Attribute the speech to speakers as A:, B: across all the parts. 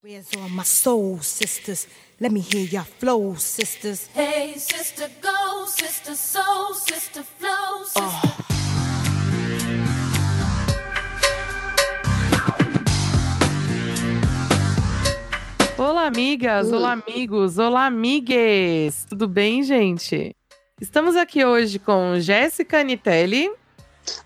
A: Where's all my soul sisters? Let me hear your flow, sisters.
B: Hey, sister, go, sister, soul, sister, flow, sister.
C: Olá, amigas! Olá, amigos! Olá, amigues! Tudo bem, gente? Estamos aqui hoje com Jéssica Nitelli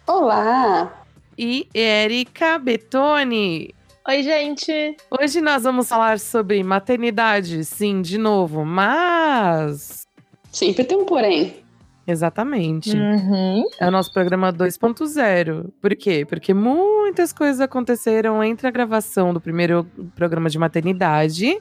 D: Olá!
C: e Erika Betoni.
E: Oi, gente.
C: Hoje nós vamos falar sobre maternidade, sim, de novo, mas.
D: Sempre tem um porém.
C: Exatamente.
E: Uhum.
C: É o nosso programa 2.0. Por quê? Porque muitas coisas aconteceram entre a gravação do primeiro programa de maternidade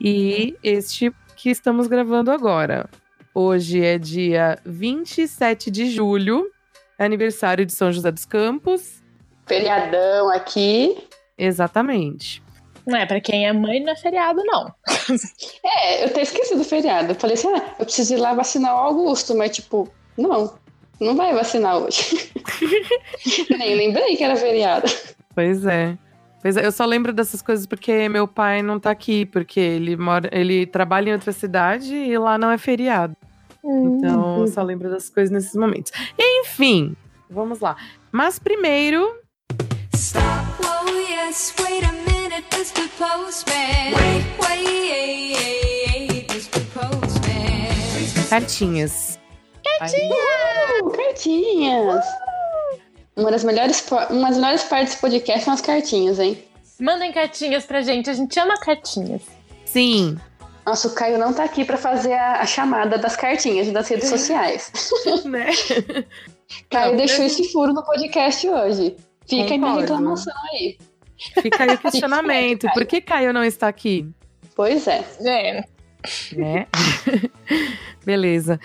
C: e este que estamos gravando agora. Hoje é dia 27 de julho, é aniversário de São José dos Campos.
D: Feriadão aqui.
C: Exatamente.
E: Não é, pra quem é mãe não é feriado, não.
D: É, eu até esqueci do feriado. Eu falei assim, ah, eu preciso ir lá vacinar o Augusto, mas tipo, não, não vai vacinar hoje. Nem lembrei que era feriado.
C: Pois é. Pois é, eu só lembro dessas coisas porque meu pai não tá aqui, porque ele mora, ele trabalha em outra cidade e lá não é feriado. Então, eu só lembro das coisas nesses momentos. Enfim, vamos lá. Mas primeiro,
B: wait, Mr. Postman.
C: cartinhas.
D: Uh, cartinhas! Uma das, melhores, uma das melhores partes desse podcast são as cartinhas, hein?
E: Mandem cartinhas pra gente, a gente ama cartinhas.
C: Sim,
D: Nossa, o Caio não tá aqui pra fazer a, a chamada das cartinhas das redes sociais.
C: né?
D: Caio
C: Não,
D: deixou esse furo no podcast hoje. Fica a minha
C: Concordo.
D: reclamação aí.
C: Fica aí o questionamento. Por que Caio não está aqui?
D: Pois é.
E: É.
C: Né? Beleza.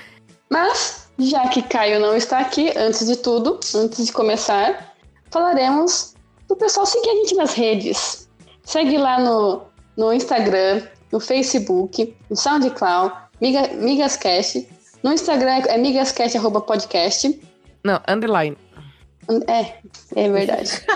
D: Mas, já que Caio não está aqui, antes de tudo, antes de começar, falaremos do pessoal seguir a gente nas redes. Segue lá no, no Instagram, no Facebook, no SoundCloud, Miga, Migascast. No Instagram é migascast.podcast.
C: Não, underline.
D: É, é verdade.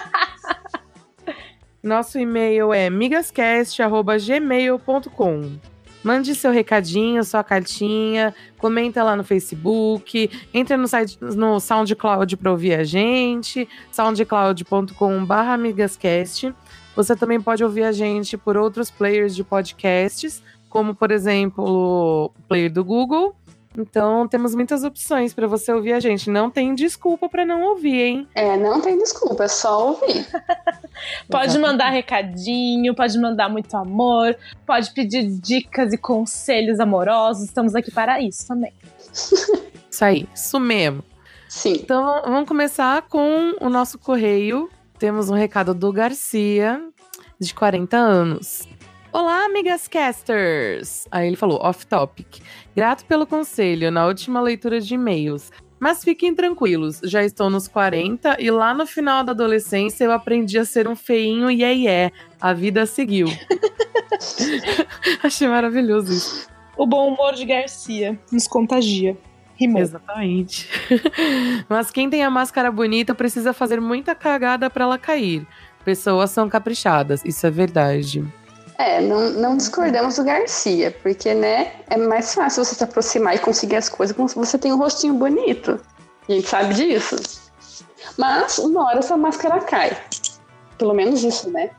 C: Nosso e-mail é migascast.gmail.com. Mande seu recadinho, sua cartinha, comenta lá no Facebook, entra no site no SoundCloud para ouvir a gente, soundcloud.com.br migascast. Você também pode ouvir a gente por outros players de podcasts, como por exemplo o player do Google. Então temos muitas opções para você ouvir a gente. Não tem desculpa para não ouvir, hein?
D: É, não tem desculpa, é só ouvir.
E: Pode mandar recadinho, pode mandar muito amor, pode pedir dicas e conselhos amorosos. Estamos aqui para isso também.
C: Isso aí, isso mesmo.
D: Sim.
C: Então vamos começar com o nosso correio. Temos um recado do Garcia, de 40 anos. Olá, amigas casters! Aí ele falou, off topic. Grato pelo conselho na última leitura de e-mails. Mas fiquem tranquilos, já estou nos 40 e lá no final da adolescência eu aprendi a ser um feinho iê iê. A vida seguiu. Achei maravilhoso isso.
E: O bom humor de Garcia nos contagia. Rimou.
C: Exatamente. Mas quem tem a máscara bonita precisa fazer muita cagada pra ela cair. Pessoas são caprichadas, isso é verdade.
D: É, não, não discordamos do Garcia, porque, né, é mais fácil você se aproximar e conseguir as coisas quando você tem um rostinho bonito. A gente sabe disso. Mas, uma hora essa máscara cai. Pelo menos isso, né?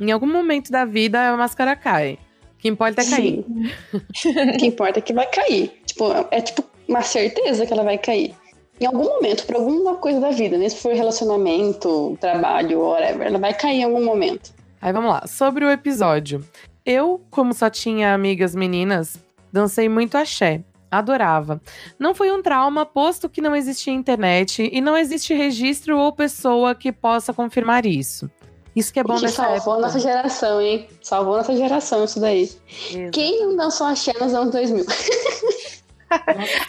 C: Em algum momento da vida a máscara cai. O que importa é cair.
D: O que importa é que vai cair. Tipo, é tipo uma certeza que ela vai cair. Em algum momento, por alguma coisa da vida, né? Se for relacionamento, trabalho, whatever, ela vai cair em algum momento.
C: Aí vamos lá, sobre o episódio. Eu, como só tinha amigas meninas, dancei muito axé. Adorava. Não foi um trauma, posto que não existia internet e não existe registro ou pessoa que possa confirmar isso. Isso que é bom
D: que
C: nessa
D: salvou
C: época.
D: nossa geração, hein? Salvou nossa geração isso daí.
C: Exato.
D: Quem não dançou axé nos anos 2000?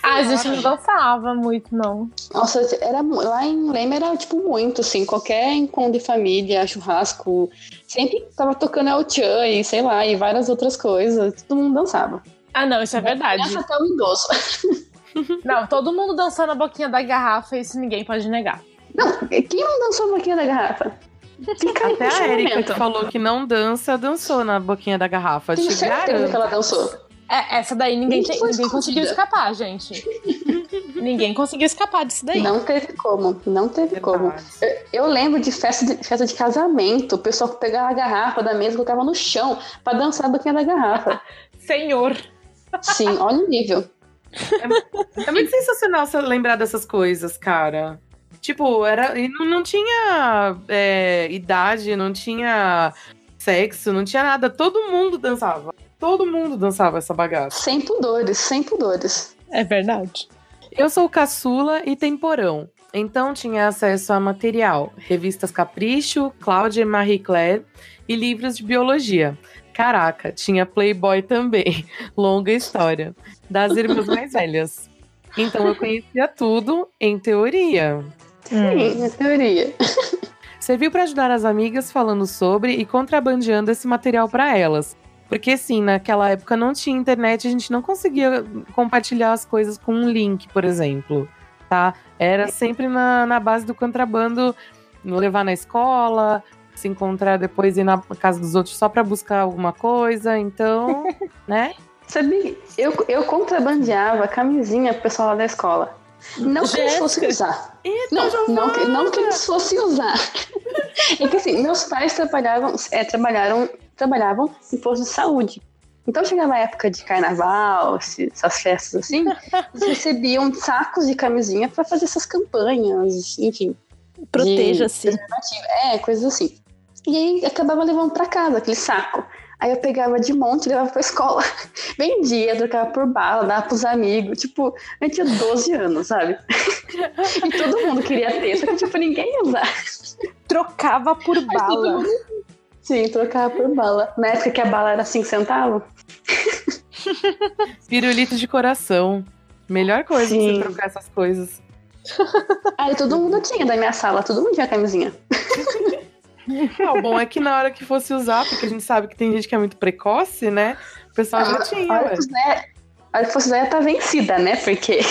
E: Ah, a gente não dançava muito, não.
D: Nossa, era, lá em Leme era tipo muito, assim, qualquer encontro de família, churrasco, sempre tava tocando El Chan e sei lá, e várias outras coisas, todo mundo dançava.
E: Ah, não, isso é verdade.
D: Criança até o idoso.
E: Não, todo mundo dançando a boquinha da garrafa, isso ninguém pode negar.
D: Não, quem não dançou a boquinha da garrafa? Fica
C: Até a Erika que falou que não dança, dançou na boquinha da garrafa.
D: Tenho
C: Te
D: certeza
C: garanto.
D: que ela dançou.
E: É, essa daí ninguém, tem- ninguém conseguiu escapar, gente. ninguém conseguiu escapar disso daí.
D: Não teve como, não teve como.
C: Verdade.
D: Eu, eu lembro de festa, de festa de casamento, o pessoal pegava a garrafa da mesa e colocava no chão pra dançar a boquinha da garrafa.
E: Senhor.
D: Sim, olha o nível.
C: É muito sensacional você lembrar dessas coisas, cara. Tipo, era. Não, não tinha é, idade, não tinha sexo, não tinha nada. Todo mundo dançava. Todo mundo dançava essa bagaça.
D: Sem pudores, sem pudores.
E: É verdade.
C: Eu sou caçula e temporão. Então tinha acesso a material, revistas Capricho, Cláudia e Marie Claire e livros de biologia. Caraca, tinha Playboy também. Longa história. Das irmãs mais velhas. Então eu conhecia tudo em teoria.
D: Sim, na teoria.
C: Serviu para ajudar as amigas falando sobre e contrabandeando esse material para elas. Porque sim, naquela época não tinha internet, a gente não conseguia compartilhar as coisas com um link, por exemplo, tá? Era sempre na, na base do contrabando, levar na escola, se encontrar depois ir na casa dos outros só para buscar alguma coisa, então, né?
D: Sabia? Eu, eu contrabandeava camisinha pro pessoal lá da escola. Não que eles fossem usar. Não, não, que, não que eles fossem usar. É que assim, meus pais trabalhavam, é, trabalharam, trabalhavam em posto de saúde. Então chegava a época de carnaval, essas festas assim, eles recebiam sacos de camisinha pra fazer essas campanhas, enfim.
E: Proteja-se.
D: É, coisas assim. E aí acabava levando pra casa aquele saco. Aí eu pegava de monte e levava pra escola. Vendia, trocava por bala, dava pros amigos. Tipo, eu tinha 12 anos, sabe? E todo mundo queria ter, só que tipo, ninguém ia usar.
E: Trocava por
D: Mas todo
E: bala.
D: mundo- Sim, trocava por bala. Na época que a bala era 5 centavos.
C: Pirulito de coração. Melhor coisa
D: Sim.
C: você trocar essas coisas.
D: Aí todo mundo tinha da minha sala, todo mundo tinha camisinha.
C: Ah, o bom é que na hora que fosse usar, porque a gente sabe que tem gente que é muito precoce, né? O pessoal já tinha,
D: A hora que usar- a hora que fosse usar, ia tá vencida, né? Porque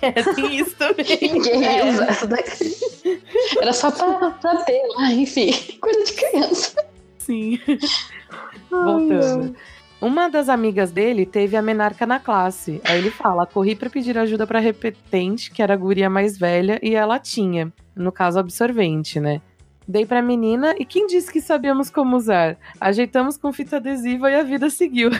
C: É, tem isso também.
D: ninguém ia usar isso daqui. Era só pra, pra ter lá, enfim. Coisa de criança.
C: Sim. Voltando. Uma das amigas dele teve a menarca na classe. Aí ele fala: corri pra pedir ajuda pra repetente, que era a guria mais velha, e ela tinha. No caso, absorvente, né? Dei pra menina e quem disse que sabíamos como usar? Ajeitamos com fita adesiva e a vida seguiu.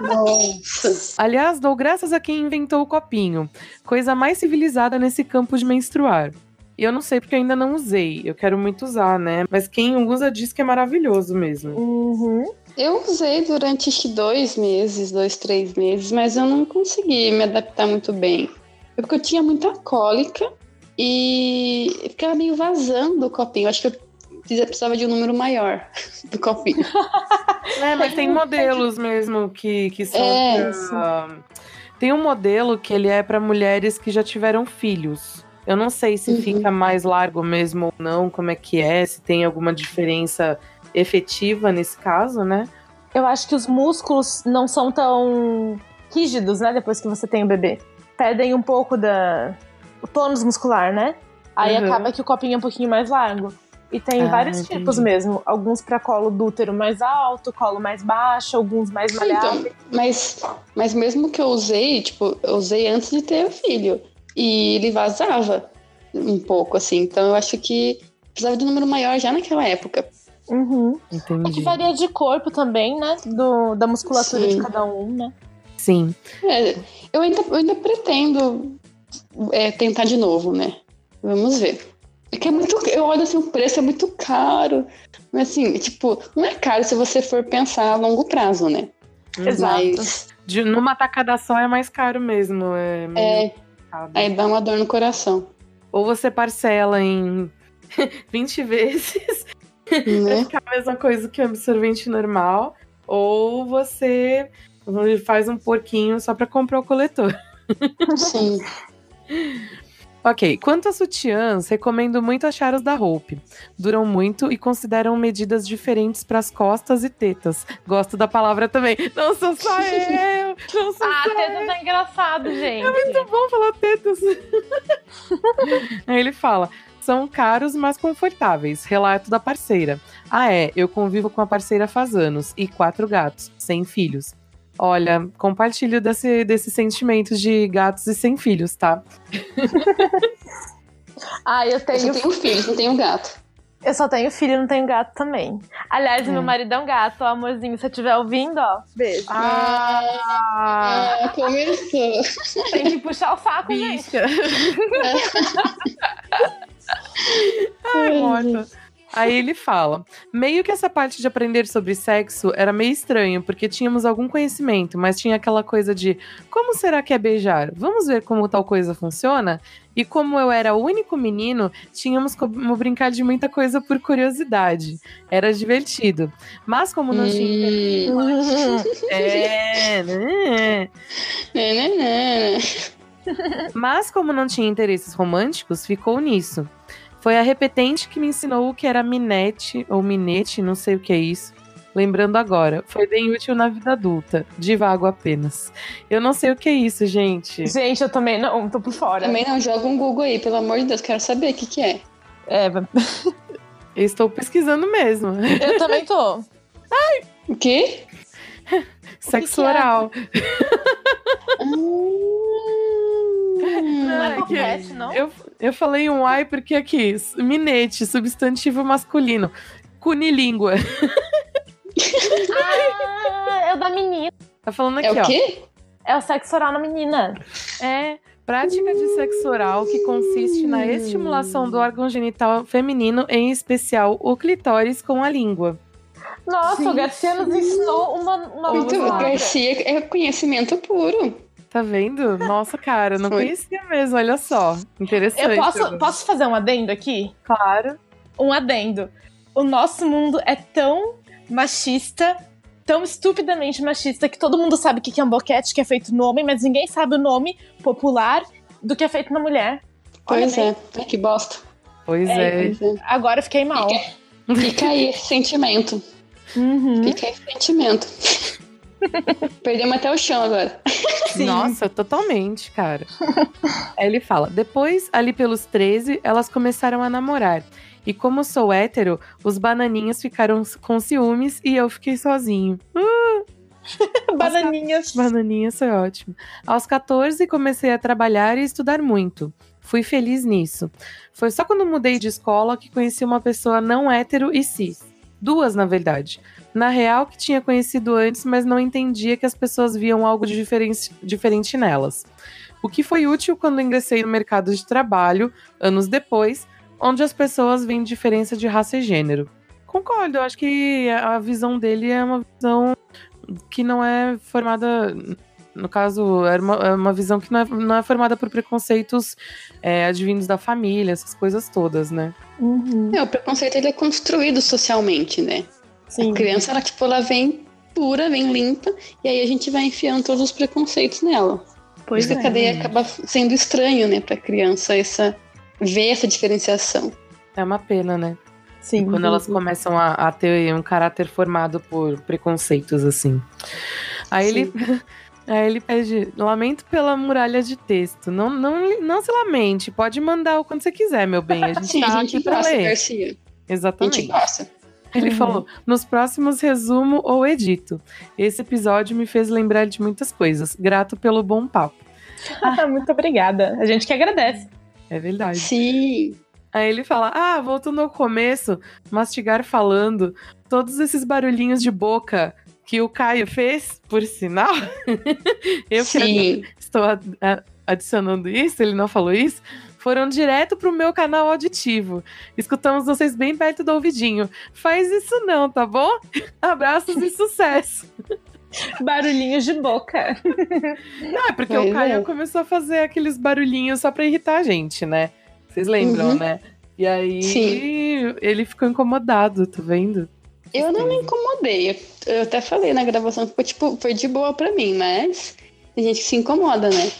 D: Nossa.
C: Aliás, dou graças a quem inventou o copinho. Coisa mais civilizada nesse campo de menstruar. E eu não sei porque eu ainda não usei. Eu quero muito usar, né? Mas quem usa diz que é maravilhoso mesmo.
E: Uhum.
D: Eu usei durante acho que dois meses, dois, três meses, mas eu não consegui me adaptar muito bem. É porque eu tinha muita cólica e ficava meio vazando o copinho. Eu acho que eu precisa- precisava de um número maior do copinho.
C: É, mas tem modelos mesmo que, que são.
D: É,
C: pra- Tem um modelo que ele é para mulheres que já tiveram filhos. Eu não sei se
D: Uhum.
C: fica mais largo mesmo ou não, como é que é, se tem alguma diferença efetiva nesse caso, né?
E: Eu acho que os músculos não são tão rígidos, né? Depois que você tem o bebê. Perdem um pouco da. o tônus muscular, né? Aí
C: Uhum.
E: acaba que o copinho é um pouquinho mais largo. E tem
C: Ah,
E: vários
C: entendi.
E: tipos mesmo. Alguns pra colo do útero mais alto, colo mais baixo, alguns mais malhados.
D: Então, mas, mas mesmo que eu usei, tipo, eu usei antes de ter o filho. E ele vazava um pouco, assim. Então eu acho que precisava de um número maior já naquela época.
E: Uhum. É que
C: Entendi.
E: varia de corpo também, né? Do, da musculatura
D: Sim.
E: de cada um, né?
C: Sim.
D: É, eu, ainda, eu ainda pretendo é, tentar de novo, né? Vamos ver. É que é muito. Eu olho assim, o preço é muito caro. Mas assim, tipo, não é caro se você for pensar a longo prazo, né?
E: Exato.
D: Mas
C: De- numa tacada só é mais caro mesmo. É, meio
D: é,
C: complicado.
D: aí dá uma dor no coração.
C: Ou você parcela em 20 vezes, vai
D: Né?
C: ficar a mesma coisa que o absorvente normal. Ou você faz um porquinho só pra comprar o coletor.
D: Sim.
C: Ok, quanto a sutiãs, recomendo muito achar os da Hope. Duram muito e consideram medidas diferentes pras costas e tetas. Gosto da palavra também. Não sou só eu! Não sou
E: Ah,
C: só eu!
E: teta tá engraçado, gente.
C: Muito bom falar tetas. Aí ele fala: São caros, mas confortáveis. Relato da parceira. Ah, é, eu convivo com a parceira faz anos e quatro gatos, sem filhos. Olha, compartilho desse, desse sentimento de gatos e sem filhos, tá?
E: Ah, eu
D: Eu só
E: tenho.
D: tenho filho, não tenho gato.
E: Eu só tenho filho e não tenho gato também. Aliás,
C: É.
E: meu marido é um gato, ó, amorzinho. Se você estiver ouvindo, ó, beijo.
C: Ah,
D: Ah, começou.
E: Tem que puxar o saco, gente.
C: bicha. Ai, morta. Aí ele fala: meio que essa parte de aprender sobre sexo era meio estranho, porque tínhamos algum conhecimento, mas tinha aquela coisa de como será que é beijar? Vamos ver como tal coisa funciona? E como eu era o único menino, tínhamos como brincar de muita coisa por curiosidade. Era divertido. Mas como não tinha.
D: Hum,
C: É, né?
D: né, né, né.
C: Mas como não tinha interesses românticos, ficou nisso. Foi a repetente que me ensinou o que era minete ou minete, não sei o que é isso. Lembrando agora, foi bem útil na vida adulta, divago apenas. Eu não sei o que é isso, gente.
E: Gente, eu também não, tô por fora.
D: Também não, joga um Google aí, pelo amor de Deus, quero saber o que, que é.
E: É,
C: Eu estou pesquisando mesmo.
E: eu também tô.
D: O quê?
C: Sexo
E: que é?
C: oral.
D: Hum,
E: Não é
C: Ai, que-
E: não?
C: Eu, eu falei um ai porque aqui, minete, substantivo masculino. Cunilíngua.
E: Ah, é o da menina.
C: Tá falando
D: é
C: aqui,
D: o
C: ó.
D: quê?
E: É o sexo oral na menina.
C: É prática de sexo oral que consiste na estimulação do órgão genital feminino, em especial o clitóris, com a língua.
E: Nossa, o Garcia nos ensinou uma, uma
C: Muito
E: palavra.
D: Garcia é conhecimento puro.
C: Tá vendo? Nossa, cara, não
D: Foi.
C: conhecia mesmo, olha só. Interessante.
E: Eu posso, posso fazer um adendo aqui?
C: Claro.
E: Um adendo. O nosso mundo é tão machista, tão estupidamente machista, que todo mundo sabe o que é um boquete que é feito no homem, mas ninguém sabe o nome popular do que é feito na mulher.
D: Pois é. Ai, que bosta.
C: Pois
E: É,
C: é.
D: É.
E: Agora eu fiquei mal.
D: Fica aí esse sentimento.
E: Uhum.
D: Fica aí esse sentimento. Perdemos até o chão agora.
E: Sim.
C: Nossa, totalmente, cara. Aí ele fala: depois, ali pelos 13, elas começaram a namorar. E como sou hétero, os bananinhas ficaram com ciúmes e eu fiquei sozinho.
E: Bananinhas.
C: Bananinhas foi ótimo. Aos 14, comecei a trabalhar e estudar muito. Fui feliz nisso. Foi só quando mudei de escola que conheci uma pessoa não hétero e cis. Duas, na verdade. Na real, que tinha conhecido antes, mas não entendia que as pessoas viam algo de diferente, diferente nelas. O que foi útil quando ingressei no mercado de trabalho, anos depois, onde as pessoas veem diferença de raça e gênero. Concordo, eu acho que a visão dele é uma visão que não é formada. No caso, era uma, é uma visão que não é, não é formada por preconceitos é, advindos da família, essas coisas todas, né?
E: Uhum.
D: É, o preconceito ele é construído socialmente, né?
E: Sim.
D: A criança, ela, tipo, ela vem pura, vem limpa, e aí a gente vai enfiando todos os preconceitos nela. Por
E: Pois
D: isso que
E: é.
D: a cadeia acaba sendo estranho, né, pra criança, essa, ver essa diferenciação.
C: É uma pena, né?
E: Sim.
C: Quando elas começam a, a ter um caráter formado por preconceitos, assim. Aí ele. Aí ele pede, lamento pela muralha de texto. Não, não, não se lamente, pode mandar o quando você quiser, meu bem. A gente
D: Sim,
C: tá
D: a gente
C: aqui pra
D: gosta,
C: ler.
D: Garcia. A gente
C: Exatamente.
D: gosta.
C: Ele
E: Uhum.
C: falou: nos próximos resumo ou edito. Esse episódio me fez lembrar de muitas coisas. Grato pelo bom papo.
E: Muito obrigada. A gente que agradece.
C: É verdade.
D: Sim.
C: Aí ele fala: Ah, voltando ao começo, mastigar falando, todos esses barulhinhos de boca que o Caio fez, por sinal. eu que
D: Sim.
C: estou adicionando isso, ele não falou isso. Foram direto pro meu canal auditivo. Escutamos vocês bem perto do ouvidinho. Faz isso não, tá bom? Abraços e sucesso.
E: Barulhinhos de boca.
C: Não, é porque
D: Pois
C: o Caio
D: é.
C: começou a fazer aqueles barulhinhos só pra irritar a gente, né? Vocês lembram,
D: Uhum.
C: né? E aí
D: Sim.
C: ele ficou incomodado, tá vendo?
D: Eu não me incomodei. Eu, até falei na gravação que foi, tipo, foi de boa pra mim, mas tem gente que se incomoda, né?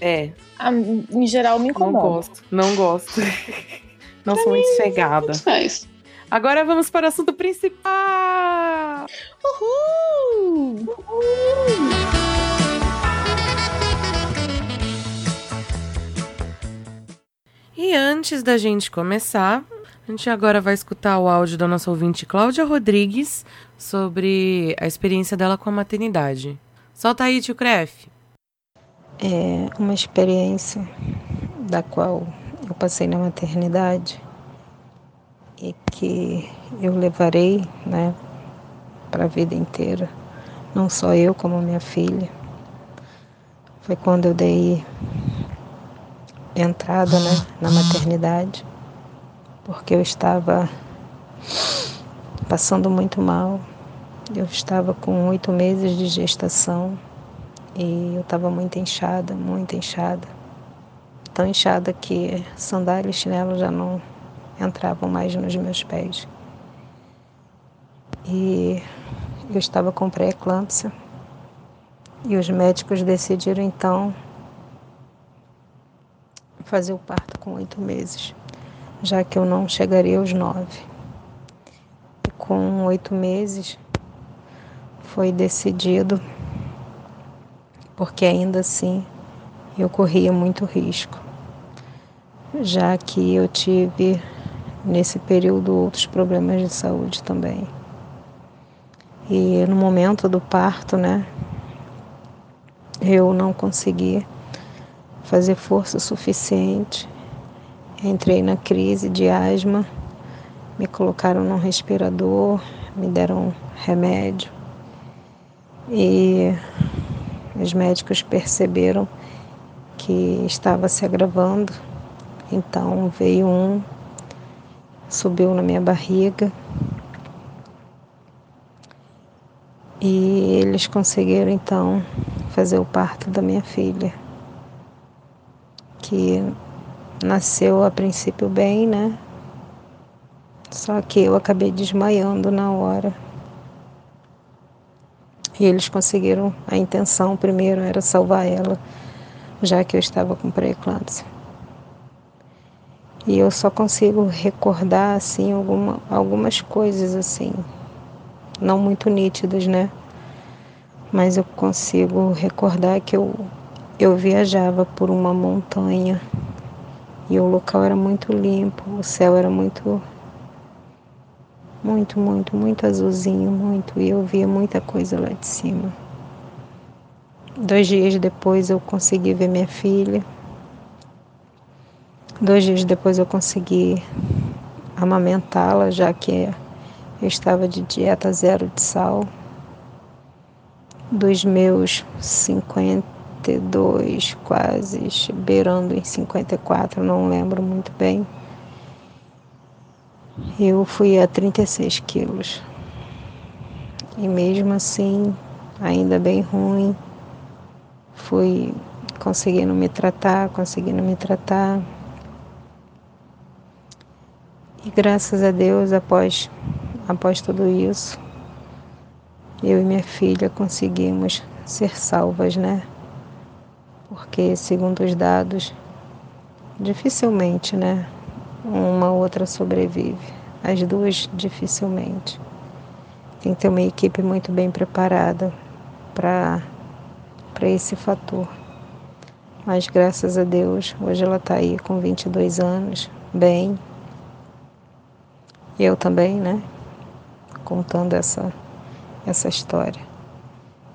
C: É,
E: Ah, em geral, me
C: não
E: incomoda.
C: gosto, não gosto. não sou muito chegada.
D: Mas
C: Agora vamos para o assunto principal!
E: Uhul!
C: E antes da gente começar, a gente agora vai escutar o áudio da nossa ouvinte Cláudia Rodrigues sobre a experiência dela com a maternidade. Solta aí, tio Cref.
F: É uma experiência da qual eu passei na maternidade e que eu levarei né, para a vida inteira, não só eu, como minha filha. Foi quando eu dei entrada né, na maternidade, porque eu estava passando muito mal. Eu estava com oito meses de gestação e eu estava muito inchada, muito inchada. Tão inchada que sandália e chinelo já não entravam mais nos meus pés. E eu estava com pré-eclâmpsia. E os médicos decidiram então fazer o parto com oito meses, já que eu não chegaria aos nove. E com oito meses foi decidido, porque ainda assim eu corria muito risco, já que eu tive nesse período outros problemas de saúde também. E no momento do parto, né, eu não consegui fazer força suficiente. Entrei na crise de asma, me colocaram num respirador, me deram remédio e os médicos perceberam que estava se agravando. Então veio um, subiu na minha barriga e eles conseguiram então fazer o parto da minha filha que nasceu a princípio bem, né? Só que eu acabei desmaiando na hora. E eles conseguiram, a intenção primeiro era salvar ela, já que eu estava com pré-eclâmpsia. E eu só consigo recordar assim alguma, algumas coisas assim, não muito nítidas, né? Mas eu consigo recordar que eu eu viajava por uma montanha e o local era muito limpo, o céu era muito, muito, muito, muito azulzinho, muito, e eu via muita coisa lá de cima. Dois dias depois eu consegui ver minha filha. Dois dias depois eu consegui amamentá-la, já que eu estava de dieta zero de sal. Dos meus 50 52, quase beirando em 54, não lembro muito bem. Eu fui a 36 quilos. E mesmo assim, ainda bem ruim, fui conseguindo me tratar, conseguindo me tratar. E graças a Deus, após, após tudo isso, eu e minha filha conseguimos ser salvas, né? Porque, segundo os dados, dificilmente, né? Uma outra sobrevive. As duas, dificilmente. Tem que ter uma equipe muito bem preparada para esse fator. Mas graças a Deus, hoje ela está aí com 22 anos, bem. Eu também, né? Contando essa, essa história.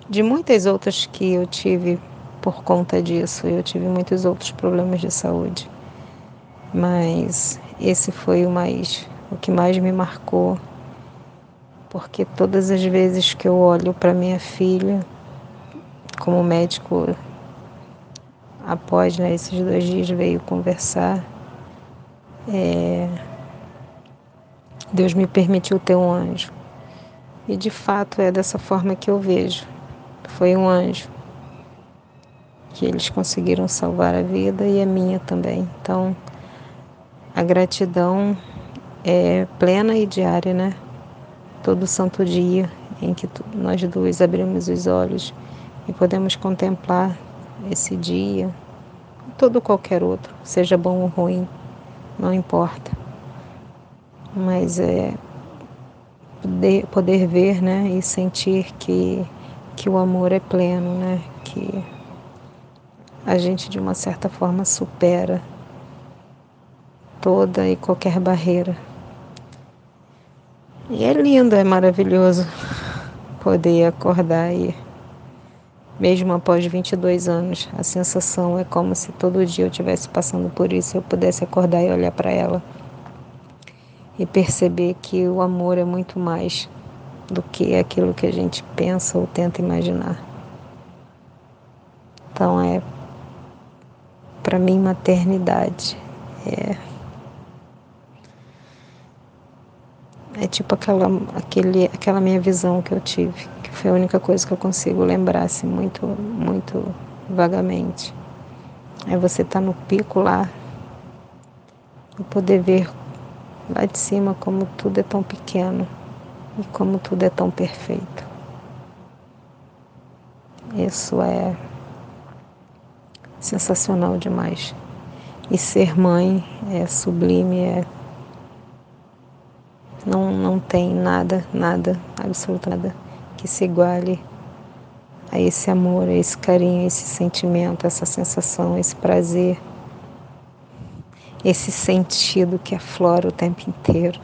F: De muitas outras que eu tive por conta disso. Eu tive muitos outros problemas de saúde, mas esse foi o mais, o que mais me marcou, porque todas as vezes que eu olho para minha filha, como médico, após né, esses dois dias veio conversar, é, Deus me permitiu ter um anjo. E de fato é dessa forma que eu vejo. Foi um anjo que eles conseguiram salvar a vida e a minha também. Então, a gratidão é plena e diária, né? Todo santo dia em que nós dois abrimos os olhos e podemos contemplar esse dia, todo qualquer outro, seja bom ou ruim, não importa. Mas é poder, poder ver, né, e sentir que que o amor é pleno, né? Que a gente de uma certa forma supera toda e qualquer barreira. E é lindo, é maravilhoso poder acordar e mesmo após 22 anos, a sensação é como se todo dia eu estivesse passando por isso eu pudesse acordar e olhar para ela e perceber que o amor é muito mais do que aquilo que a gente pensa ou tenta imaginar. Então é para mim maternidade é é tipo aquela aquele aquela minha visão que eu tive foi a única coisa que eu consigo lembrar, assim, muito, muito vagamente. É você estar tá no pico lá e poder ver lá de cima como tudo é tão pequeno e como tudo é tão perfeito. Isso é sensacional demais. E ser mãe é sublime, é não, não tem nada, nada, absolutamente nada que se iguale a esse amor, a esse carinho, a esse sentimento, essa sensação, esse prazer, esse sentido que aflora o tempo inteiro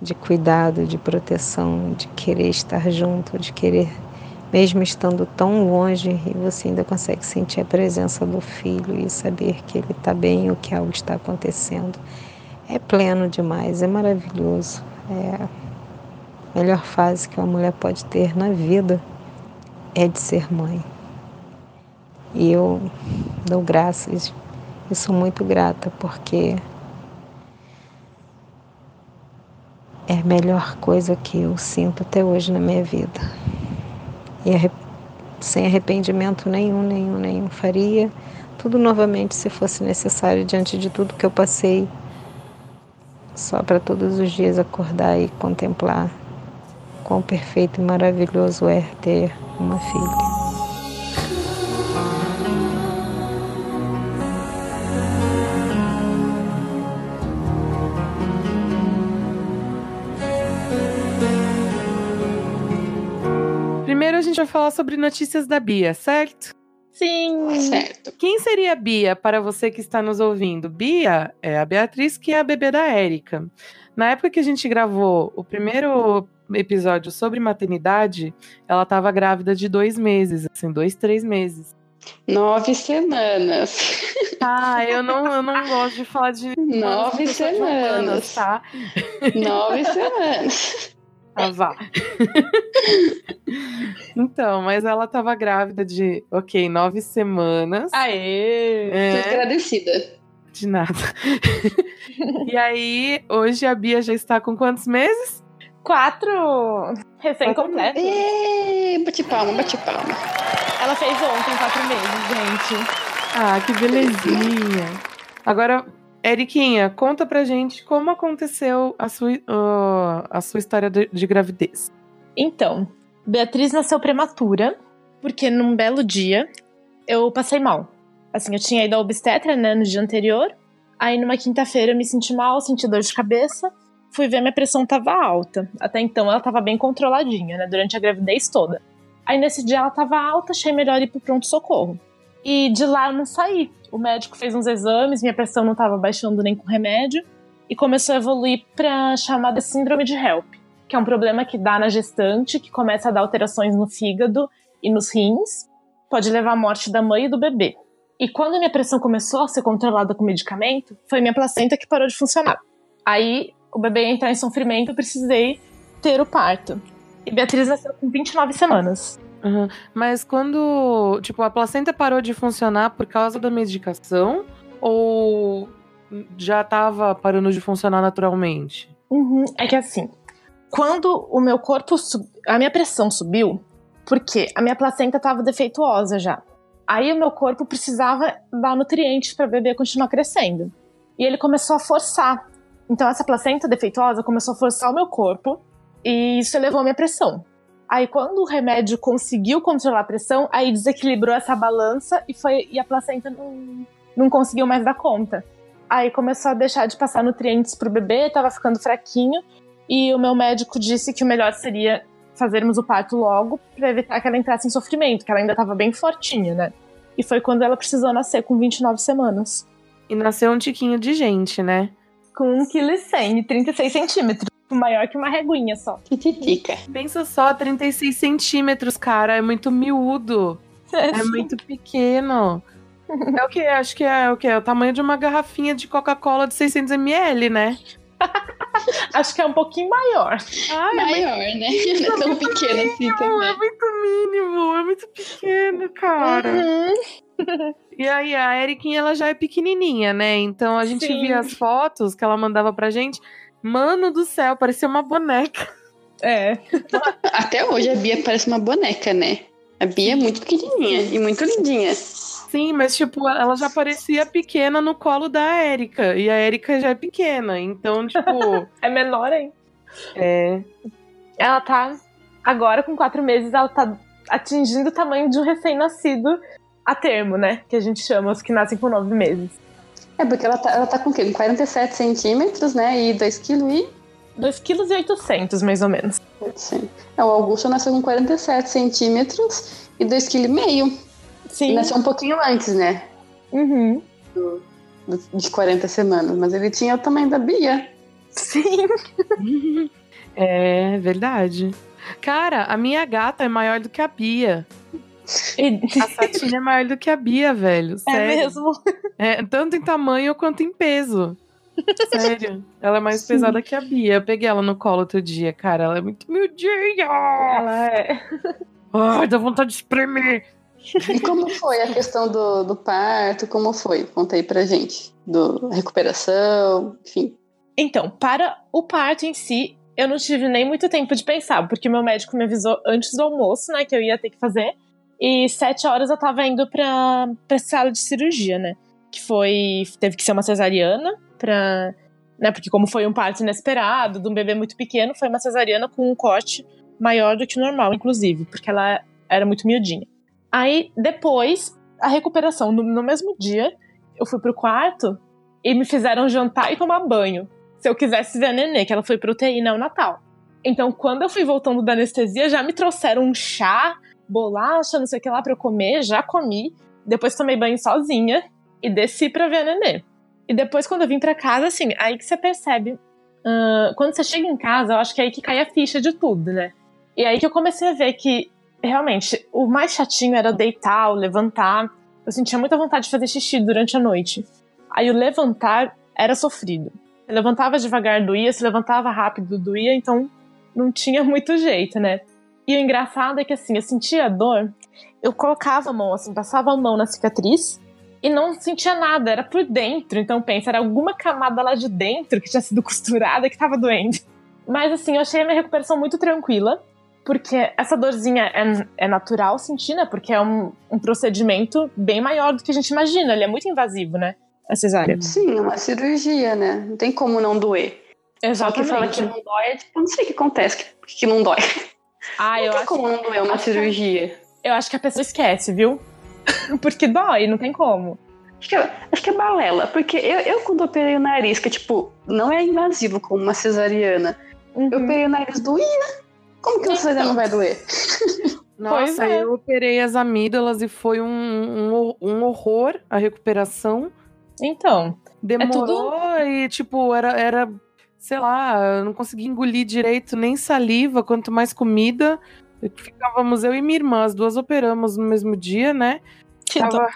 F: de cuidado, de proteção, de querer estar junto, de querer, mesmo estando tão longe, e você ainda consegue sentir a presença do filho e saber que ele está bem ou que algo está acontecendo. É pleno demais, é maravilhoso. É melhor fase que uma mulher pode ter na vida é de ser mãe. E eu dou graças e sou muito grata porque é a melhor coisa que eu sinto até hoje na minha vida. E sem arrependimento nenhum, nenhum, nenhum faria tudo novamente se fosse necessário diante de tudo que eu passei. Só para todos os dias acordar e contemplar quão perfeito e maravilhoso é ter uma filha.
C: Falar sobre notícias da Bia, certo?
E: Sim.
D: Certo.
C: Quem seria Bia para você que está nos ouvindo? Bia é a Beatriz, que é a bebê da Érica. Na época que a gente gravou o primeiro episódio sobre maternidade, ela estava grávida de dois meses, assim, dois, três meses.
D: Nove semanas.
C: Ah, eu não, eu não gosto de falar de
D: nove semanas,
C: tá?
D: Nove semanas.
C: Ah, vá. então, mas ela estava grávida de, ok, nove semanas.
E: Aê!
D: É, agradecida.
C: De nada. e aí, hoje a Bia já está com quantos meses?
E: Quatro recém-completos.
D: Bate palma, bate palma.
E: Ela fez ontem quatro meses, gente.
C: Ah, que belezinha. Agora, Eriquinha, conta pra gente como aconteceu a sua, uh, a sua história de, de gravidez.
E: Então, Beatriz nasceu prematura, porque num belo dia eu passei mal. Assim, eu tinha ido ao obstetra, né, no dia anterior. Aí numa quinta-feira eu me senti mal, senti dor de cabeça fui ver minha pressão tava alta. Até então ela tava bem controladinha, né? Durante a gravidez toda. Aí nesse dia ela tava alta, achei melhor ir pro pronto-socorro. E de lá eu não saí. O médico fez uns exames, minha pressão não tava baixando nem com remédio. E começou a evoluir pra chamada síndrome de HELP, que é um problema que dá na gestante, que começa a dar alterações no fígado e nos rins. Pode levar à morte da mãe e do bebê. E quando minha pressão começou a ser controlada com medicamento, foi minha placenta que parou de funcionar. Aí o bebê ia entrar em sofrimento, eu precisei ter o parto. E Beatriz nasceu com 29 semanas.
C: Uhum. Mas quando, tipo, a placenta parou de funcionar por causa da medicação ou já estava parando de funcionar naturalmente?
E: Uhum. É que assim, quando o meu corpo, sub... a minha pressão subiu, porque a minha placenta estava defeituosa já. Aí o meu corpo precisava dar nutrientes para o bebê continuar crescendo. E ele começou a forçar então essa placenta defeituosa começou a forçar o meu corpo e isso elevou a minha pressão. Aí quando o remédio conseguiu controlar a pressão, aí desequilibrou essa balança e foi e a placenta não, não conseguiu mais dar conta. Aí começou a deixar de passar nutrientes pro bebê, tava ficando fraquinho e o meu médico disse que o melhor seria fazermos o parto logo para evitar que ela entrasse em sofrimento, que ela ainda estava bem fortinha, né? E foi quando ela precisou nascer com 29 semanas.
C: E nasceu um tiquinho de gente, né?
E: Com 1,1 kg e 36 centímetros. Maior que uma reguinha só.
D: Tititica.
C: Pensa só, 36 centímetros, cara. É muito miúdo. É muito pequeno. É o que? Acho que é o que? É o tamanho de uma garrafinha de Coca-Cola de 600ml, né?
E: Acho que é um pouquinho maior.
C: Ai, é
D: Maior, né? Não é tão pequeno assim
C: mínimo,
D: também.
C: é muito mínimo, é muito pequeno, cara.
E: Uhum.
C: E aí, a Eriquinha, ela já é pequenininha, né? Então a gente
E: Sim.
C: via as fotos que ela mandava pra gente. Mano do céu, parecia uma boneca.
E: É.
D: Até hoje a Bia parece uma boneca, né? A Bia é muito pequenininha e muito lindinha.
C: Sim, mas tipo, ela já parecia pequena no colo da Erika. E a Erika já é pequena. Então, tipo,
E: É menor ainda.
C: é.
E: Ela tá. Agora, com quatro meses, ela tá atingindo o tamanho de um recém-nascido a termo, né? Que a gente chama os que nascem com nove meses.
D: É, porque ela tá, ela tá com o quê? Com 47 centímetros, né? E 2 quilos e...
E: 2,8 kg, mais ou menos.
D: Sim. É, o Augusto nasceu com 47 centímetros e 2,5 kg.
E: Sim.
D: Nasceu um pouquinho antes, né?
E: Uhum.
D: do- De 40 semanas. Mas ele tinha o tamanho da Bia.
E: Sim.
C: É verdade. Cara, a minha gata é maior do que a Bia.
E: E-
C: A Satina é maior do que a Bia, velho.
E: É
C: Sério.
E: mesmo.
C: É, tanto em tamanho quanto em peso. Sério. Ela é mais pesada que a Bia. Eu peguei ela no colo outro dia, cara. Ela é muito miudinha.
E: Ela é.
C: Ai, dá vontade de espremer.
D: E como foi a questão do, do parto? Como foi? Conta aí pra gente. Do recuperação, enfim.
E: Então, para o parto em si, eu não tive nem muito tempo de pensar, porque meu médico me avisou antes do almoço, né, que eu ia ter que fazer. E sete horas eu tava indo pra, pra sala de cirurgia, né? Que foi. Teve que ser uma cesariana, pra. Né, porque como foi um parto inesperado, de um bebê muito pequeno, foi uma cesariana com um corte maior do que o normal, inclusive, porque ela era muito miudinha. Aí, depois, a recuperação. No, no mesmo dia, eu fui pro quarto e me fizeram jantar e tomar banho. Se eu quisesse ver a nenê, que ela foi pro UTI Natal. Então, quando eu fui voltando da anestesia, já me trouxeram um chá, bolacha, não sei o que lá pra eu comer, já comi. Depois tomei banho sozinha e desci pra ver a nenê. E depois, quando eu vim pra casa, assim, aí que você percebe. ah, quando você chega em casa, eu acho que é aí que cai a ficha de tudo, né? E aí que eu comecei a ver que, realmente, o mais chatinho era deitar, o levantar. Eu sentia muita vontade de fazer xixi durante a noite. Aí o levantar era sofrido. Eu levantava devagar, doía, se levantava rápido, doía, então não tinha muito jeito, né? E o engraçado é que assim, eu sentia dor, eu colocava a mão, assim, passava a mão na cicatriz e não sentia nada, era por dentro. Então pensa, era alguma camada lá de dentro que tinha sido costurada que tava doendo. Mas assim, eu achei a minha recuperação muito tranquila, porque essa dorzinha é, é natural sentir, né? Porque é um, um procedimento bem maior do que a gente imagina, ele é muito invasivo, né? A cesárea.
D: Sim, uma cirurgia, né? Não tem como não doer. Só que fala que não dói, é tipo, não sei o que acontece, que, que não dói.
E: Ah, eu acho,
D: como não doer uma
E: que-
D: cirurgia.
E: eu acho que a pessoa esquece, viu? Porque dói, não tem como.
D: Acho que, é- acho que é balela, porque eu, eu quando operei o nariz, que tipo, não é invasivo como uma cesariana, eu
E: Uhum.
D: operei o nariz doía. Como que uma cesariana não vai doer?
C: Nossa,
E: é.
C: eu operei as amígdalas e foi um, um, um horror a recuperação.
E: Então,
C: Demorou e, tipo, era, era, sei lá, eu não conseguia engolir direito nem saliva, quanto mais comida. Ficávamos eu e minha irmã, as duas operamos no mesmo dia, né? Ficava,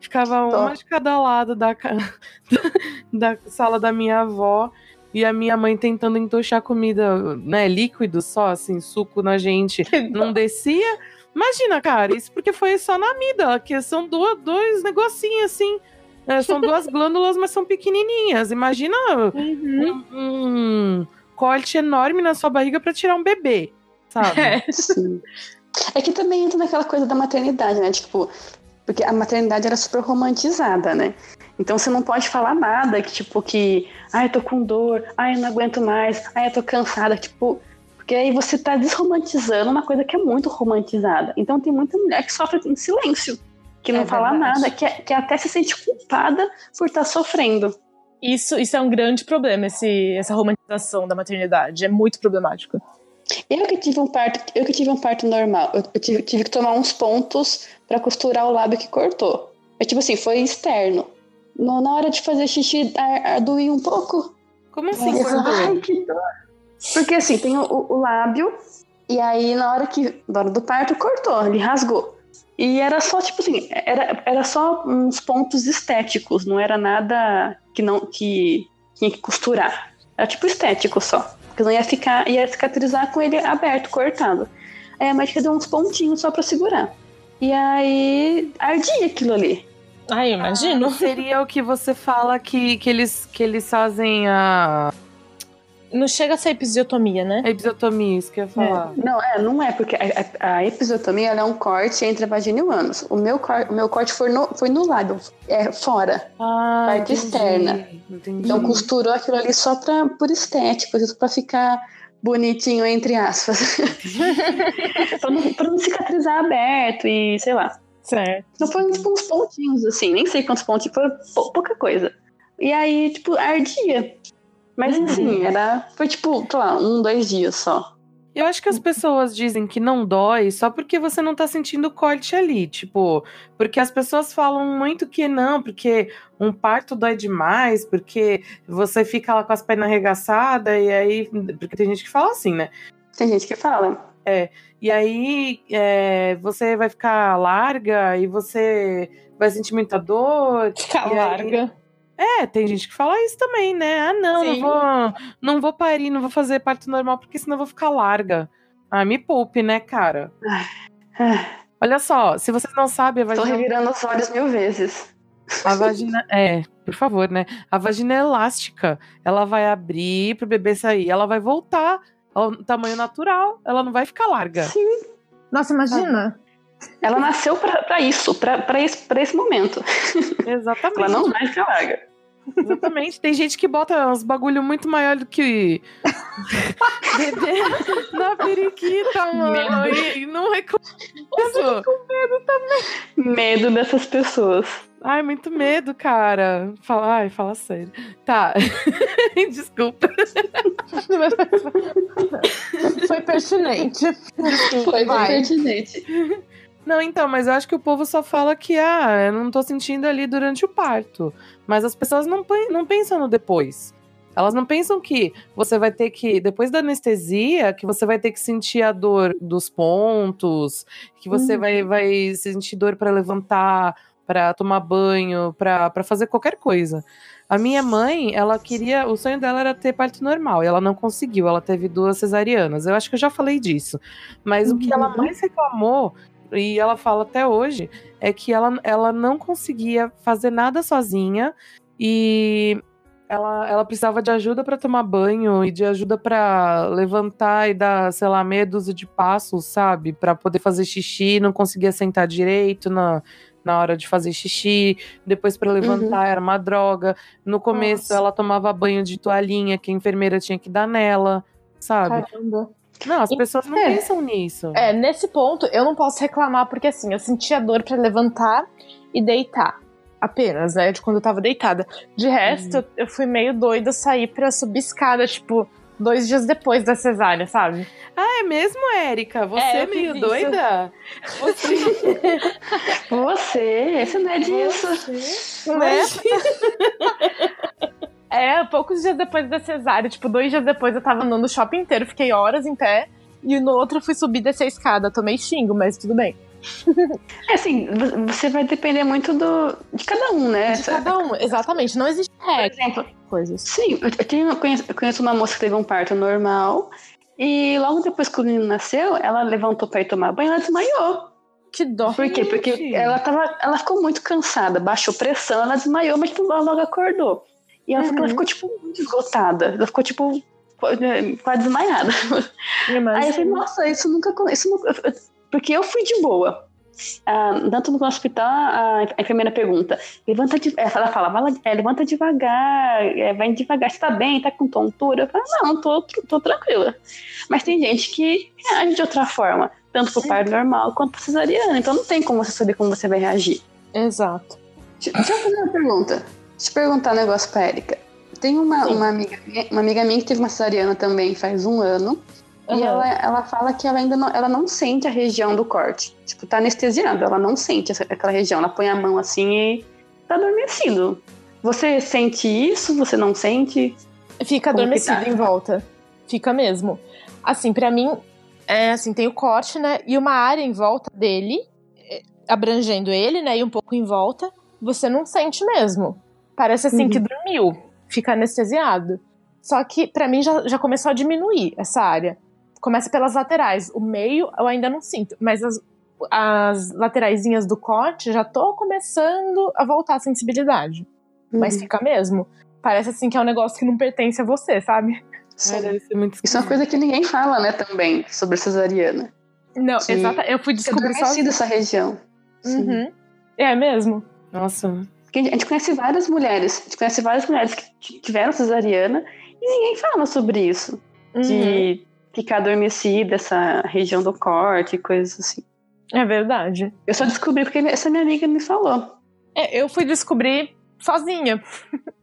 C: ficava uma de cada lado da, da sala da minha avó e a minha mãe tentando entochar comida, né, líquido só, assim, suco na gente. Não descia. Imagina, cara, isso porque foi só na amígdala, que são do- dois negocinhos assim. É, são duas glândulas, mas são pequenininhas. Imagina
E: Uhum.
C: um, um corte enorme na sua barriga pra tirar um bebê, sabe?
E: É.
D: Sim. É que também entra naquela coisa da maternidade, né? Tipo, porque a maternidade era super romantizada, né? Então você não pode falar nada que, tipo, que, ai, eu tô com dor, ai, eu não aguento mais, ai, eu tô cansada, tipo, porque aí você tá desromantizando uma coisa que é muito romantizada. Então tem muita mulher que sofre em silêncio, que não
E: É
D: fala
E: verdade.
D: nada, que, é- que até se sente culpada por estar sofrendo.
E: Isso, isso é um grande problema, esse, essa romantização da maternidade. É muito problemático.
D: Eu que tive um parto, eu que tive um parto normal, eu, eu tive, tive que tomar uns pontos pra costurar o lábio que cortou. É tipo assim, foi externo. no- na hora de fazer xixi, doía um pouco.
C: Como assim?
D: Aí ai, que dor. Porque assim, tem o, o- o lábio, e aí na hora que. Na hora do parto, cortou, ele rasgou. E era só, tipo assim, era, era só uns pontos estéticos, não era nada que não que tinha que costurar. Era tipo estético só. Porque não ia ficar, ia cicatrizar com ele aberto, cortado. Aí a médica deu uns pontinhos só pra segurar. E aí ardia aquilo ali.
E: Ai, eu imagino.
C: Seria o que você fala que, que, eles, que eles fazem a,
E: Não chega a ser episiotomia, né?
C: a episiotomia, isso que eu ia falar.
D: Não, é, não é, porque a, a- a episiotomia ela é um corte entre a vagina e o ânus. O meu, cor- o meu corte foi no, foi no lábio, é fora.
C: Ah,
D: Parte
C: entendi,
D: externa.
C: Entendi.
D: Então costurou aquilo ali só pra, por estético, pra ficar bonitinho, entre aspas. pra, não, pra não cicatrizar aberto e sei lá.
E: Certo.
D: Não foram tipo uns pontinhos assim, nem sei quantos pontos, pou- pouca coisa. E aí, tipo, ardia. Mas assim, era. Foi tipo, sei lá, um, dois dias só.
C: Eu acho que as pessoas dizem que não dói só porque você não tá sentindo corte ali. Tipo, porque as pessoas falam muito que não, porque um parto dói demais, porque você fica lá com as pernas arregaçadas, e aí. Porque tem gente que fala assim, né?
D: Tem gente que fala.
C: E aí é, você vai ficar larga e você vai sentir muita dor.
E: Ficar
C: E aí-
E: larga.
C: É, tem gente que fala isso também, né? Ah, não, não vou, não vou parir, não vou fazer parto normal, porque senão eu vou ficar larga. Ah, me poupe, né, cara?
D: Ah,
C: Olha só, se vocês não sabem, a
D: Tô
C: vagina,
D: revirando os olhos mil vezes.
C: a vagina. É, por favor, né? A vagina é elástica. Ela vai abrir pro bebê sair, ela vai voltar ao tamanho natural, ela não vai ficar larga.
D: Sim.
E: Nossa, imagina.
D: Ela nasceu pra, pra isso, pra, pra, esse, pra esse momento.
C: Exatamente.
D: Ela não ficar larga.
C: Exatamente. Tem gente que bota uns bagulho muito maior do que bebê na periquita, mano. E, e não reconheço.
D: Medo dessas pessoas.
C: Ai, muito medo, cara. Fala, ai, fala sério. Tá. Desculpa.
E: Foi pertinente.
D: Foi
E: Vai.
D: pertinente.
C: Não, então, mas eu acho que o povo só fala que, ah, eu não tô sentindo ali durante o parto. Mas as pessoas não, não pensam no depois. Elas não pensam que você vai ter que, depois da anestesia, que você vai ter que sentir a dor dos pontos, que você vai, vai sentir dor pra levantar, pra tomar banho, pra fazer qualquer coisa. A minha mãe, ela queria, o sonho dela era ter parto normal, e ela não conseguiu, ela teve duas cesarianas. Eu acho que eu já falei disso. Mas o que ela mais reclamou, e ela fala até hoje, é que ela, ela não conseguia fazer nada sozinha e ela, ela precisava de ajuda para tomar banho e de ajuda para levantar e dar, sei lá, meia dúzia de passos, sabe? Para poder fazer xixi, não conseguia sentar direito na, na hora de fazer xixi. Depois, para levantar, era uma droga. No começo,
E: Nossa.
C: ela tomava banho de toalhinha que a enfermeira tinha que dar nela, sabe?
E: Caramba.
C: Não, as pessoas não
D: É.
C: pensam nisso.
E: É, nesse ponto eu não posso reclamar, porque assim, eu sentia dor pra levantar e deitar. Apenas, né? De quando eu tava deitada. De resto, eu fui meio doida sair pra subir escada, tipo, dois dias depois da cesárea, sabe?
C: É mesmo, Érica? Você
E: É,
C: é, meio
E: isso.
C: doida? Você...
D: Você, esse não é disso.
E: Né? é, poucos dias depois da cesárea, tipo, dois dias depois eu tava andando o shopping inteiro, fiquei horas em pé. E no outro eu fui subir e descer a escada. Tomei xingo, mas tudo bem.
D: É assim, vo- você vai depender muito do, de cada um, né?
E: De cada um, exatamente. Não existe
D: Por
E: regra.
D: exemplo,
E: Coisas.
D: sim, eu, tenho, eu conheço, eu conheço uma moça que teve um parto normal e logo depois que o menino nasceu, ela levantou pra ir tomar banho e ela desmaiou.
E: Que dó.
D: Por quê? Porque ela, tava, ela ficou muito cansada, baixou pressão, ela desmaiou, mas logo acordou. E ela, ficou- ela ficou, tipo, muito esgotada. Ela ficou, tipo, quase desmaiada. Aí eu falei, nossa, isso nunca. Isso nunca porque eu fui de boa. Ah, tanto no hospital, a, enfermeira pergunta: levanta de, ela fala, "Vai lá- é, levanta devagar, é, vai devagar, você tá bem, tá com tontura? Eu falo, não, tô, tô tranquila. Mas tem gente que reage de outra forma, tanto pro parto normal quanto pro cesariano, então não tem como você saber como você vai reagir.
E: Exato.
D: Deixa eu fazer uma pergunta. Deixa eu perguntar um negócio pra Erika. Tem uma,
E: Sim.
D: uma, amiga, minha- uma amiga minha que teve uma cesariana também faz um ano. E
E: Aham.
D: ela, ela fala que ela ainda não, ela não sente a região do corte. Tipo, tá anestesiada, ela não sente essa- aquela região. Ela põe a mão assim e tá adormecido. Você sente isso? Você não sente?
E: Fica
D: Como
E: adormecido
D: tá?
E: em volta. Fica mesmo. Assim, pra mim, é assim, tem o corte, né? E uma área em volta dele, eh, abrangendo ele, né? E um pouco em volta, você não sente mesmo. Parece assim
D: Uhum.
E: que dormiu, fica anestesiado. Só que pra mim já, já começou a diminuir essa área. Começa pelas laterais. O meio eu ainda não sinto, mas as, as lateraisinhas do corte já tô começando a voltar a sensibilidade. Mas
D: Uhum.
E: fica mesmo. Parece assim que é um negócio que não pertence a você, sabe?
C: Deve ser muito
D: Isso é uma coisa que ninguém fala, né, também, sobre cesariana.
E: Não, exata. Eu fui
D: É
E: descobrir sozinha.
D: essa região.
E: Uhum. É mesmo?
C: Nossa.
D: Porque a gente- conhece várias mulheres, a gente conhece várias mulheres que tiveram cesariana e ninguém fala sobre isso.
E: Uhum.
D: De ficar adormecida, essa região do corte, coisas assim.
E: É verdade.
D: Eu só descobri porque essa minha amiga me falou.
E: É, eu fui descobrir sozinha.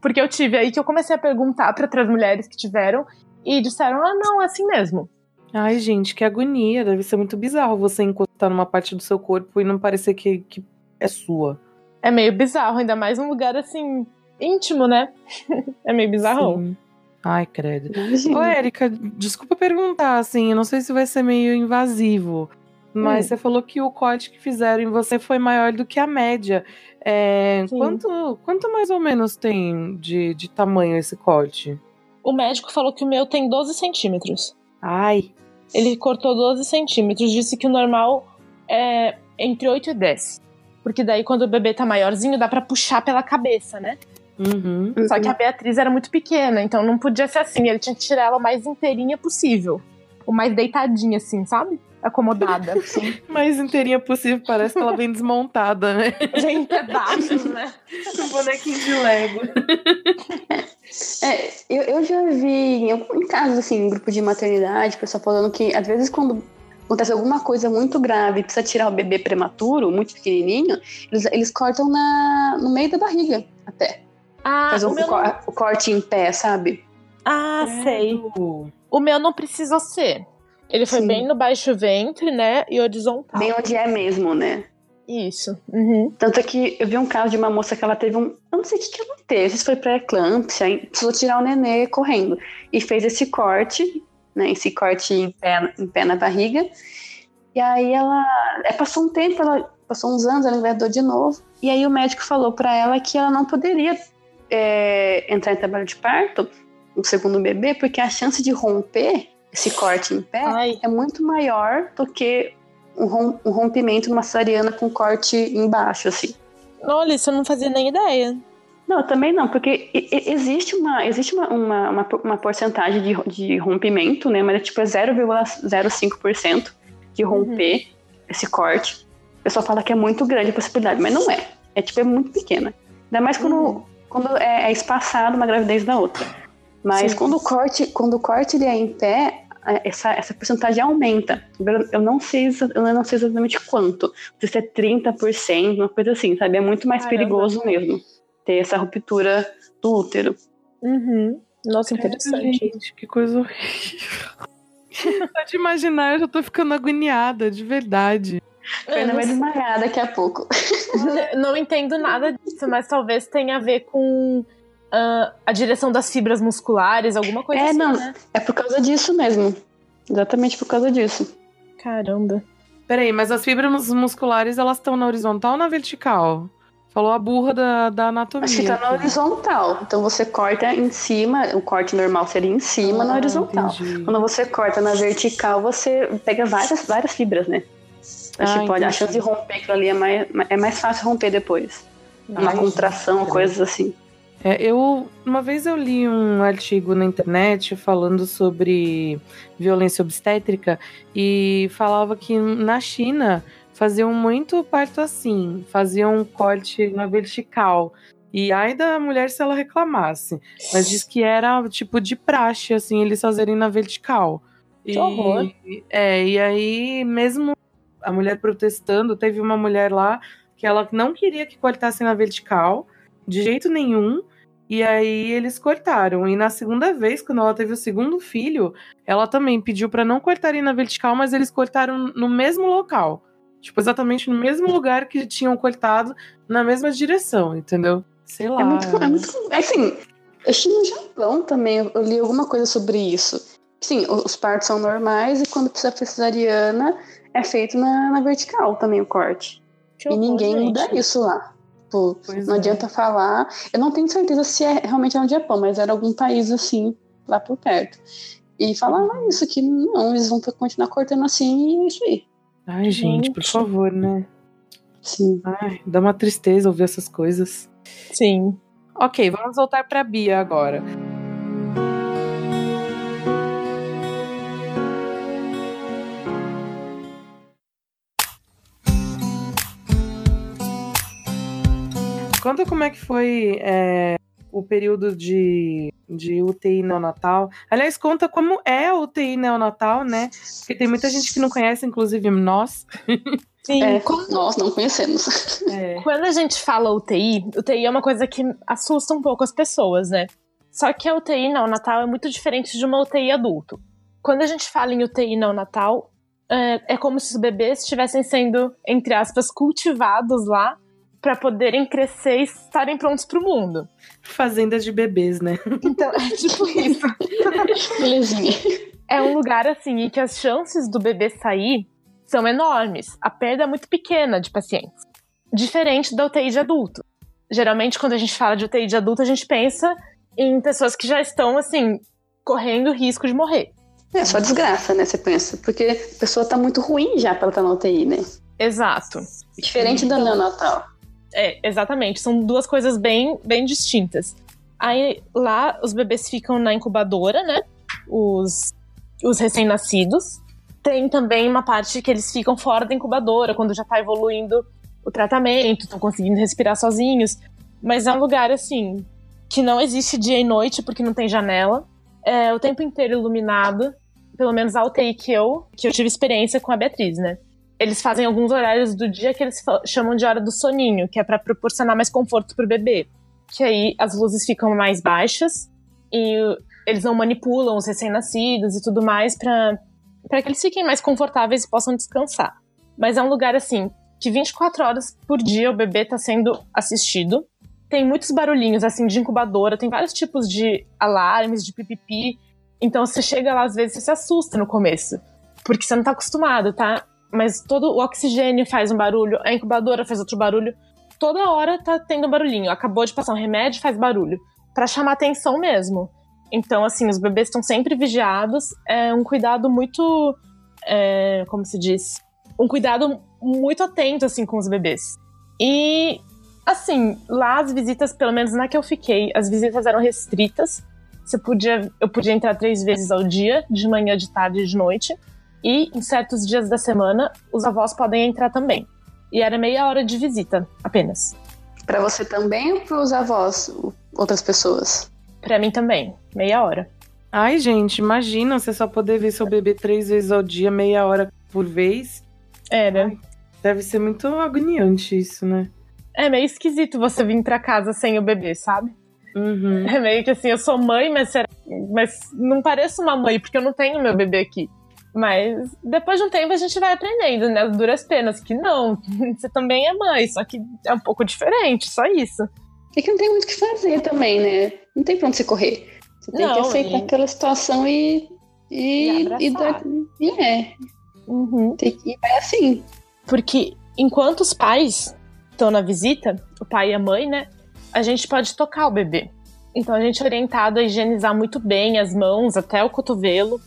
E: Porque eu tive aí que eu comecei a perguntar para outras mulheres que tiveram e disseram: ah, não, é assim mesmo.
C: Ai, gente, que agonia. Deve ser muito bizarro você encostar numa parte do seu corpo e não parecer que, que é sua.
E: É meio bizarro, ainda mais num lugar assim, íntimo, né? é meio bizarro.
C: Sim. Ai, credo.
D: Imagina.
C: Ô, Érica, desculpa perguntar, assim, eu não sei se vai ser meio invasivo, mas
E: Hum.
C: você falou que o corte que fizeram em você foi maior do que a média. É, quanto, quanto mais ou menos tem de, de tamanho esse corte?
E: O médico falou que o meu tem 12 centímetros.
C: Ai,
E: Ele cortou 12 centímetros, disse que o normal é entre 8 e 10. Porque daí, quando o bebê tá maiorzinho, dá pra puxar pela cabeça, né?
C: uhum.
E: Só que a Beatriz era muito pequena, então não podia ser assim. Ele tinha que tirar ela o mais inteirinha possível. O mais deitadinha, assim, sabe? Acomodada.
C: mais inteirinha possível, parece que ela vem desmontada, né?
E: Já em pedaços, né?
C: Um bonequinho de Lego.
D: É, eu, eu já vi em, algum- em casos, assim, em grupo de maternidade, pessoal falando que às vezes quando acontece alguma coisa muito grave, precisa tirar o bebê prematuro, muito pequenininho, eles, eles cortam na, no meio da barriga até.
E: Ah,
D: Faz
E: o
D: o,
E: meu
D: o corte em pé, sabe?
E: ah sei.
C: Credo.
E: O meu não precisou ser. Ele foi
D: Sim.
E: bem no baixo ventre, né? E horizontal.
D: Bem onde é mesmo, né?
E: Isso. Uhum.
D: Tanto é que eu vi um caso de uma moça que ela teve um. Eu não sei o que, que ela teve, se foi pré-eclâmpsia, aí precisou tirar o nenê correndo. E fez esse corte, né? Esse corte em pé, em pé na barriga. E aí ela. é, passou um tempo, ela passou uns anos, ela engravidou de novo. E aí o médico falou pra ela que ela não poderia é, entrar em trabalho de parto, um segundo bebê, porque a chance de romper esse corte em pé
E: Ai.
D: é muito maior do que um, rom- um rompimento numa cesariana com corte embaixo, assim.
E: Olha, isso eu não fazia nem ideia.
D: Não, também não, porque existe uma, existe uma, uma, uma, uma porcentagem de, de rompimento, né? Mas é tipo é 0,05% de romper esse corte. O pessoal fala que é muito grande a possibilidade, mas não é. É tipo, é muito pequena. Ainda mais quando, quando é, é espaçado uma gravidez da outra. Mas
E: Sim.
D: quando o corte, quando o corte ele é em pé, a- essa, essa porcentagem aumenta. Eu- não sei, eu não sei exatamente quanto. Não sei se é 30%, uma coisa assim, sabe? É muito mais
E: Caramba.
D: perigoso mesmo ter essa ruptura do útero.
E: Uhum. Nossa, interessante.
C: Gente, que coisa horrível. Só de imaginar, eu já tô ficando agoniada, de verdade.
D: Foi
E: Eu
D: na
E: não,
D: vai desmaiar daqui a pouco.
E: não entendo nada disso, mas talvez tenha a ver com ah, a direção das fibras musculares, alguma coisa
D: É,
E: assim,
D: não.
E: né?
D: É por causa disso mesmo. Exatamente por causa disso.
E: Caramba.
C: Peraí, mas as fibras musculares, elas estão na horizontal ou na vertical? Falou a burra da, da anatomia.
D: Acho que tá na horizontal. Então você corta em cima, o corte normal seria em cima, na
C: Ah,
D: horizontal.
C: entendi.
D: Quando você corta na vertical, você pega várias, várias fibras, né? Mas,
C: Ah,
D: tipo, a
C: entendi.
D: chance de romper aquilo ali é mais, é mais fácil romper depois. Uma
C: Ai,
D: contração,
C: gente,
D: coisas assim.
C: É, eu uma vez eu li um artigo na internet falando sobre violência obstétrica e falava que na China faziam muito parto assim, faziam um corte na vertical. E ai da mulher se ela reclamasse. Mas diz que era tipo de praxe, assim, eles fazerem na vertical.
E: Que horror.
C: É, e aí, mesmo a mulher protestando, teve uma mulher lá que ela não queria que cortassem na vertical, de jeito nenhum. E aí eles cortaram. E na segunda vez, quando ela teve o segundo filho, ela também pediu pra não cortarem na vertical, mas eles cortaram no mesmo local. Tipo, exatamente no mesmo lugar que tinham cortado, na mesma direção, entendeu? Sei lá.
D: É muito, é muito. é Assim, acho que no Japão também eu li alguma coisa sobre isso. Sim, os partos são normais e quando precisa fazer cesariana é feito na, na vertical também o corte.
E: Que
D: e
E: horror,
D: ninguém
E: gente.
D: muda isso lá. Tipo,
C: Pois
D: não
C: é.
D: adianta falar. Eu não tenho certeza se é realmente é no Japão, mas era algum país assim, lá por perto. E falava isso, que não, eles vão continuar cortando assim e é isso aí.
C: Ai, gente, por favor, né?
D: Sim.
C: Ai, dá uma tristeza ouvir essas coisas.
E: Sim.
C: Ok, vamos voltar pra Bia agora. Conta como é que foi é, o período de, de UTI neonatal. Aliás, conta como é a UTI neonatal, né? Porque tem muita gente que não conhece, inclusive nós.
E: Sim.
D: É,
E: Quando,
D: nós não conhecemos.
C: É.
E: quando a gente fala UTI, UTI é uma coisa que assusta um pouco as pessoas, né? Só que a UTI neonatal é muito diferente de uma UTI adulto. Quando a gente fala em UTI neonatal, é, é como se os bebês estivessem sendo, entre aspas, cultivados lá para poderem crescer e estarem prontos para o mundo.
C: Fazenda de bebês, né?
E: Então, é tipo isso.
D: Belezinha.
E: é um lugar assim em que as chances do bebê sair são enormes. A perda é muito pequena de pacientes. Diferente da UTI de adulto. Geralmente, quando a gente fala de UTI de adulto, a gente pensa em pessoas que já estão, assim, correndo risco de morrer.
D: É só desgraça, né? Você pensa. Porque a pessoa tá muito ruim já pra estar na UTI, né?
E: Exato.
D: Diferente da neonatal.
E: É, exatamente. São duas coisas bem, bem distintas. Aí lá os bebês ficam na incubadora, né? Os, os recém-nascidos. Tem também uma parte que eles ficam fora da incubadora, quando já tá evoluindo o tratamento, estão conseguindo respirar sozinhos. Mas é um lugar, assim, que não existe dia e noite, porque não tem janela. É o tempo inteiro iluminado. Pelo menos a UTI que eu, que eu tive experiência com a Beatriz, né? Eles fazem alguns horários do dia que eles chamam de hora do soninho, que é para proporcionar mais conforto pro bebê. Que aí as luzes ficam mais baixas e o- eles não manipulam os recém-nascidos e tudo mais para para que eles fiquem mais confortáveis e possam descansar. Mas é um lugar assim que 24 horas por dia o bebê tá sendo assistido. Tem muitos barulhinhos assim de incubadora, tem vários tipos de alarmes, de pipipi. Então você chega lá às vezes você se assusta no começo, porque você não tá acostumado, tá? Mas todo o oxigênio faz um barulho, a incubadora faz outro barulho. Toda hora tá tendo um barulhinho. Acabou de passar um remédio, faz barulho. Pra chamar atenção mesmo. Então, assim, os bebês estão sempre vigiados. É um cuidado muito. é, como se diz? Um cuidado muito atento, assim, com os bebês. E, assim, lá as visitas, pelo menos na que eu fiquei, as visitas eram restritas. Você podia, eu podia entrar três vezes ao dia, de manhã, de tarde e de noite. E em certos dias da semana, os avós podem entrar também. E era meia hora de visita, apenas.
D: Pra você também ou pros avós, o- outras pessoas?
E: Pra mim também, meia hora.
C: Ai, gente, imagina você só poder ver seu bebê três vezes ao dia, meia hora por vez.
E: Era.
C: Deve ser muito agoniante isso, né?
E: É meio esquisito você vir pra casa sem o bebê, sabe?
C: Uhum.
E: É meio que assim, eu sou mãe, mas, será- mas não pareço uma mãe, porque eu não tenho meu bebê aqui. Mas depois de um tempo a gente vai aprendendo, né? As duras penas, que não, você também é mãe, só que é um pouco diferente, só isso.
D: É que não tem muito o que fazer também, né? Não tem pra onde você correr. Você tem que
E: Não,
D: aceitar
E: e-
D: aquela situação e. E,
E: E
D: e, dar- e é,
E: Uhum.
D: tem que ir é assim.
E: Porque enquanto os pais estão na visita, o pai e a mãe, né? A gente pode tocar o bebê. Então a gente é orientado a higienizar muito bem as mãos até o cotovelo.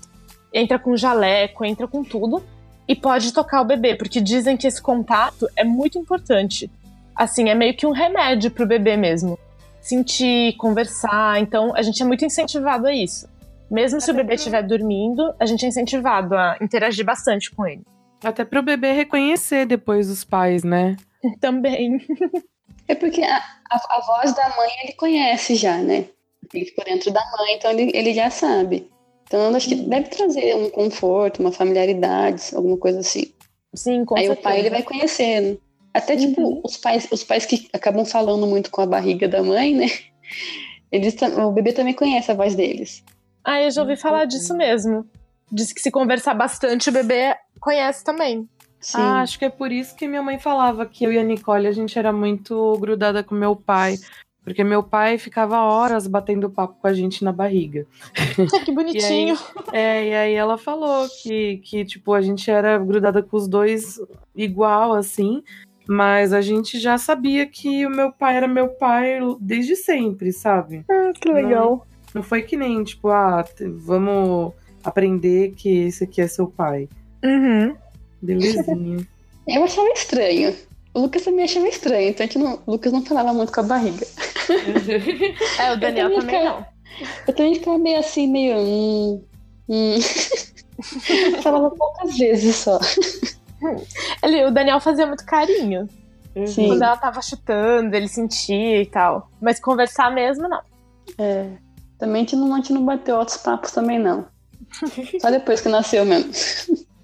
E: Entra com jaleco, entra com tudo. E pode tocar o bebê, porque dizem que esse contato é muito importante. Assim, é meio que um remédio pro bebê mesmo. Sentir, conversar. Então a gente é muito incentivado a isso. Mesmo se o bebê estiver dormindo, a gente é incentivado a interagir bastante com ele.
C: Até pro bebê reconhecer depois os pais, né?
E: Também.
D: É porque a, a, a voz da mãe ele conhece já, né? Ele ficou dentro da mãe, então ele, ele já sabe. Então eu acho que deve trazer um conforto, uma familiaridade, alguma coisa assim.
E: Sim, com
D: Aí
E: certeza.
D: o pai ele vai conhecendo. Até tipo,
E: Uhum.
D: os pais, os pais que acabam falando muito com a barriga da mãe, né? Eles, o bebê também conhece a voz deles.
E: Ah, eu já ouvi
C: Muito
E: falar disso mesmo. Diz que se conversar bastante, o bebê conhece também.
D: Sim.
C: Ah, acho que é por isso que minha mãe falava que eu e a Nicole, a gente era muito grudada com meu pai. Porque meu pai ficava horas batendo papo com a gente na barriga.
E: que bonitinho.
C: É, e aí ela falou que, que, tipo, a gente era grudada com os dois igual, assim. Mas a gente já sabia que o meu pai era meu pai desde sempre, sabe?
E: Ah, que legal.
C: Não foi que nem, tipo, ah, vamos aprender que esse aqui é seu pai.
E: Uhum.
C: Belezinha.
D: Eu achava estranho. O Lucas também achava estranho, então a gente não, o Lucas não falava muito com a barriga.
E: É, o Daniel
D: também quero.
E: não.
D: Eu também ficava meio assim, meio. Hum, hum. falava poucas vezes só.
E: Ele, o Daniel fazia muito carinho.
D: Sim.
E: Quando ela tava chutando, ele sentia e tal. Mas conversar mesmo, não.
D: É. Também a gente, não, a gente não bateu altos papos também, não. Só depois que nasceu mesmo.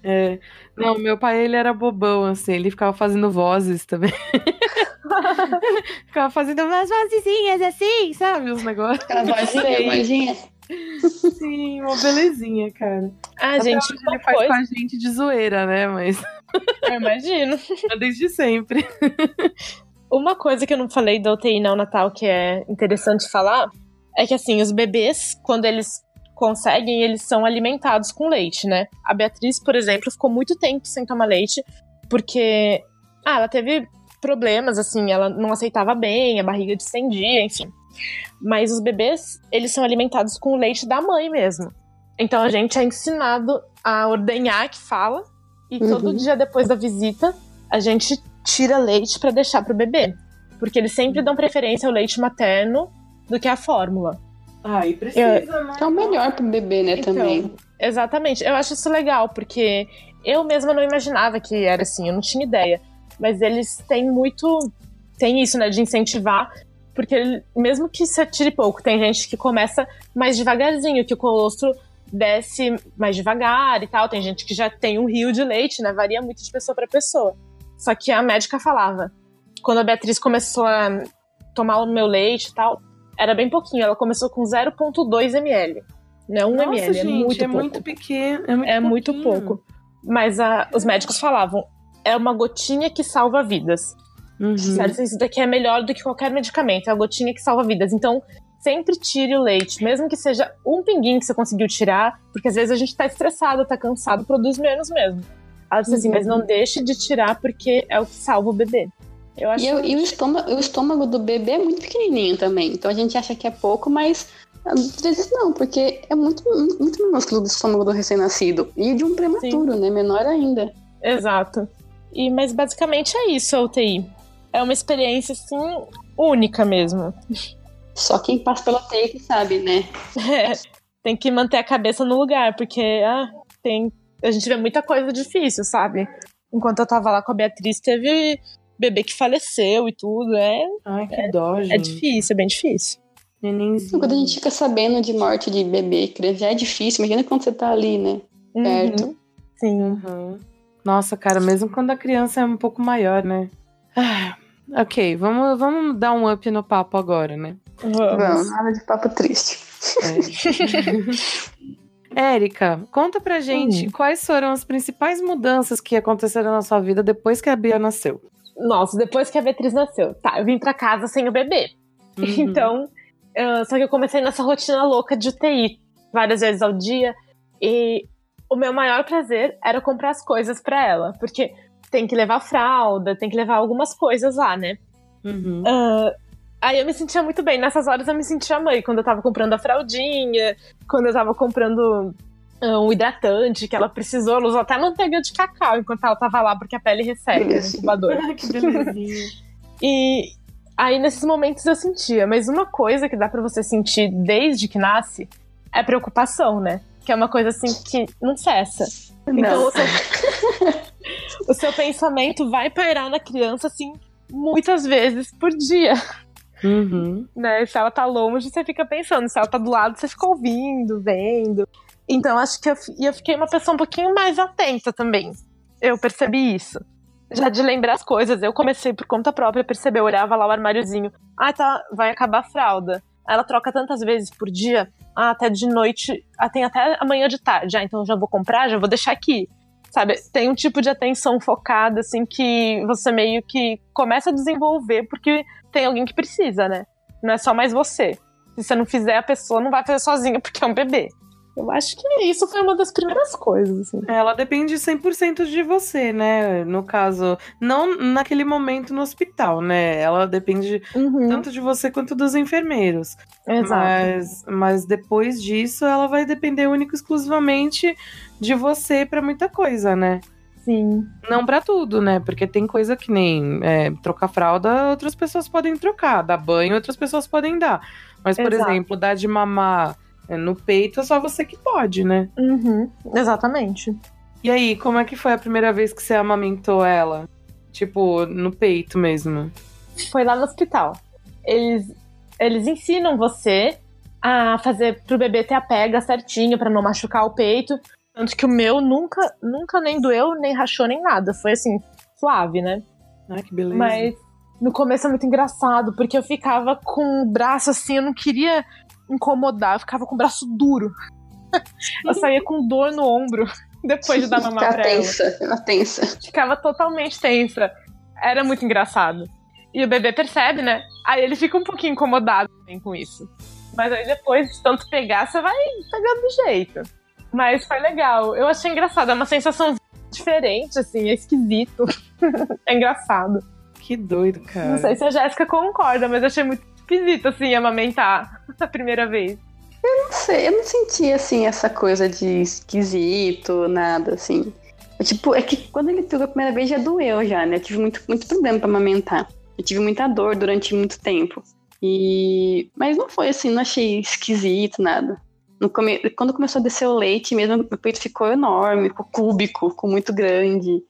C: É. Não, meu pai, ele era bobão, assim, ele ficava fazendo vozes também. ficava fazendo umas vozezinhas assim, sabe? Os negócios.
D: Aquela vozinha.
C: Sim, uma belezinha, cara.
E: Ah,
C: Até
E: gente,
C: ele faz
E: coisa,
C: com a gente de zoeira, né? Mas
E: eu imagino.
C: desde sempre.
E: Uma coisa que eu não falei da UTI neonatal que é interessante falar é que, assim, os bebês, quando eles conseguem, eles são alimentados com leite, né? A Beatriz, por exemplo, ficou muito tempo sem tomar leite porque ah, ela teve problemas, assim, ela não aceitava bem, a barriga distendia, enfim. Mas os bebês, eles são alimentados com o leite da mãe mesmo. Então a gente é ensinado a ordenhar, que fala, e todo
D: Uhum.
E: dia depois da visita, a gente tira leite pra deixar pro bebê. Porque eles sempre dão preferência ao leite materno do que a fórmula.
C: Ah, e precisa, né?
D: Que é o melhor pro bebê, né,
E: Então,
D: também.
E: Exatamente. Eu acho isso legal, porque eu mesma não imaginava que era assim, eu não tinha ideia. Mas eles têm muito. Tem isso, né, de incentivar. Porque ele- mesmo que você tire pouco, tem gente que começa mais devagarzinho, que o colostro desce mais devagar e tal. Tem gente que já tem um rio de leite, né? Varia muito de pessoa para pessoa. Só que a médica falava, quando a Beatriz começou a tomar o meu leite e tal, era bem pouquinho. Ela começou com 0,2 ml. Né? 1
C: Nossa,
E: ml.
C: gente,
E: é muito
C: é
E: pouco.
C: muito pequeno. É muito,
E: É muito pouco. Mas a- os médicos falavam, é uma gotinha que salva vidas.
C: Uhum.
E: Isso daqui é melhor do que qualquer medicamento. É a gotinha que salva vidas. Então, sempre tire o leite. Mesmo que seja um pinguinho que você conseguiu tirar. Porque às vezes a gente tá estressado, tá cansado, produz menos mesmo. Ela disse assim,
D: Uhum.
E: mas não deixe de tirar porque é o que salva o bebê. Eu acho
D: E, eu- e o, estômago, o estômago do bebê é muito pequenininho também. Então a gente acha que é pouco, mas às vezes não, porque é muito, muito minúsculo do estômago do recém-nascido. E de um prematuro, né? Menor ainda.
E: Exato. E, mas basicamente é isso a UTI. É uma experiência, assim, única mesmo.
D: Só quem passa pela TI que sabe, né?
E: É, tem que manter a cabeça no lugar, porque ah, tem, a gente vê muita coisa difícil, sabe? Enquanto eu tava lá com a Beatriz, teve bebê que faleceu e tudo. É,
C: Ai, que dó,
E: é
C: gente.
E: difícil, é bem difícil.
C: Nenenzinho.
D: Quando a gente fica sabendo de morte de bebê, criança, já é difícil. Imagina quando você tá ali, né?
E: Uhum, Sim.
C: Uhum. Nossa, cara, mesmo quando a criança é um pouco maior, né? Ah, ok, vamos, vamos dar um up no papo agora, né?
E: Vamos.
D: Vamos, nada de papo triste.
C: É. Érica, conta pra gente quais foram as principais mudanças que aconteceram na sua vida depois que a Bia nasceu.
E: Nossa, depois que a Beatriz nasceu. Tá, eu vim pra casa sem o bebê.
C: Uhum.
E: Então, ah, só que eu comecei nessa rotina louca de UTI, várias vezes ao dia. E o meu maior prazer era comprar as coisas pra ela, porque tem que levar fralda, tem que levar algumas coisas lá, né?
C: Uhum.
E: Ah, aí eu me sentia muito bem. Nessas horas eu me sentia mãe, quando eu tava comprando a fraldinha, quando eu tava comprando um hidratante que ela precisou. Ela usou até manteiga de cacau enquanto ela tava lá, porque a pele resseca no
D: Belezinha.
E: incubador.
C: Ai, que belezinha.
E: E aí, nesses momentos, eu sentia. Mas uma coisa que dá pra você sentir desde que nasce é preocupação, né? Que é uma coisa assim que não cessa. Então,
D: Não.
E: o seu... o seu pensamento vai pairar na criança, assim, muitas vezes por dia,
C: Uhum.
E: né? Se ela tá longe, você fica pensando. Se ela tá do lado, você fica ouvindo, vendo. Então, acho que eu, eu fiquei uma pessoa um pouquinho mais atenta também. Eu percebi isso. Já de lembrar as coisas. Eu comecei por conta própria a perceber. Eu olhava lá o armáriozinho. Ah, tá, vai acabar a fralda. Ela troca tantas vezes por dia. Ah, até de noite. Ah, tem até amanhã de tarde. Ah, então já vou comprar, já vou deixar aqui. Sabe, tem um tipo de atenção focada, assim, que você meio que começa a desenvolver porque tem alguém que precisa, né? Não é só mais você. Se você não fizer, a pessoa não vai fazer sozinha porque é um bebê. Eu acho que isso foi uma das primeiras coisas, assim.
C: Ela depende 100% de você, né? No caso, não naquele momento no hospital, né? Ela depende
E: Uhum,
C: tanto de você quanto dos enfermeiros.
E: exato.
C: Mas, mas depois disso, ela vai depender único e exclusivamente de você pra muita coisa, né?
E: Sim.
C: Não pra tudo, né? Porque tem coisa que nem é, trocar fralda, outras pessoas podem trocar. Dar banho, outras pessoas podem dar. Mas, por
E: Exato.
C: exemplo, dar de mamar no peito é só você que pode, né?
E: Uhum, exatamente.
C: E aí, como é que foi a primeira vez que você amamentou ela? Tipo, no peito mesmo.
E: Foi lá no hospital. Eles, eles ensinam você a fazer pro bebê ter a pega certinho pra não machucar o peito. Tanto que o meu nunca, nunca nem doeu, nem rachou, nem nada. Foi assim, suave, né?
C: Ai, que beleza.
E: Mas no começo é muito engraçado, porque eu ficava com o braço assim, eu não queria incomodar, eu ficava com o braço duro. eu saía com dor no ombro depois de dar mamar
D: Ficar
E: pra ela.
D: tensa, ficar tensa.
E: Ficava totalmente tensa. Era muito engraçado. E o bebê percebe, né? Aí ele fica um pouquinho incomodado também com isso. Mas aí depois de tanto pegar, você vai pegando do jeito. Mas foi legal. Eu achei engraçado. É uma sensação diferente, assim, é esquisito. é engraçado.
C: Que doido, cara.
E: Não sei se a Jéssica concorda, mas eu achei muito esquisito, assim, amamentar a primeira vez.
D: Não sei, eu não senti assim essa coisa de esquisito, nada assim. É, tipo, é que quando ele pegou a primeira vez já doeu já, né? Eu tive muito, muito problema pra amamentar. Eu tive muita dor durante muito tempo. E mas não foi assim, não achei esquisito nada. No come... Quando começou a descer o leite mesmo, meu peito ficou enorme, ficou cúbico, ficou muito grande.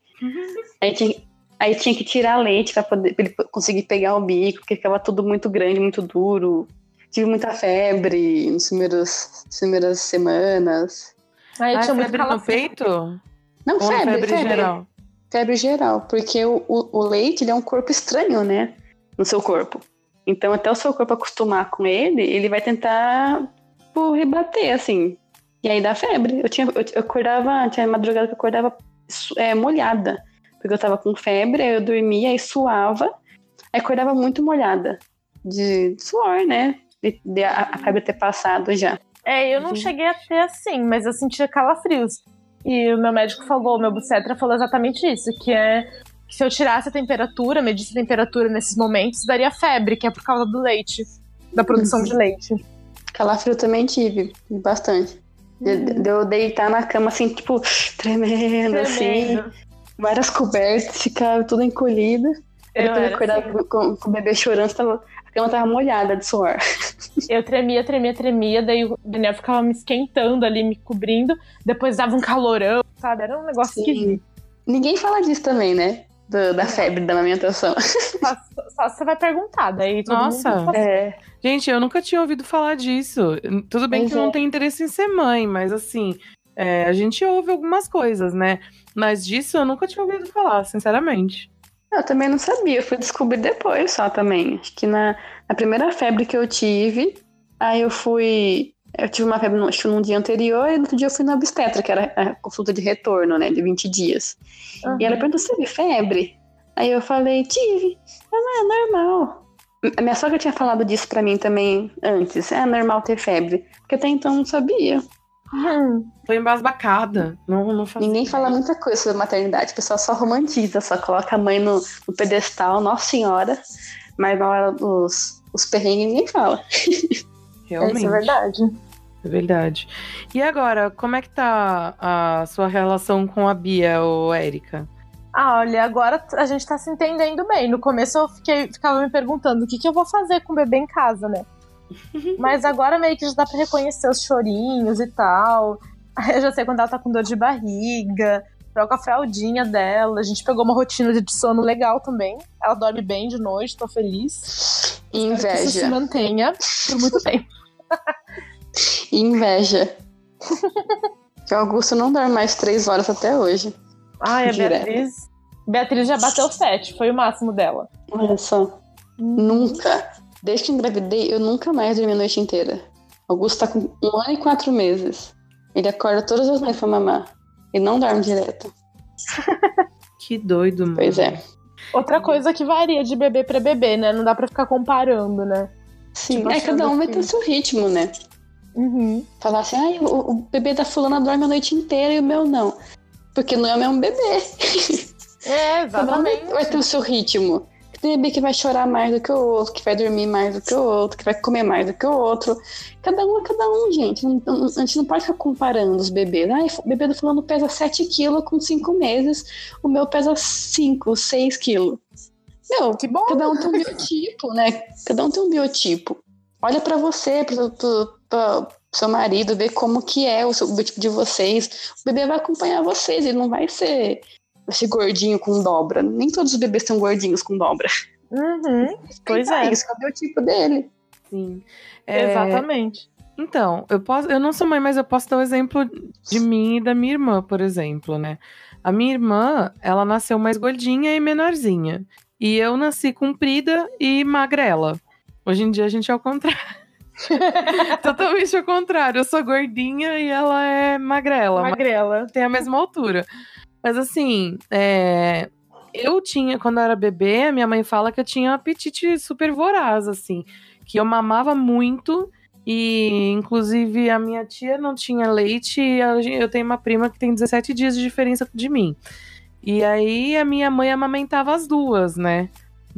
D: Aí tinha, aí tinha que tirar leite pra poder pra ele conseguir pegar o bico, porque ficava tudo muito grande, muito duro. Tive muita febre nas primeiras, nas primeiras semanas.
E: Aí eu
C: Ah,
E: tinha muito
C: febre no peito?
D: Não,
C: Ou
D: febre,
C: febre,
D: febre,
C: geral?
D: Febre geral, porque o, o, o leite ele é um corpo estranho, né? No seu corpo. Então, até o seu corpo acostumar com ele, ele vai tentar tipo, rebater, assim. E aí dá febre. Eu, tinha, eu, eu acordava, tinha madrugada que eu acordava é, molhada. Porque eu tava com febre, aí eu dormia, aí suava. Aí acordava muito molhada. De suor, né? De, de a, a febre ter passado já.
E: É, eu não
C: Uhum.
E: cheguei a ter assim, mas eu sentia calafrios. E o meu médico falou, o meu obstetra falou exatamente isso, que é que se eu tirasse a temperatura, medisse a temperatura nesses momentos, daria febre, que é por causa do leite, da produção de leite.
D: Calafrio também tive, bastante. De, de eu deitar na cama, assim, tipo, tremendo, assim. Várias cobertas, ficava tudo encolhida.
E: Eu
D: depois acordava com, com o bebê chorando, tava, a cama tava molhada de suor.
E: Eu tremia, tremia, tremia, daí o Daniel ficava me esquentando ali, me cobrindo, depois dava um calorão, sabe? Era um negócio
D: Sim.
E: esquisito.
D: Ninguém fala disso também, né? Do- da febre, da amamentação.
E: Só, só você vai perguntar, daí todo
C: Nossa.
E: mundo...
D: É,
C: Gente, eu nunca tinha ouvido falar disso. Tudo bem
E: Pois
C: que eu
E: é.
C: não tenho interesse em ser mãe, mas assim, é, a gente ouve algumas coisas, né? Mas disso eu nunca tinha ouvido falar, sinceramente.
D: eu também não sabia, fui descobrir depois só também. Acho que na, na primeira febre que eu tive, aí eu fui. Eu tive uma febre no, acho que num dia anterior, e no outro dia eu fui na obstetra, que era a consulta de retorno, né? De 20 dias.
E: Uhum.
D: E ela perguntou: você teve febre? Aí eu falei: tive. Ela, é normal. A minha sogra tinha falado disso pra mim também antes. É normal ter febre. Porque até então eu não sabia.
E: Hum,
C: Tô embasbacada. Não, não
D: Ninguém
C: ideia.
D: fala muita coisa sobre maternidade. O pessoal só romantiza, só coloca a mãe no, no pedestal, Nossa Senhora. Mas na hora dos os perrengues ninguém fala.
C: Realmente.
E: isso é verdade.
C: É verdade. E agora, como é que tá a sua relação com a Bia ou Érica?
E: Ah, olha, agora a gente tá se entendendo bem. No começo eu fiquei, ficava me perguntando o que, que eu vou fazer com o bebê em casa, né? Mas agora meio que já dá pra reconhecer os chorinhos e tal. Aí Eu já sei quando ela tá com dor de barriga, troca a fraldinha dela. A gente pegou uma rotina de sono legal também. Ela dorme bem de noite, tô feliz. Que isso se
D: Inveja.
E: mantenha por muito tempo.
D: Inveja. que o Augusto não dorme mais três horas até hoje.
E: Ai, a
D: Direto.
E: Beatriz. Beatriz já bateu sete, foi o máximo dela.
D: Olha só. Nunca. Desde que engravidei, eu nunca mais dormi a noite inteira. Augusto tá com um ano e quatro meses. Ele acorda todas as noites pra mamar. E não dorme direto.
C: Que doido, mano.
D: Pois é.
E: Outra coisa que varia de bebê pra bebê, né? Não dá pra ficar comparando, né?
D: Sim,
E: Tipo,
D: é, cada um vai ter o seu ritmo, né?
E: Uhum.
D: Falar assim, ai, o, o bebê da fulana dorme a noite inteira e o meu não. Porque não é o mesmo bebê.
E: É,
D: um
E: exatamente.
D: vai ter o seu ritmo. Bebê que vai chorar mais do que o outro, que vai dormir mais do que o outro, que vai comer mais do que o outro. Cada um é cada um, gente. A gente não pode ficar comparando os bebês. Ai, o bebê do fulano pesa 7 quilos com 5 meses, o meu pesa 5, 6 quilos. Meu,
E: Que bom.
D: cada um tem um biotipo, né? Cada um tem um biotipo. Olha pra você, pro seu marido, ver como que é o, seu, o biotipo de vocês. O bebê vai acompanhar vocês, ele não vai ser esse gordinho com dobra. Nem todos os bebês são gordinhos com dobra.
E: Uhum. Pois é.
D: Isso é o biotipo dele.
C: Sim. É,
E: Exatamente.
C: Então, eu posso, eu não sou mãe, mas eu posso dar o exemplo de mim e da minha irmã, por exemplo, né? A minha irmã, ela nasceu mais gordinha e menorzinha. E eu nasci comprida e magrela. Hoje em dia a gente é ao contrário. Totalmente ao contrário. Eu sou gordinha e ela é magrela.
E: Magrela.
C: tem a mesma altura. Mas assim, é, eu tinha, quando eu era bebê, a minha mãe fala que eu tinha um apetite super voraz, assim. Que eu mamava muito. E, inclusive, a minha tia não tinha leite e eu tenho uma prima que tem 17 dias de diferença de mim. E aí, a minha mãe amamentava as duas, né?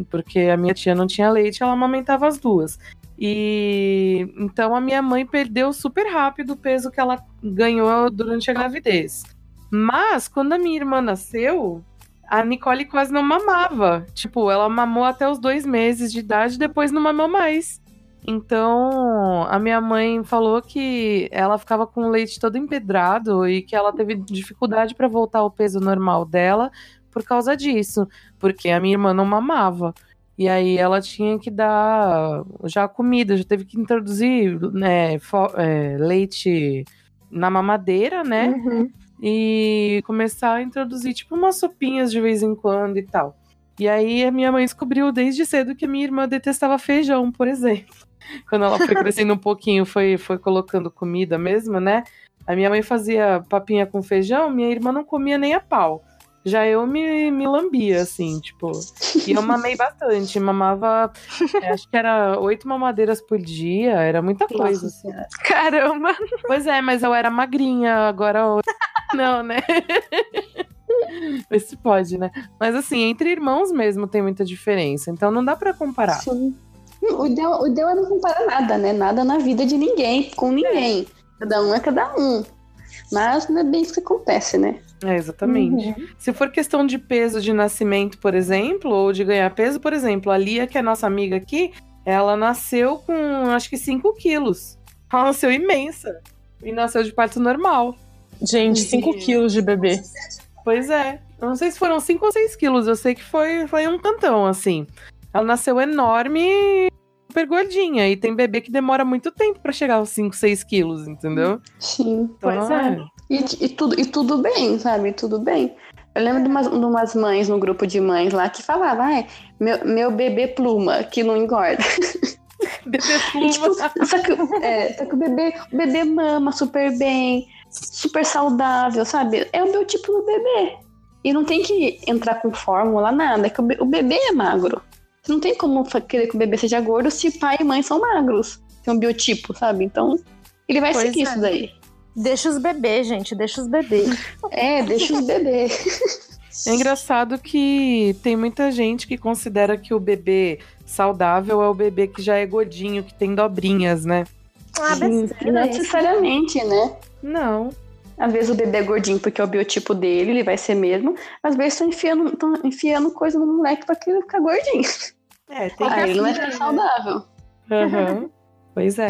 C: Porque a minha tia não tinha leite, ela amamentava as duas. E então a minha mãe perdeu super rápido o peso que ela ganhou durante a gravidez. Mas quando a minha irmã nasceu, a Nicole quase não mamava. Tipo, ela mamou até os dois meses de idade, depois não mamou mais. Então, a minha mãe falou que ela ficava com o leite todo empedrado e que ela teve dificuldade para voltar ao peso normal dela por causa disso, porque a minha irmã não mamava. E aí ela tinha que dar já comida, já teve que introduzir né, é, leite na mamadeira, né?
E: Uhum.
C: E começar a introduzir tipo umas sopinhas de vez em quando e tal. E aí a minha mãe descobriu desde cedo que a minha irmã detestava feijão, por exemplo. Quando ela foi crescendo um pouquinho, foi, foi colocando comida mesmo, né? A minha mãe fazia papinha com feijão, minha irmã não comia nem a pau. Já eu me, me lambia, assim, tipo. E eu mamei bastante. Mamava, é, acho que era oito mamadeiras por dia, era muita coisa. assim.
E: Caramba.
C: Pois é, mas eu era magrinha, agora não, né? Vê se pode, né? Mas assim, entre irmãos mesmo tem muita diferença, então não dá pra comparar.
D: Sim. O ideal, o é não comparar nada, né? Nada na vida de ninguém, com ninguém. Cada um é cada um. Mas não é bem isso que acontece, né?
C: É, exatamente. Se for questão de peso de nascimento, por exemplo, ou de ganhar peso, por exemplo, a Lia, que é nossa amiga aqui, ela nasceu com acho que 5 quilos. Ela nasceu imensa. E nasceu de parto normal.
E: Gente, 5 quilos de bebê.
C: Pois é. Eu não sei se foram 5 ou 6 quilos. Eu sei que foi, foi um tantão, assim. Ela nasceu enorme e super gordinha. E tem bebê que demora muito tempo pra chegar aos 5, 6 quilos, entendeu?
D: Sim.
C: Então,
E: Pois é.
D: E, e tudo, e tudo bem, sabe? Tudo bem. Eu lembro de umas, de umas mães no grupo de mães lá que falavam, ai, meu, meu bebê pluma, que não engorda.
C: Bebê
D: E,
C: pluma.
D: tipo, só, que, é, só que o bebê, o bebê mama super bem, super saudável, sabe? É o meu tipo do bebê. E não tem que entrar com fórmula, nada. É que o, be- o bebê é magro. Você não tem como querer que o bebê seja gordo se pai e mãe são magros. Tem um biotipo, sabe? Então, ele vai
E: Pois
D: seguir
E: é.
D: isso daí.
E: Deixa os bebês, gente. Deixa os bebês.
D: É, deixa os bebês.
C: É engraçado que tem muita gente que considera que o bebê saudável é o bebê que já é gordinho, que tem dobrinhas, né?
E: Ah,
D: Não
E: besteira. isso.
D: necessariamente, né?
C: Não.
D: Às vezes o bebê é gordinho porque é o biotipo dele, ele vai ser mesmo. Às vezes estão enfiando, tão enfiando coisa no moleque pra que ele ficar gordinho.
C: É, tem
D: Aí ele não vai
C: que
D: ficar saudável.
C: Aham. Pois é.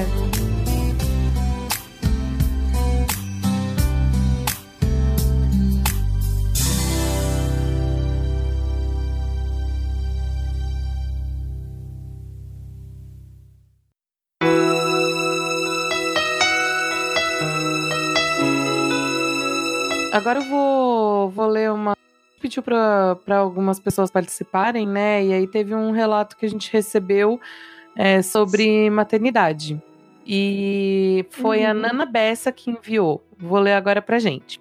C: Agora eu vou, vou ler uma. Pediu para algumas pessoas participarem, né? E aí teve um relato que a gente recebeu é, sobre maternidade. E foi a Nana Bessa que enviou. Vou ler agora pra gente.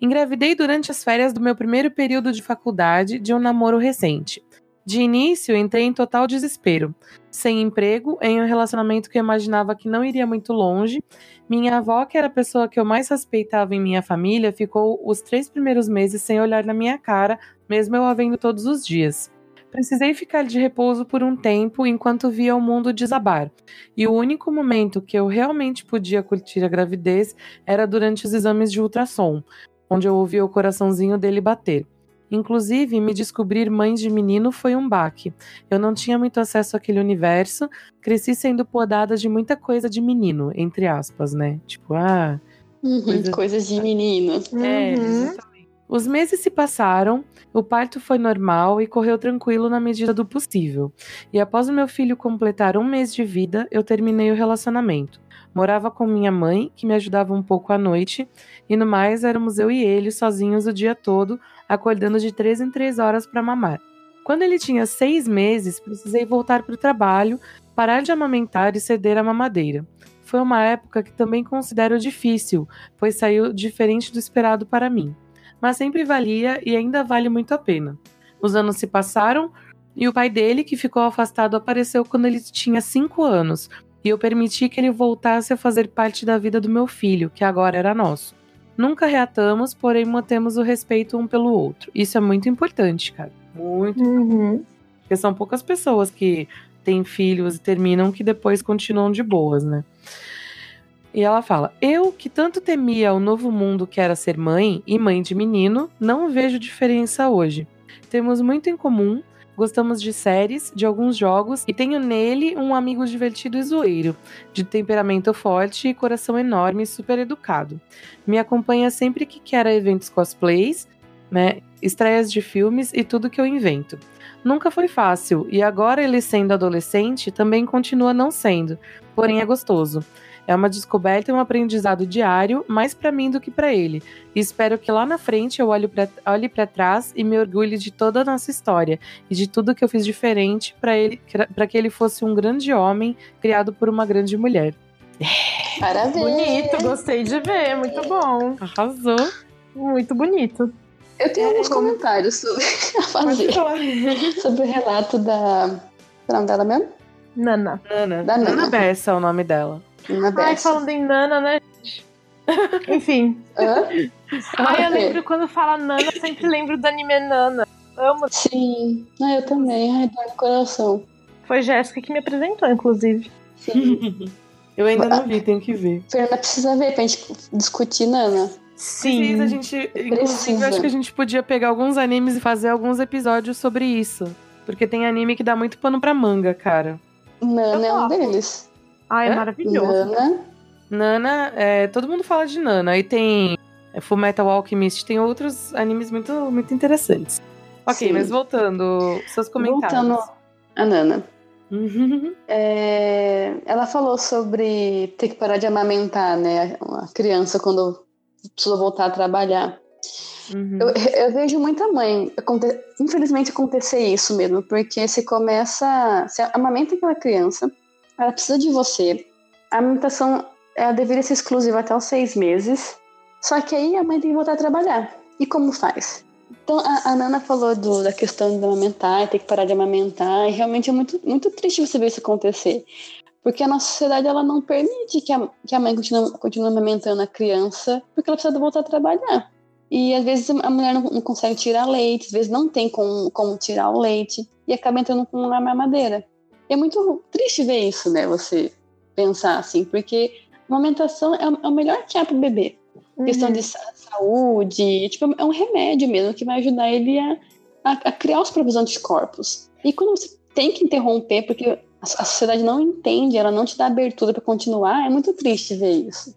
C: Engravidei durante as férias do meu primeiro período de faculdade de um namoro recente. De início, entrei em total desespero. Sem emprego, em um relacionamento que eu imaginava que não iria muito longe. Minha avó, que era a pessoa que eu mais respeitava em minha família, ficou os três primeiros meses sem olhar na minha cara, mesmo eu a vendo todos os dias. Precisei ficar de repouso por um tempo enquanto via o mundo desabar. E o único momento que eu realmente podia curtir a gravidez era durante os exames de ultrassom, onde eu ouvia o coraçãozinho dele bater. Inclusive, me descobrir mãe de menino foi um baque. Eu não tinha muito acesso àquele universo, cresci sendo podada de muita coisa de menino, entre aspas, né? Tipo, ah.
D: Uhum,
C: Coisa-
D: Coisas de menino.
C: É,
E: Uhum.
C: exatamente. Os meses se passaram, o parto foi normal e correu tranquilo na medida do possível. E após o meu filho completar um mês de vida, eu terminei o relacionamento. Morava com minha mãe, que me ajudava um pouco à noite, e no mais éramos eu e ele sozinhos o dia todo, acordando de três em três horas para mamar. Quando ele tinha seis meses, precisei voltar para o trabalho, parar de amamentar e ceder à mamadeira. Foi uma época que também considero difícil, pois saiu diferente do esperado para mim. Mas sempre valia e ainda vale muito a pena. Os anos se passaram e o pai dele, que ficou afastado, apareceu quando ele tinha 5 anos, e eu permiti que ele voltasse a fazer parte da vida do meu filho, que agora era nosso. Nunca reatamos, porém mantemos o respeito um pelo outro. Isso é muito importante, cara. Muito.
E: Uhum.
C: Porque são poucas pessoas que têm filhos e terminam que depois continuam de boas, né? E ela fala: Eu, que tanto temia o novo mundo que era ser mãe e mãe de menino, não vejo diferença hoje. Temos muito em comum, gostamos de séries, de alguns jogos e tenho nele um amigo divertido e zoeiro, de temperamento forte e coração enorme e super educado. Me acompanha sempre que quer a eventos cosplays, né, estreias de filmes e tudo que eu invento. Nunca foi fácil, e agora ele sendo adolescente também continua não sendo, porém é gostoso. É uma descoberta e um aprendizado diário, mais pra mim do que pra ele. E espero que lá na frente eu olhe para trás e me orgulhe de toda a nossa história e de tudo que eu fiz diferente para que ele fosse um grande homem criado por uma grande mulher.
D: Parabéns.
E: Bonito, gostei de ver, muito bom.
C: Arrasou.
E: Muito bonito.
D: Eu tenho alguns comentários sobre a fazer. sobre o relato da. É o nome dela mesmo?
E: Nana.
C: Nana.
D: Da Nana.
C: Nana Bessa é o nome dela.
D: Ana
E: Ai,
D: Bessa.
E: falando em Nana, né, gente? Enfim.
D: Hã?
E: Ai, eu lembro quando fala Nana, eu sempre lembro do anime Nana. Amo.
D: Sim. Ah, eu também. Ai, dói no coração.
E: Foi Jéssica que me apresentou, inclusive.
D: Sim.
C: Eu ainda não vi, tenho que ver.
D: Fernanda precisa ver pra gente discutir, Nana.
E: Sim.
C: Precisa, a gente. Inclusive, acho que a gente podia pegar alguns animes e fazer alguns episódios sobre isso. Porque tem anime que dá muito pano pra manga, cara.
D: Nana é um deles.
E: Ai, é
C: Hã?
E: maravilhoso.
D: Nana.
C: Nana, é, todo mundo fala de Nana. Aí tem é, Fullmetal Alchemist, tem outros animes muito, muito interessantes. Ok,
D: Sim.
C: mas voltando, seus comentários.
D: Voltando a Nana.
C: Uhum.
D: É, ela falou sobre ter que parar de amamentar, né? Uma criança quando precisa voltar a trabalhar.
C: Uhum.
D: Eu, eu vejo muita mãe, aconte- infelizmente acontecer isso mesmo, porque você começa, você amamenta aquela criança, ela precisa de você. A amamentação ela deveria ser exclusiva até os seis meses, só que aí a mãe tem que voltar a trabalhar. E como faz? Então a, a Nana falou do- da questão de amamentar, ter que parar de amamentar, e realmente é muito, muito triste você ver isso acontecer. Porque a nossa sociedade ela não permite que a, que a mãe continue, continue amamentando a criança, porque ela precisa voltar a trabalhar. E às vezes a mulher não, não consegue tirar leite, às vezes não tem como, como tirar o leite e acaba entrando com uma mamadeira. É muito triste ver isso, né? Você pensar assim, porque a amamentação é, o- é o melhor que há pro bebê. Questão de sa- saúde, tipo, é um remédio mesmo que vai ajudar ele a, a, a criar os próprios anticorpos. E quando você tem que interromper, porque a, a sociedade não entende, ela não te dá abertura para continuar, é muito triste ver isso.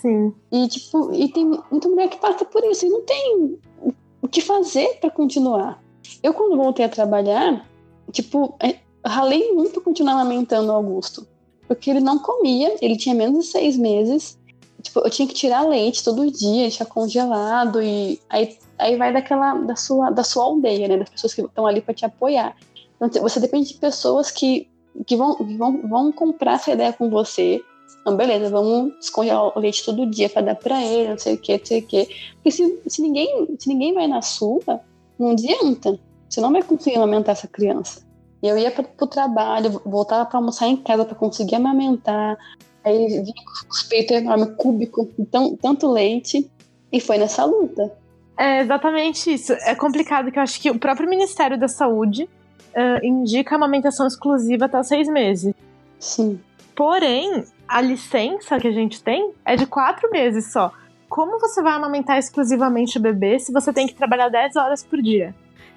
E: Sim.
D: E, tipo, e tem muita mulher que passa por isso e não tem o- o que fazer pra continuar. Eu, quando voltei a trabalhar, tipo, é, ralei muito continuar amamentando o Augusto. Porque ele não comia, ele tinha menos de seis meses. Tipo, eu tinha que tirar leite todo dia, deixar congelado. E aí, aí vai daquela, da sua, da sua aldeia, né? Das pessoas que estão ali pra te apoiar. Então, você depende de pessoas que, que, vão, que vão, vão comprar essa ideia com você. Então, beleza, vamos descongelar o leite todo dia para dar para ele, não sei o que, não sei o que. Porque se, se, ninguém, se ninguém vai na sua, não adianta. Você não vai conseguir amamentar essa criança. E eu ia para o trabalho, voltava para almoçar em casa para conseguir amamentar. Aí vinha com os peitos enormes, cúbico, tão, tanto leite. E foi nessa luta.
E: É exatamente isso. É complicado que eu acho que o próprio Ministério da Saúde uh, indica amamentação exclusiva até seis meses.
D: Sim.
E: Porém, a licença que a gente tem é de quatro meses só. Como você vai amamentar exclusivamente o bebê se você tem que trabalhar 10 horas por dia?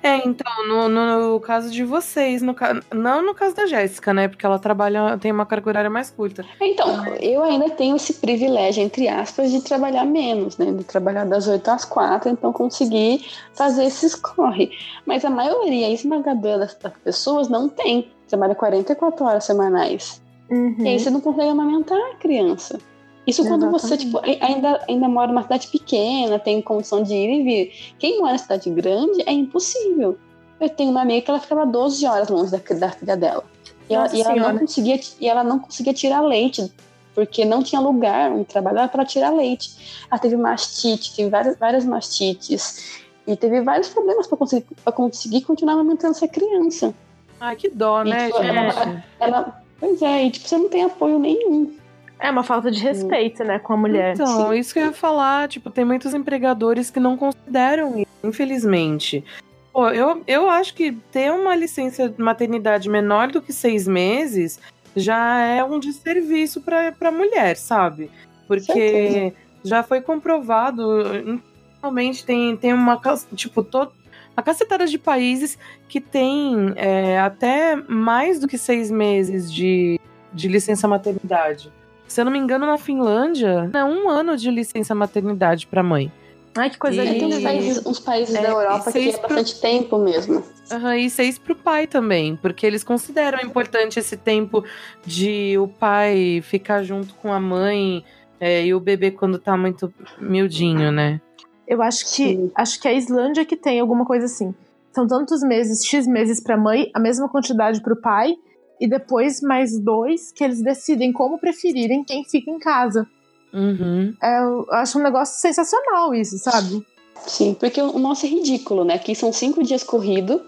C: É, então, no, no caso de vocês, no, não no caso da Jéssica, né? Porque ela trabalha, tem uma carga horária mais curta.
D: Então, eu ainda tenho esse privilégio, entre aspas, de trabalhar menos, né? De trabalhar das 8 às 4, então conseguir fazer esses corre. Mas a maioria esmagadora das, das pessoas não tem. Trabalha 44 horas semanais.
E: Uhum.
D: E aí você não consegue amamentar a criança. Isso quando você tipo, ainda, ainda mora numa cidade pequena, tem condição de ir e vir. Quem mora em cidade grande é impossível. Eu tenho uma amiga que ela ficava 12 horas longe da, da filha dela. E ela, e ela, não conseguia, e ela não conseguia tirar leite, porque não tinha lugar onde trabalhar para tirar leite. Ela teve mastite, teve várias, várias mastites. E teve vários problemas para conseguir, conseguir continuar amamentando essa criança.
C: Ai, que dó,
D: E,
C: né,
D: tipo,
C: gente?
D: ela, ela- pois é, e tipo, você não tem apoio nenhum.
E: É uma falta de respeito, né, com a mulher.
C: Então, isso que eu ia falar, tipo, tem muitos empregadores que não consideram isso, infelizmente. Pô, eu, eu acho que ter uma licença de maternidade menor do que seis meses já é um desserviço pra, pra mulher, sabe? Porque
D: Certeza.
C: já foi comprovado, realmente tem, tem uma, tipo, todo, uma cacetada de países que tem é, até mais do que seis meses de, de licença maternidade. Se eu não me engano, na Finlândia, é um ano de licença maternidade pra mãe.
E: Ai, que coisa
C: E-
D: Aí tem uns
E: linda.
D: países, uns países
C: É,
D: da Europa que é
C: pro-
D: bastante tempo mesmo.
C: Aham, e seis pro pai também, porque eles consideram importante esse tempo de o pai ficar junto com a mãe é, e o bebê quando tá muito miudinho, né?
E: Eu acho que
D: Sim.
E: acho que é a Islândia que tem alguma coisa assim. São tantos meses, X meses pra mãe, a mesma quantidade pro pai, e depois mais dois que eles decidem como preferirem quem fica em casa.
C: Uhum.
E: É, eu acho um negócio sensacional isso, sabe?
D: Sim, porque o nosso é ridículo, né? Aqui são cinco dias corrido.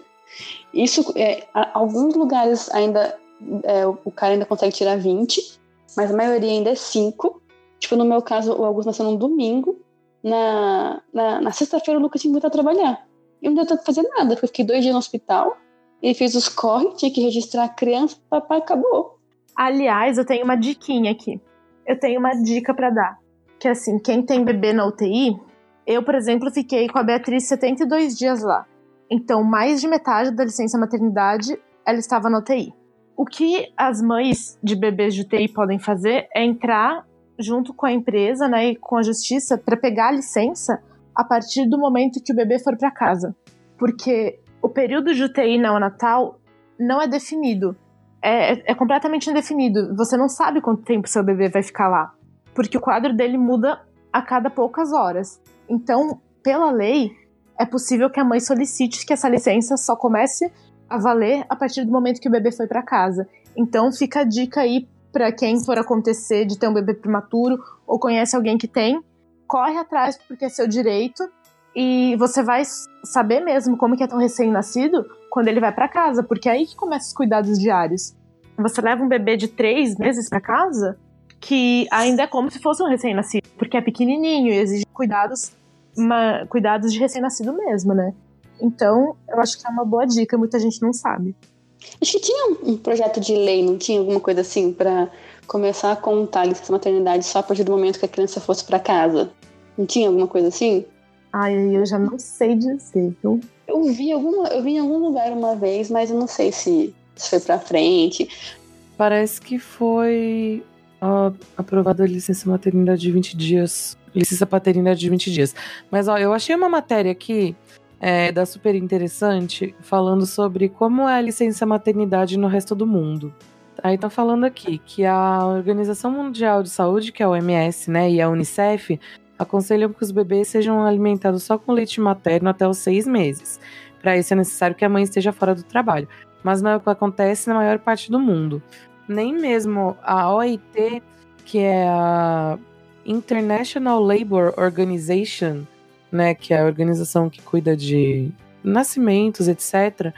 D: Isso, é, alguns lugares ainda é, o cara ainda consegue tirar 20, mas a maioria ainda é 5. Tipo, no meu caso, o Augusto nasceu num domingo. Na, na, na sexta-feira o Lucas tinha que voltar a trabalhar. E não deu tempo de fazer nada, porque eu fiquei dois dias no hospital. Ele fez os corre, tinha que registrar a criança, papai acabou.
E: Aliás, eu tenho uma diquinha aqui. Eu tenho uma dica pra dar. Que é assim, quem tem bebê na UTI, eu, por exemplo, fiquei com a Beatriz 72 dias lá. Então, mais de metade da licença maternidade, ela estava na UTI. O que as mães de bebês de UTI podem fazer é entrar junto com a empresa, né, e com a justiça para pegar a licença a partir do momento que o bebê for para casa. Porque o período de UTI neonatal não é definido é, é- é completamente indefinido. Você não sabe quanto tempo seu bebê vai ficar lá. Porque o quadro dele muda a cada poucas horas. Então, pela lei, é possível que a mãe solicite que essa licença só comece a valer a partir do momento que o bebê foi para casa. Então, fica a dica aí para quem for acontecer de ter um bebê prematuro ou conhece alguém que tem, corre atrás porque é seu direito e você vai saber mesmo como que é tão recém-nascido quando ele vai para casa, porque é aí que começam os cuidados diários. Você leva um bebê de três meses para casa, que ainda é como se fosse um recém-nascido, porque é pequenininho e exige cuidados, uma- cuidados de recém-nascido mesmo, né? Então, eu acho que é uma boa dica, muita gente não sabe.
D: Acho que tinha um, projeto de lei, não tinha alguma coisa assim, pra começar a contar licença maternidade só a partir do momento que a criança fosse pra casa. Não tinha alguma coisa assim?
E: Ai, eu já não sei dizer, viu?
D: Eu vi, alguma, eu vi em algum lugar uma vez, mas eu não sei se, se foi pra frente.
C: Parece que foi aprovada a licença maternidade de 20 dias. Licença paternidade de 20 dias. Mas ó, eu achei uma matéria aqui é, da super interessante falando sobre como é a licença maternidade no resto do mundo. Aí tá falando aqui que a Organização Mundial de Saúde, que é a OMS, né, e a Unicef, aconselham que os bebês sejam alimentados só com leite materno até os seis meses. Para isso é necessário que a mãe esteja fora do trabalho. Mas não é o que acontece na maior parte do mundo. Nem mesmo a OIT, que é a International Labour Organization, né, que é a organização que cuida de nascimentos, etc.,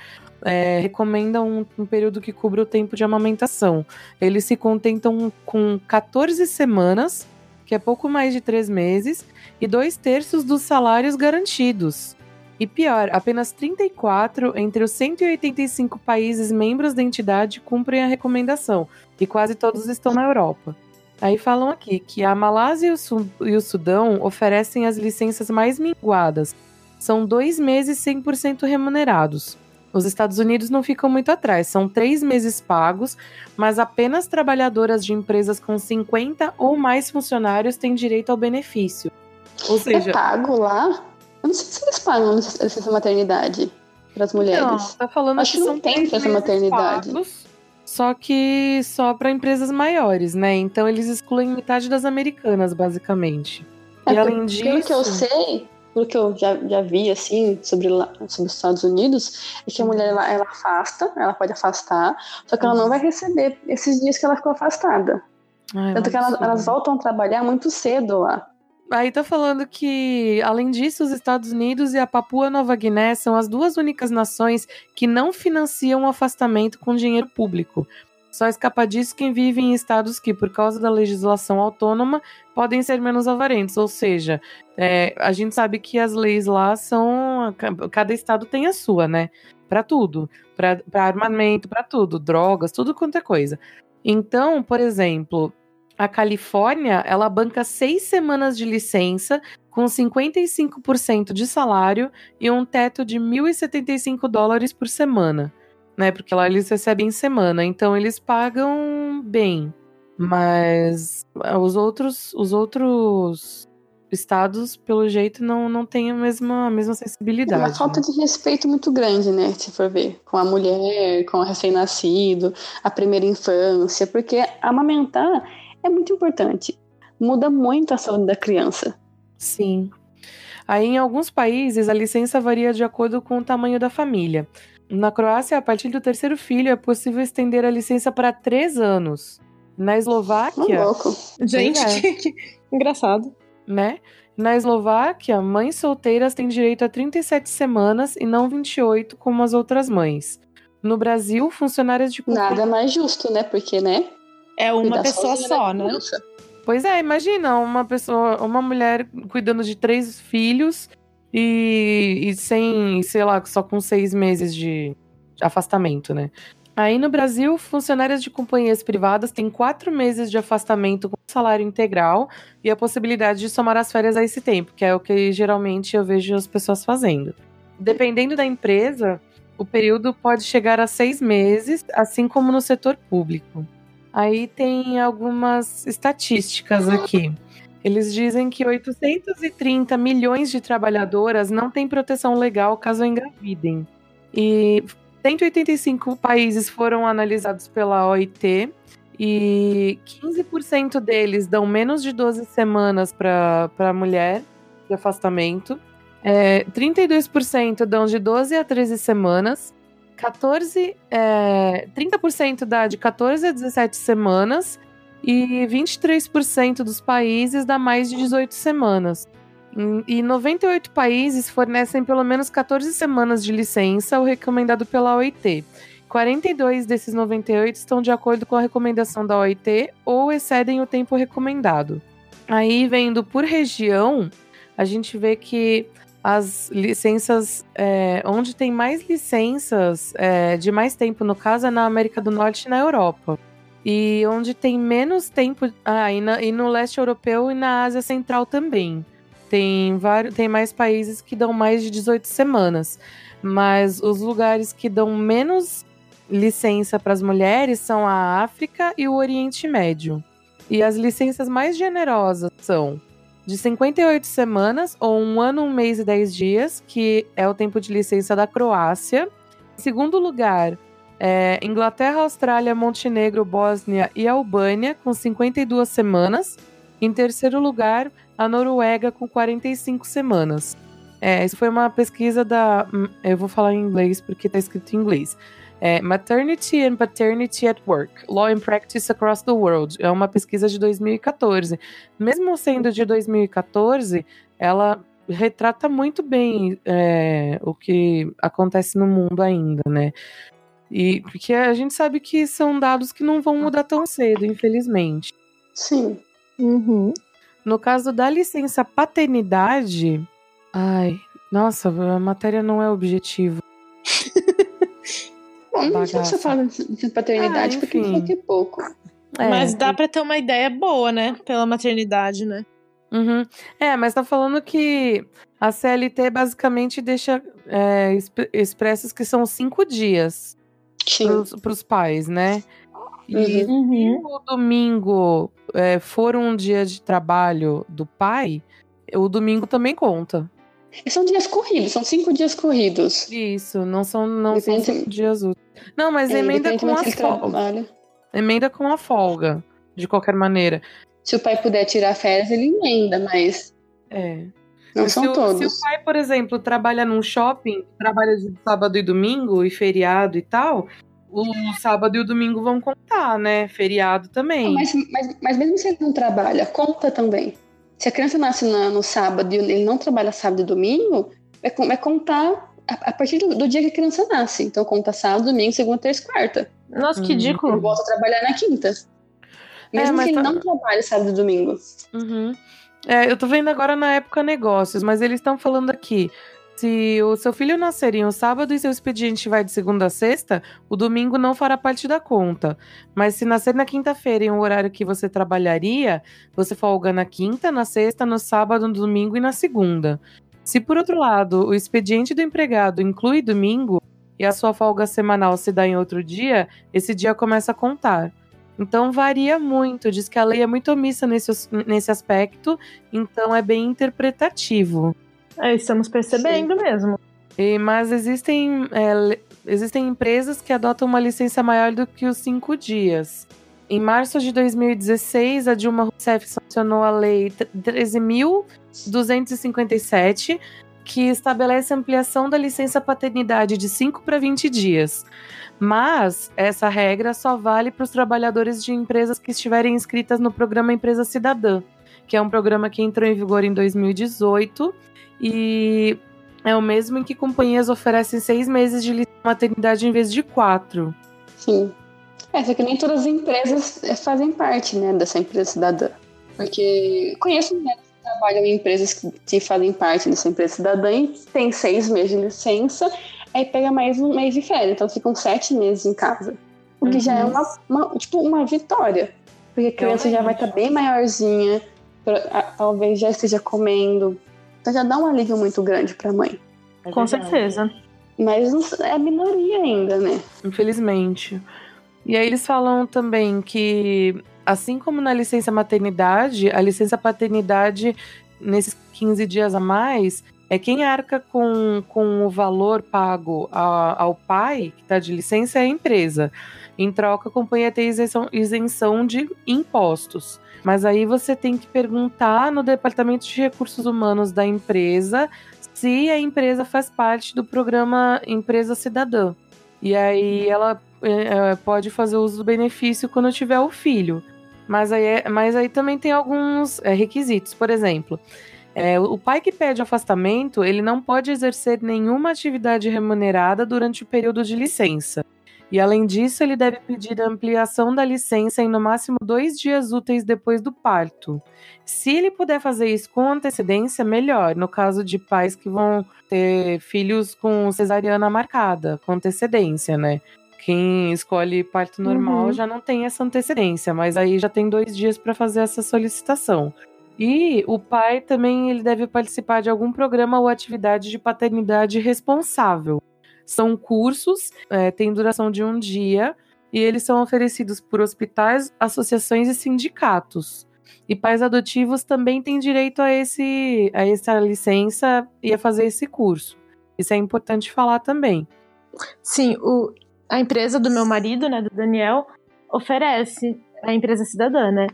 C: é, recomendam um, um, período que cubra o tempo de amamentação. Eles se contentam com 14 semanas, que é pouco mais de três meses, e dois terços dos salários garantidos. E pior, apenas 34 entre os 185 países membros da entidade cumprem a recomendação, e quase todos estão na Europa. Aí falam aqui que a Malásia e o, Sudão oferecem as licenças mais minguadas. São dois meses 100% remunerados. Os Estados Unidos não ficam muito atrás, são três meses pagos, mas apenas trabalhadoras de empresas com 50 ou mais funcionários têm direito ao benefício. Ou seja.
D: É pago lá? Eu não sei se eles pagam licença maternidade para as mulheres. Não,
C: tá falando
D: Acho
C: que,
D: que
C: não
D: tem licença maternidade.
C: Pagos, só que só para empresas maiores, né? Então eles excluem metade das americanas, basicamente.
D: É,
C: e além disso.
D: Pelo que eu sei, pelo que eu já, já vi, assim, sobre, sobre os Estados Unidos, é que a mulher, ela, ela afasta, ela pode afastar, só que ela não vai receber esses dias que ela ficou afastada. Ai, Tanto que elas, elas voltam a trabalhar muito cedo lá.
C: Aí tá falando que, além disso, os Estados Unidos e a Papua Nova Guiné são as duas únicas nações que não financiam o afastamento com dinheiro público. Só escapa disso quem vive em estados que, por causa da legislação autônoma, podem ser menos avarentos. Ou seja, é, a gente sabe que as leis lá são. Cada estado tem a sua, né? Para tudo. Para armamento, para tudo. Drogas, tudo quanto é coisa. Então, por exemplo, a Califórnia, ela banca seis semanas de licença com 55% de salário e um teto de 1.075 dólares por semana né? Porque lá eles recebem em semana, então eles pagam bem. Mas os outros, os outros estados, pelo jeito, não, não têm a mesma, a mesma sensibilidade.
D: É uma falta de respeito muito grande, né? Se for ver, com a mulher, com o recém-nascido, a primeira infância, porque amamentar é muito importante. Muda muito a saúde da criança.
C: Sim. Aí, em alguns países, a licença varia de acordo com o tamanho da família. Na Croácia, a partir do terceiro filho, é possível estender a licença para três anos. Na Eslováquia.
D: louco.
E: Gente, é. que, que engraçado.
C: Né? Na Eslováquia, mães solteiras têm direito a 37 semanas e não 28, como as outras mães. No Brasil, funcionárias de.
D: Nada mais justo, né? Porque, né?
E: É uma pessoa só, né?
C: Pois é, imagina uma pessoa, uma mulher cuidando de três filhos e, e sem, sei lá, só com seis meses de afastamento, né? Aí no Brasil, funcionárias de companhias privadas têm quatro meses de afastamento com salário integral e a possibilidade de somar as férias a esse tempo, que é o que geralmente eu vejo as pessoas fazendo. Dependendo da empresa, o período pode chegar a seis meses, assim como no setor público. Aí tem algumas estatísticas aqui. Eles dizem que 830 milhões de trabalhadoras não têm proteção legal caso engravidem. E 185 países foram analisados pela OIT e 15% deles dão menos de 12 semanas para a mulher de afastamento. É, 32% dão de 12 a 13 semanas. 14, é, 30% dá de 14 a 17 semanas e 23% dos países dá mais de 18 semanas. E 98 países fornecem pelo menos 14 semanas de licença, o recomendado pela OIT. 42 desses 98 estão de acordo com a recomendação da OIT ou excedem o tempo recomendado. Aí, vendo por região, a gente vê que as licenças, é, onde tem mais licenças é, de mais tempo, no caso, é na América do Norte e na Europa. E onde tem menos tempo. Ah, e, na, e no leste europeu e na Ásia Central também. Tem, vários, tem mais países que dão mais de 18 semanas. Mas os lugares que dão menos licença para as mulheres são a África e o Oriente Médio. E as licenças mais generosas são de 58 semanas, ou um ano, um mês e 10 dias, que é o tempo de licença da Croácia. Em segundo lugar, é, Inglaterra, Austrália, Montenegro, Bósnia e Albânia, com 52 semanas. Em terceiro lugar, a Noruega, com 45 semanas. É, isso foi uma pesquisa da. Hum, eu vou falar em inglês porque está escrito em inglês. É, Maternity and Paternity at Work, Law and Practice Across the World. É uma pesquisa de 2014. Mesmo sendo de 2014, ela retrata muito bem é, o que acontece no mundo ainda, né? E porque a gente sabe que são dados que não vão mudar tão cedo, infelizmente.
D: Sim.
E: Uhum.
C: No caso da licença paternidade, ai, nossa, a matéria não é objetivo.
D: Bom, não sei você fala de paternidade,
C: Ah,
D: porque foi que pouco.
C: É,
E: Mas dá pra ter uma ideia boa, né? Pela maternidade, né?
C: Uhum. É, mas tá falando que a CLT basicamente deixa é, exp- expressos que são cinco dias Pros, pros pais, né? E se
E: Uhum.
C: o domingo é, for um dia de trabalho do pai, o domingo também conta.
D: São dias corridos, são cinco dias corridos.
C: Isso, não são, não são
D: Depende-
C: cinco dias úteis. Não, mas
D: É,
C: emenda com a folga.
D: trabalha.
C: Emenda com a folga, de qualquer maneira.
D: Se o pai puder tirar férias, ele emenda, mas
C: É.
D: não
C: se
D: são
C: o,
D: todos.
C: Se o pai, por exemplo, trabalha num shopping, trabalha de sábado e domingo, e feriado e tal, o sábado e o domingo vão contar, né? Feriado também.
D: Mas, mas, mas mesmo se ele não trabalha, conta também. Se a criança nasce na- no sábado e ele não trabalha sábado e domingo, vai, con- vai contar a, a partir do, do dia que a criança nasce. Então conta sábado, domingo, segunda, terça, quarta.
E: Nossa, que
C: Hum.
D: Ele
E: ridículo.
D: volta a trabalhar na quinta. Mesmo
C: mas
D: que ele
C: tá-
D: não trabalhe sábado e domingo.
C: Uhum. É, eu tô vendo agora na época negócios, mas eles estão falando aqui. Se o seu filho nascer em um sábado e seu expediente vai de segunda a sexta, o domingo não fará parte da conta. Mas se nascer na quinta-feira em um horário que você trabalharia, você folga na quinta, na sexta, no sábado, no domingo e na segunda. Se por outro lado, o expediente do empregado inclui domingo e a sua folga semanal se dá em outro dia, esse dia começa a contar. Então varia muito, diz que a lei é muito omissa nesse, nesse aspecto, então é bem interpretativo.
E: É, estamos percebendo mesmo.
C: E- mas existem, é, existem empresas que adotam uma licença maior do que os cinco dias. Em março de 2016, a Dilma Rousseff sancionou a Lei 13.257, que estabelece a ampliação da licença paternidade de 5 para 20 dias. Mas essa regra só vale para os trabalhadores de empresas que estiverem inscritas no programa Empresa Cidadã, que é um programa que entrou em vigor em 2018 e é o mesmo em que companhias oferecem seis meses de licença maternidade em vez de quatro.
D: Sim. É, só que nem todas as empresas eh, fazem parte, né, dessa empresa cidadã. Porque conheço mulheres que trabalham em empresas que, fazem parte dessa empresa cidadã e tem seis meses de licença, aí pega mais um mês de férias, então ficam sete meses em casa. O que já é uma, uma- tipo, uma vitória. Porque a criança já vai estar bem maiorzinha, pra- a- talvez já esteja comendo. Então já dá um alívio muito grande pra mãe.
E: Com certeza.
D: Mas é a minoria ainda, né?
C: Infelizmente. E aí eles falam também que, assim como na licença maternidade, a licença paternidade, nesses 15 dias a mais, é quem arca com, com o valor pago a- ao pai, que está de licença, é a empresa. Em troca, a companhia tem isenção, isenção de impostos. Mas aí você tem que perguntar no Departamento de Recursos Humanos da empresa se a empresa faz parte do programa Empresa Cidadã. E aí ela é, pode fazer uso do benefício quando tiver o filho. Mas aí, é- mas aí também tem alguns é, requisitos. Por exemplo, é, o pai que pede afastamento, ele não pode exercer nenhuma atividade remunerada durante o período de licença. E além disso, ele deve pedir a ampliação da licença em no máximo dois dias úteis depois do parto. Se ele puder fazer isso com antecedência, melhor. No caso de pais que vão ter filhos com cesariana marcada, com antecedência, né? Quem escolhe parto normal
E: Uhum.
C: já não tem essa antecedência, mas aí já tem dois dias para fazer essa solicitação. E o pai também ele deve participar de algum programa ou atividade de paternidade responsável. São cursos, é, tem duração de um dia, e eles são oferecidos por hospitais, associações e sindicatos. E pais adotivos também têm direito a, esse, a essa licença e a fazer esse curso. Isso é importante falar também.
E: Sim, o, a empresa do meu marido, né, do Daniel, oferece a empresa cidadã, né?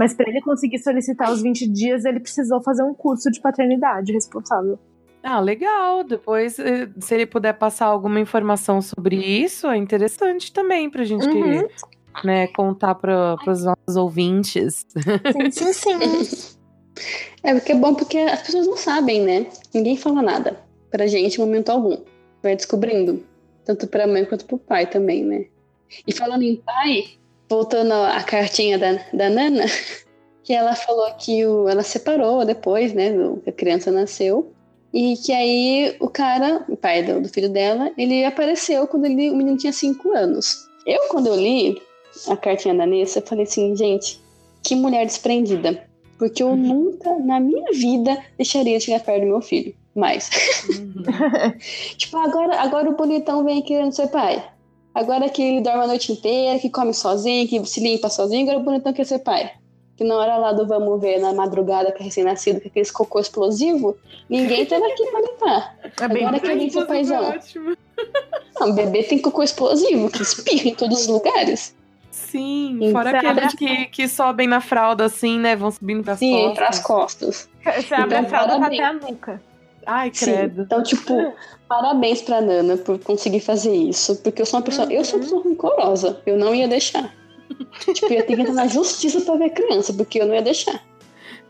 E: Mas para ele conseguir solicitar os 20 dias, ele precisou fazer um curso de paternidade responsável.
C: Ah, legal. Depois, eh, se ele puder passar alguma informação sobre isso, é interessante também pra gente
E: Uhum.
C: né, contar para os nossos ouvintes.
E: Sim, sim, sim.
D: É porque é bom porque as pessoas não sabem, né? Ninguém fala nada pra gente em momento algum. Vai descobrindo. Tanto pra mãe quanto pro pai também, né? E falando em pai, voltando à cartinha da, da Nana, que ela falou que o, ela separou depois, né? do- Que a criança nasceu. E que aí o cara, o pai do, do filho dela, ele apareceu quando ele, o menino tinha 5 anos. Eu, quando eu li a cartinha da Nessa, eu falei assim, gente, que mulher desprendida. Porque eu nunca, na minha vida, deixaria de chegar perto do meu filho. Mais. tipo, agora, agora o bonitão vem querendo ser pai. Agora que ele dorme a noite inteira, que come sozinho, que se limpa sozinho, agora o bonitão quer ser pai. Que na hora lá do vamos ver, na madrugada, que é recém-nascido, com aqueles cocô explosivo, ninguém tava aqui pra limpar.
E: É bem
D: Agora que ele foi paizão.
C: Ótimo.
D: Não, bebê tem cocô explosivo, que espirra em todos os lugares.
C: Sim,
D: Então,
C: fora aqueles que, que sobem na fralda assim, né? Vão subindo pras
D: Sim,
C: costas.
D: pras costas.
E: Você abre a
D: Então,
E: fralda tá até a nuca.
C: Ai,
D: Sim.
C: credo.
D: Então, tipo, parabéns pra Nana por conseguir fazer isso. Porque eu sou uma pessoa. Eu sou uma pessoa rancorosa. Eu não ia deixar. tipo, eu ia ter que entrar na justiça pra ver a criança, porque eu não ia deixar.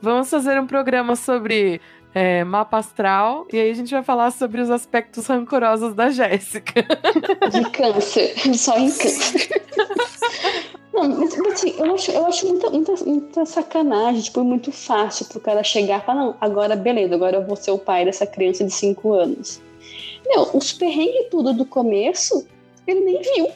C: Vamos fazer um programa sobre é, mapa astral e aí a gente vai falar sobre os aspectos rancorosos da Jéssica.
D: De câncer. Só em câncer. Não, mas assim, eu acho, eu acho muita, muita, muita sacanagem, tipo, muito fácil pro cara chegar e falar, não, agora beleza, agora eu vou ser o pai dessa criança de 5 anos. Meu, os perrengues tudo do começo, ele nem viu.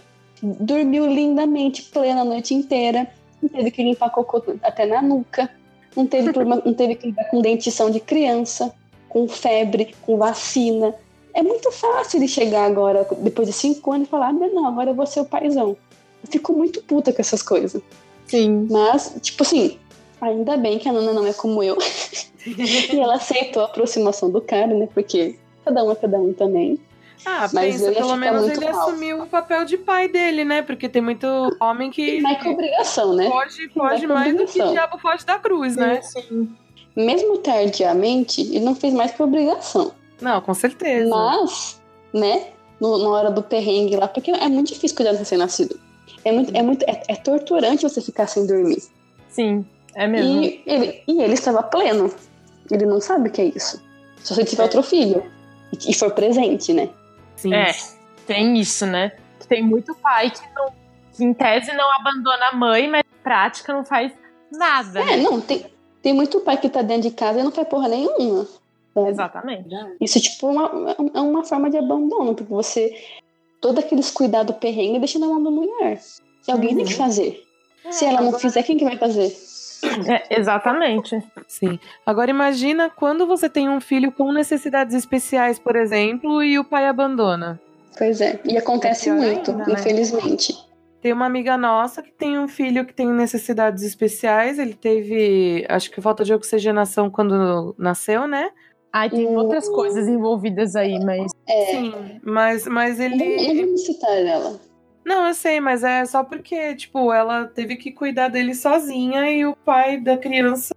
D: Dormiu lindamente, plena a noite inteira, não teve que limpar cocô até na nuca, não teve, problema, não teve que lidar com dentição de criança, com febre, com vacina. É muito fácil ele chegar agora, depois de cinco anos, e falar, ah, não, agora eu vou ser o paizão. Fico muito puta com essas coisas.
E: Sim.
D: Mas, tipo assim, ainda bem que a Nana não é como eu. e ela aceitou a aproximação do cara, né? Porque cada um é cada um também.
C: Ah,
D: Mas
C: pensa, pelo menos ele
D: mal.
C: assumiu o papel de pai dele, né? Porque tem muito homem que
D: Mas com obrigação, né?
C: foge, foge
D: com
C: mais do que
D: obrigação.
C: diabo foge da cruz, né?
E: Sim.
D: Mesmo tardiamente, ele não fez mais que obrigação.
C: Não, com certeza.
D: Mas, né? no- na hora do perrengue lá, porque é muito difícil cuidar do recém-nascido. É muito, é muito, é, é torturante você ficar sem dormir.
E: Sim, é mesmo.
D: E ele, e ele estava pleno. Ele não sabe o que é isso. Só se ele tiver outro filho. E, e for presente, né?
C: Sim.
E: É, tem isso, né? Que tem muito pai que, não, que em tese não abandona a mãe, mas na prática não faz nada.
D: É, não, tem, tem muito pai que tá dentro de casa e não faz porra nenhuma. sabe?
E: Exatamente.
D: Isso, tipo, é uma, é uma forma de abandono, porque você. Todo aqueles cuidados perrengue deixa na mão da mulher. E alguém tem que fazer. Se ela não fizer, quem que vai fazer?
E: É, exatamente.
C: Sim. Agora imagina quando você tem um filho com necessidades especiais, por exemplo, e o pai abandona.
D: Pois é. E acontece
C: É
D: muito,
C: ainda, né?
D: infelizmente.
C: Tem uma amiga nossa que tem um filho que tem necessidades especiais. Ele teve, acho que falta de oxigenação quando nasceu, né?
E: Ai, tem
D: Hum.
E: outras coisas envolvidas aí, mas.
D: É.
C: Sim. Mas, mas
D: Não, não
C: ele.
D: vamos citar ela.
C: Não, eu sei, mas é só porque, tipo, ela teve que cuidar dele sozinha e o pai da criança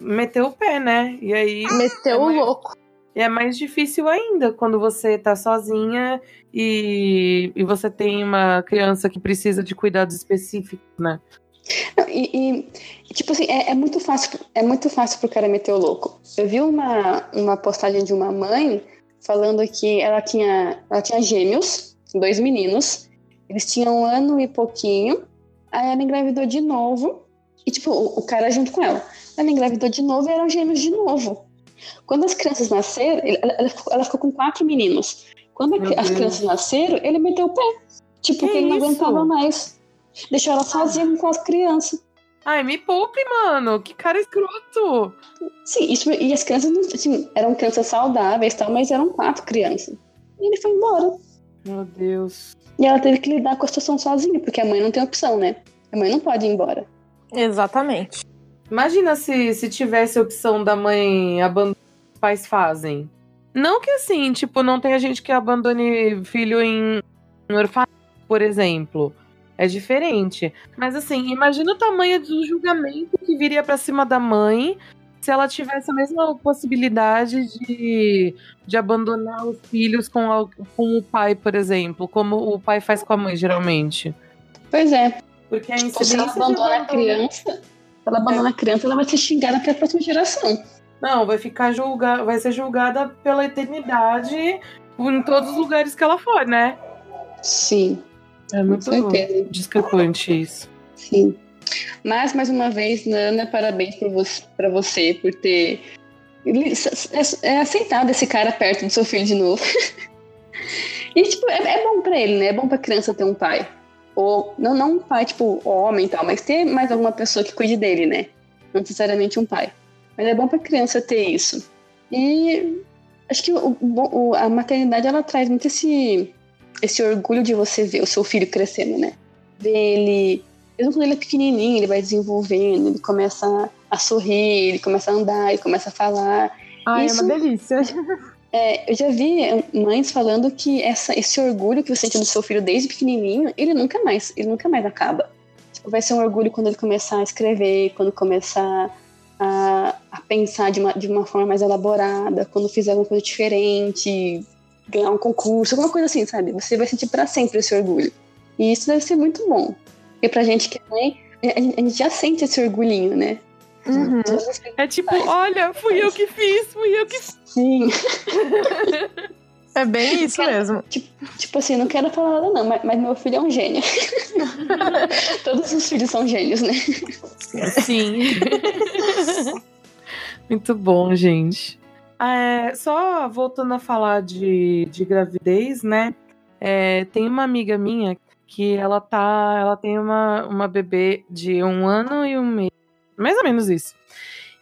C: meteu o pé, né? E aí.
E: Meteu o
C: mais-
E: louco.
C: E é mais difícil ainda quando você tá sozinha e, e você tem uma criança que precisa de cuidados específicos, né?
D: E, e, tipo assim, é, é muito fácil, é muito fácil pro cara meter o louco. Eu vi uma, uma postagem de uma mãe falando que ela tinha, ela tinha gêmeos, dois meninos. Eles tinham um ano e pouquinho. Aí ela engravidou de novo. E, tipo, o, o cara junto com ela. Ela engravidou de novo e eram gêmeos de novo. Quando as crianças nasceram, ela, ela ficou, ela ficou com quatro meninos. Quando a- as crianças nasceram, ele meteu o pé. Tipo,
C: Que
D: ele não aguentava mais. Deixou ela sozinha com as crianças.
C: Ai, me poupe, mano. Que cara escroto.
D: Sim, isso, e as crianças não, assim, eram crianças saudáveis e tal, mas eram quatro crianças. E ele foi embora.
C: Meu Deus.
D: E ela teve que lidar com a situação sozinha, porque a mãe não tem opção, né? A mãe não pode ir embora.
E: Exatamente.
C: Imagina se, se tivesse a opção da mãe abandonar os pais fazem. Não que assim, tipo, não tenha gente que abandone filho em, em orfanato, por exemplo. É diferente. Mas assim, imagina o tamanho do julgamento que viria pra cima da mãe se ela tivesse a mesma possibilidade de, de abandonar os filhos com, al- com o pai, por exemplo, como o pai faz com a mãe, geralmente.
D: Pois é.
C: Porque a
D: Tipo, se ela
C: incidência
D: abandona a
C: abandono-
D: criança, ela abandona a criança, ela vai ser xingada para a próxima geração.
C: Não, vai ficar julgada, vai ser julgada pela eternidade em todos os lugares que ela for, né?
D: Sim,
C: É muito discrepante isso.
D: Sim. Mas, mais uma vez, Nana, parabéns por você, pra você por ter é, é aceitado esse cara perto do seu filho de novo. e, tipo, é, é bom pra ele, né? É bom pra criança ter um pai. Ou, não, não um pai, tipo, homem e tal, mas ter mais alguma pessoa que cuide dele, né? Não necessariamente um pai. Mas é bom pra criança ter isso. E acho que o- o- a maternidade, ela traz muito esse, esse orgulho de você ver o seu filho crescendo, né? Ver ele mesmo quando ele é pequenininho, ele vai desenvolvendo, ele começa a, sorrir, ele começa a andar, ele começa a falar.
E: Ai,
D: Isso-
E: é uma delícia.
D: É, eu já vi mães falando que essa, esse orgulho que você sente do seu filho desde pequenininho, ele nunca mais, ele nunca mais acaba. Tipo, vai ser um orgulho quando ele começar a escrever, quando começar a, a pensar de uma, de uma forma mais elaborada, quando fizer alguma coisa diferente, ganhar um concurso, alguma coisa assim, sabe? Você vai sentir pra sempre esse orgulho. E isso deve ser muito bom. Porque pra gente que é mãe, a gente, a gente já sente esse orgulhinho, né?
E: Uhum.
C: É tipo, olha, fui eu que fiz, fui eu que fiz.
D: Sim.
E: É bem isso mesmo.
D: Tipo assim, não quero falar nada não, mas, mas meu filho é um gênio. Todos os filhos são gênios, né?
C: Sim. Muito bom, gente. É, só voltando a falar de, de gravidez, né? É, tem uma amiga minha que ela tá. Ela tem uma, uma bebê de um ano e um mês. Mais ou menos isso.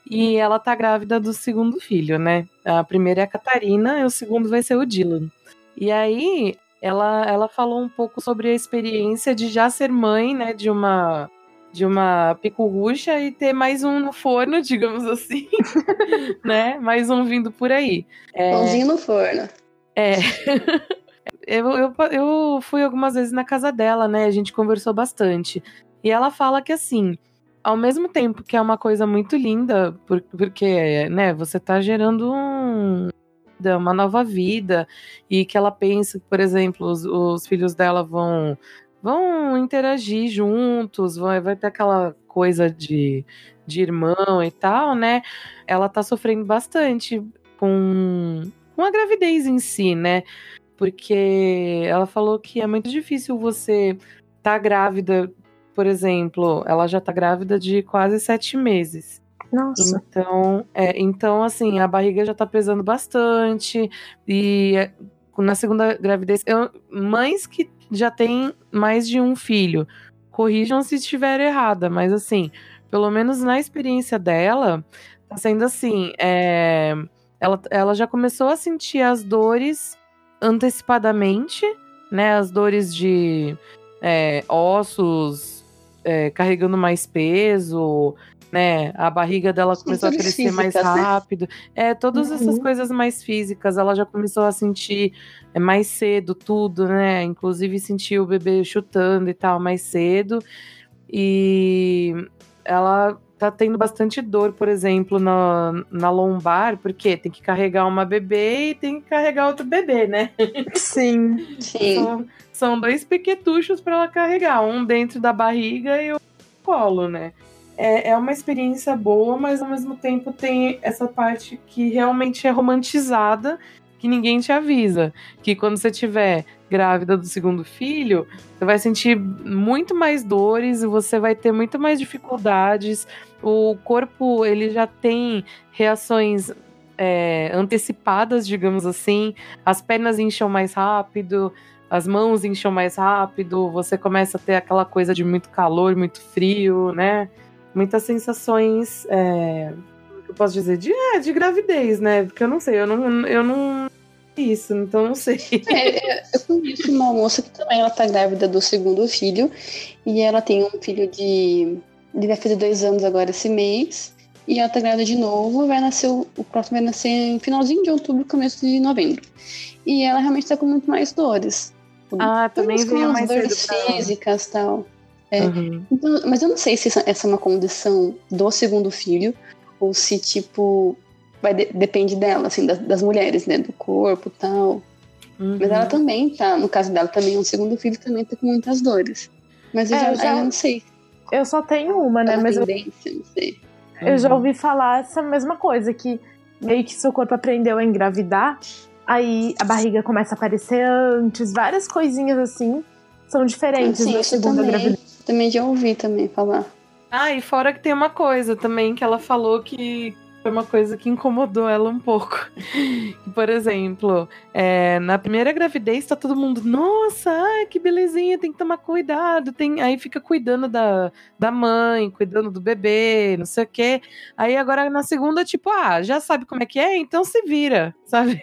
C: E ela tá grávida do segundo filho, né? A primeira é a Catarina e o segundo vai ser o Dylan. E aí, ela, ela falou um pouco sobre a experiência de já ser mãe, né? De uma de uma picurrucha e ter mais um no forno, digamos assim, né? Mais um vindo por aí. É,
D: Pãozinho no forno.
C: é. eu, eu, eu fui algumas vezes na casa dela, né? A gente conversou bastante. E ela fala que assim, ao mesmo tempo que é uma coisa muito linda, por- porque, né, você tá gerando um- uma nova vida, e que ela pensa que, por exemplo, os, os filhos dela vão vão interagir juntos, vai, vai ter aquela coisa de, de irmão e tal, né? Ela tá sofrendo bastante com, com a gravidez em si, né? Porque ela falou que é muito difícil você tá grávida, por exemplo, ela já tá grávida de quase sete meses.
E: Nossa.
C: Então, é, então, assim, a barriga já tá pesando bastante. E é, na segunda gravidez, eu- mães que já têm mais de um filho, corrijam se estiver errada, mas assim, pelo menos na experiência dela, tá sendo assim, é, ela, ela já começou a sentir as dores antecipadamente, né? As dores de é, ossos é, carregando mais peso, né? A barriga dela começou a crescer mais
D: físicas, né?
C: rápido. É, todas essas
E: Uhum.
C: coisas mais físicas, ela já começou a sentir é, mais cedo tudo, né? Inclusive sentir o bebê chutando e tal mais cedo. E ela tá tendo bastante dor, por exemplo, na, na lombar, porque tem que carregar uma bebê e tem que carregar outro bebê, né?
E: Sim.
D: Sim.
C: São, são dois pequetuchos para ela carregar, um dentro da barriga e o colo, né? É, é uma experiência boa, mas ao mesmo tempo tem essa parte que realmente é romantizada, que ninguém te avisa. Que quando você tiver grávida do segundo filho, você vai sentir muito mais dores e você vai ter muito mais dificuldades. O corpo, ele já tem reações é, antecipadas, digamos assim. As pernas incham mais rápido, as mãos incham mais rápido, você começa a ter aquela coisa de muito calor, muito frio, né? Muitas sensações, é, eu posso dizer, de, é, de gravidez, né? Porque eu não sei, eu não, eu não isso, então eu não sei.
D: É, é, eu conheço uma moça que também ela tá grávida do segundo filho e ela tem um filho de. Ele vai fazer dois anos agora esse mês. E ela tá grávida de novo, vai nascer. O, o próximo vai nascer em finalzinho de outubro, começo de novembro. E ela realmente tá com muito mais dores.
C: Ah, também veio mais
D: dores físicas e tal. É.
C: Uhum.
D: Então, mas eu não sei se essa, é uma condição do segundo filho ou se, tipo, vai de- depende dela, assim, das, das mulheres, né? Do corpo e tal.
C: Uhum.
D: Mas ela também tá, no caso dela também, é um segundo filho também tá com muitas dores. Mas eu
E: É,
D: já,
E: eu já-
D: eu não sei.
E: Eu só tenho uma, né?
D: Uma
E: Mas eu,
D: não sei.
E: eu já ouvi falar essa mesma coisa, que meio que seu corpo aprendeu a engravidar, aí a barriga começa a aparecer antes, várias coisinhas assim são diferentes
D: Sim,
E: da
D: isso
E: segunda gravidez.
D: Também já ouvi também falar.
C: Ah, e fora que tem uma coisa também que ela falou que foi uma coisa que incomodou ela um pouco. Por exemplo, é, na primeira gravidez tá todo mundo, nossa, ai, que belezinha, tem que tomar cuidado. Tem... Aí fica cuidando da, da mãe, cuidando do bebê, não sei o quê. Aí agora na segunda, tipo, ah, já sabe como é que é, então se vira, sabe?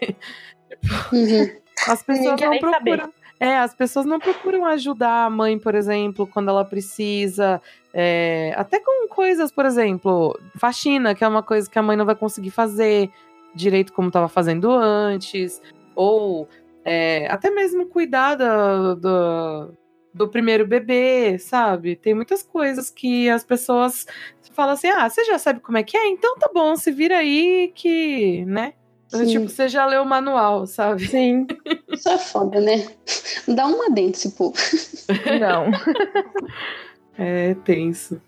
D: Uhum.
C: As pessoas não
E: nem
C: procuram. É, as pessoas não procuram ajudar a mãe, por exemplo, quando ela precisa. é, até com coisas, por exemplo, faxina, que é uma coisa que a mãe não vai conseguir fazer direito como estava fazendo antes. Ou é, até mesmo cuidar da- do, do primeiro bebê, sabe? Tem muitas coisas que as pessoas falam assim: ah, você já sabe como é que é? Então tá bom, se vira aí que, né?
D: Sim.
C: Tipo, você já leu o manual, sabe?
E: Sim,
D: Isso é foda, né? Dá uma dentro esse povo.
E: não.
C: É tenso.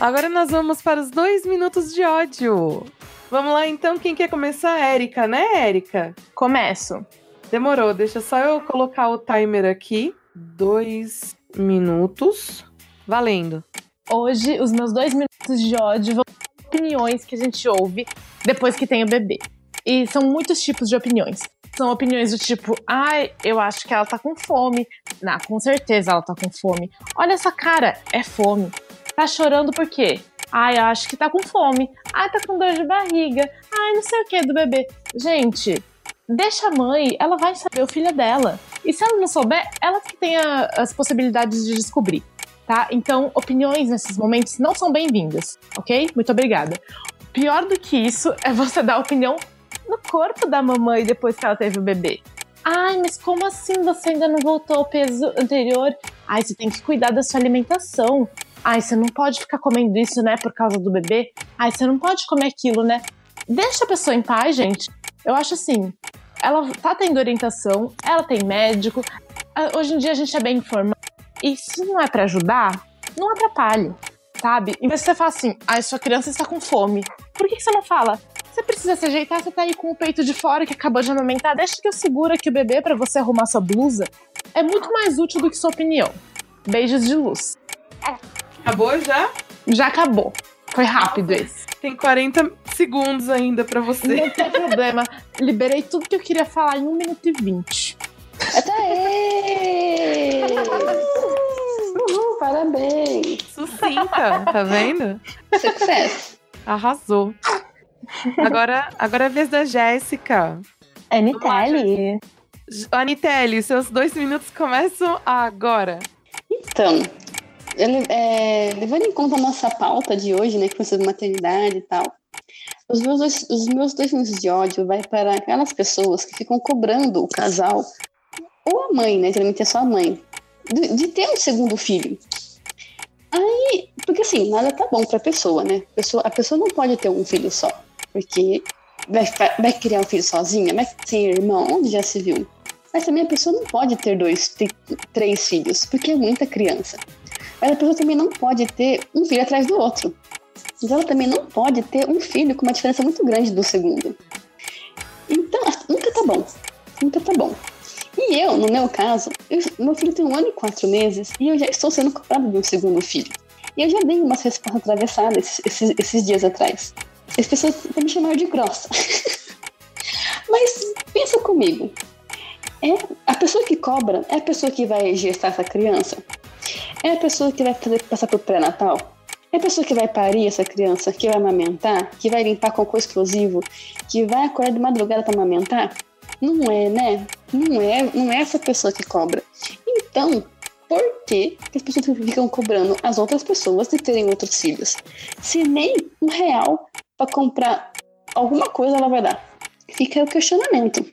C: Agora nós vamos para os dois minutos de ódio. Vamos lá então, quem quer começar? Érica, né, Érica?
E: Começo.
C: Demorou, deixa só eu colocar o timer aqui. Dois minutos. Valendo.
E: Hoje, os meus dois minutos de ódio vão ser opiniões que a gente ouve depois que tem o bebê. E são muitos tipos de opiniões. São opiniões do tipo, ai, eu acho que ela tá com fome. Não, com certeza ela tá com fome. Olha essa cara, é fome. Tá chorando por quê? Ai, acho que tá com fome. Ai, tá com dor de barriga. Ai, não sei o que do bebê. Gente, deixa a mãe, ela vai saber o filho dela. E se ela não souber, ela que tem a- as possibilidades de descobrir tá? Então, opiniões nesses momentos não são bem-vindas, ok? Muito obrigada. Pior do que isso é você dar opinião no corpo da mamãe depois que ela teve o bebê. Ai, mas como assim você ainda não voltou ao peso anterior? Ai, você tem que cuidar da sua alimentação. Ai, você não pode ficar comendo isso, né, por causa do bebê. Ai, você não pode comer aquilo, né? Deixa a pessoa em paz, gente. Eu acho assim, ela tá tendo orientação, ela tem médico. Ah, Hoje em dia a gente é bem informado. E se não é pra ajudar, não atrapalhe, sabe? Em vez de você falar assim, ai, sua criança está com fome. Por que que você não fala? Você precisa se ajeitar, você tá aí com o peito de fora que acabou de amamentar, deixa que eu seguro aqui o bebê pra você arrumar sua blusa. É muito mais útil do que sua opinião. Beijos de luz.
C: Acabou já?
E: Já acabou. Foi rápido esse.
C: Tem 40 segundos ainda pra você.
E: Não tem problema. Liberei tudo que eu queria falar em 1 minuto e 20.
D: Até aí! Uhul, parabéns!
C: Sucinta, tá vendo?
D: Sucesso!
C: Arrasou. Agora, agora é a vez da Jéssica.
E: Anitelli.
C: Anitelli, seus dois minutos começam agora.
D: Então, é, levando em conta a nossa pauta de hoje, né, que foi sobre maternidade e tal, os meus, dois, os meus dois minutos de ódio vai para aquelas pessoas que ficam cobrando o casal, ou a mãe, né, geralmente é só a mãe, de, de ter um segundo filho. Aí, porque assim, nada tá bom pra pessoa, né? A pessoa, a pessoa não pode ter um filho só, porque vai, vai, criar um filho sozinha, vai sem irmão, onde já se viu? Mas também a pessoa não pode ter dois, ter três filhos, porque é muita criança. Mas a pessoa também não pode ter um filho atrás do outro. Mas ela também não pode ter um filho com uma diferença muito grande do segundo. Então, nunca tá bom. Nunca tá bom. E eu, no meu caso, eu- meu filho tem um ano e quatro meses e eu já estou sendo cobrada de um segundo filho. E eu já dei umas respostas atravessadas esses, esses, esses dias atrás. As pessoas me chamaram de grossa. Mas pensa comigo. É, a pessoa que cobra é a pessoa que vai gestar essa criança? É a pessoa que vai fazer, passar por pré-natal? É a pessoa que vai parir essa criança, que vai amamentar, que vai limpar cocô explosivo, que vai acordar de madrugada para amamentar? Não é, né? Não é, não é essa pessoa que cobra. Então, por que, que as pessoas ficam cobrando as outras pessoas de terem outros filhos? Se nem um real para comprar alguma coisa ela vai dar. Fica o questionamento.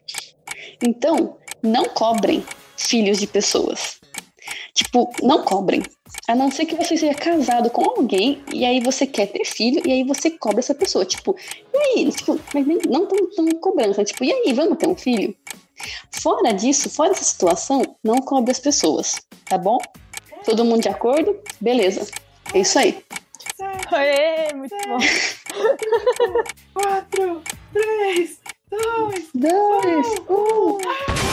D: Então, não cobrem filhos de pessoas. Tipo, não cobrem. A não ser que você seja casado com alguém e aí você quer ter filho e aí você cobra essa pessoa. Tipo, e aí? Tipo, mas nem, não tão, tão cobrança. Tipo, e aí, vamos ter um filho? Fora disso, fora dessa situação, não cobre as pessoas, tá bom? Todo mundo de acordo? Beleza. É isso aí.
E: Aê, muito bom.
C: Quatro, três, dois.
D: Dois, um.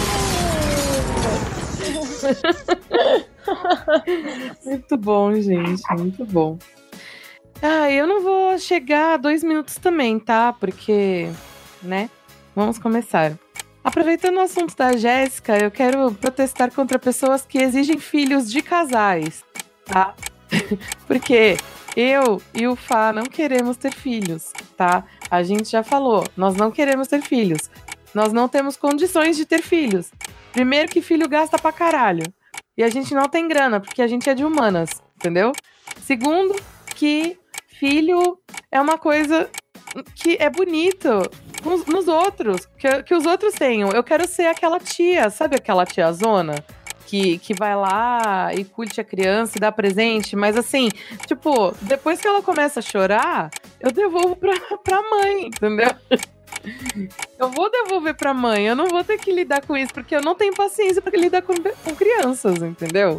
C: Muito bom, gente. Muito bom. Ah, eu não vou chegar a dois minutos também, tá? Porque, né? Vamos começar. Aproveitando o assunto da Jéssica, eu quero protestar contra pessoas que exigem filhos de casais, tá? Porque eu e o Fá não queremos ter filhos, tá? A gente já falou, nós não queremos ter filhos. Nós não temos condições de ter filhos. Primeiro que filho gasta pra caralho. E a gente não tem grana, porque a gente é de humanas, entendeu? Segundo, que filho é uma coisa que é bonito nos, outros, que, que os outros tenham. Eu quero ser aquela tia, sabe aquela tia zona? Que, que vai lá e curte a criança e dá presente, mas assim, tipo, depois que ela começa a chorar, eu devolvo pra, pra mãe, entendeu? Eu vou devolver pra mãe, eu não vou ter que lidar com isso, porque eu não tenho paciência pra lidar com, com crianças, entendeu?